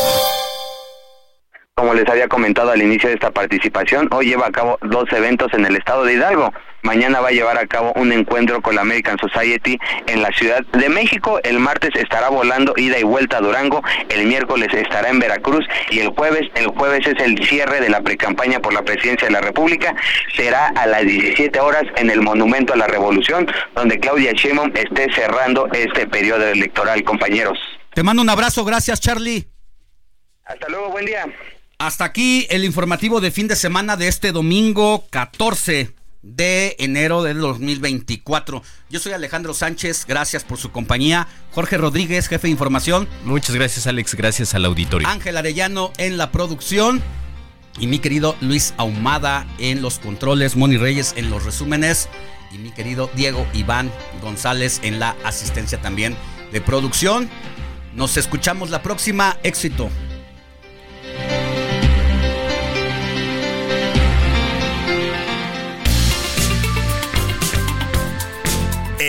S9: Como les había comentado al inicio de esta participación, hoy lleva a cabo dos eventos en el estado de Hidalgo. Mañana va a llevar a cabo un encuentro con la American Society en la Ciudad de México. El martes estará volando ida y vuelta a Durango. El miércoles estará en Veracruz y el jueves, el jueves es el cierre de la precampaña por la presidencia de la República. Será a las 17 horas en el Monumento a la Revolución, donde Claudia Sheinbaum esté cerrando este periodo electoral, compañeros.
S5: Te mando un abrazo, gracias Charlie.
S9: Hasta luego, buen día.
S5: Hasta aquí el informativo de fin de semana de este domingo 14 de enero del 2024. Yo soy Alejandro Sánchez, gracias por su compañía. Jorge Rodríguez, jefe de información.
S7: Muchas gracias Alex, gracias al auditorio.
S5: Ángel Arellano en la producción. Y mi querido Luis Ahumada en los controles, Moni Reyes en los resúmenes. Y mi querido Diego Iván González en la asistencia también de producción. Nos escuchamos la próxima. Éxito.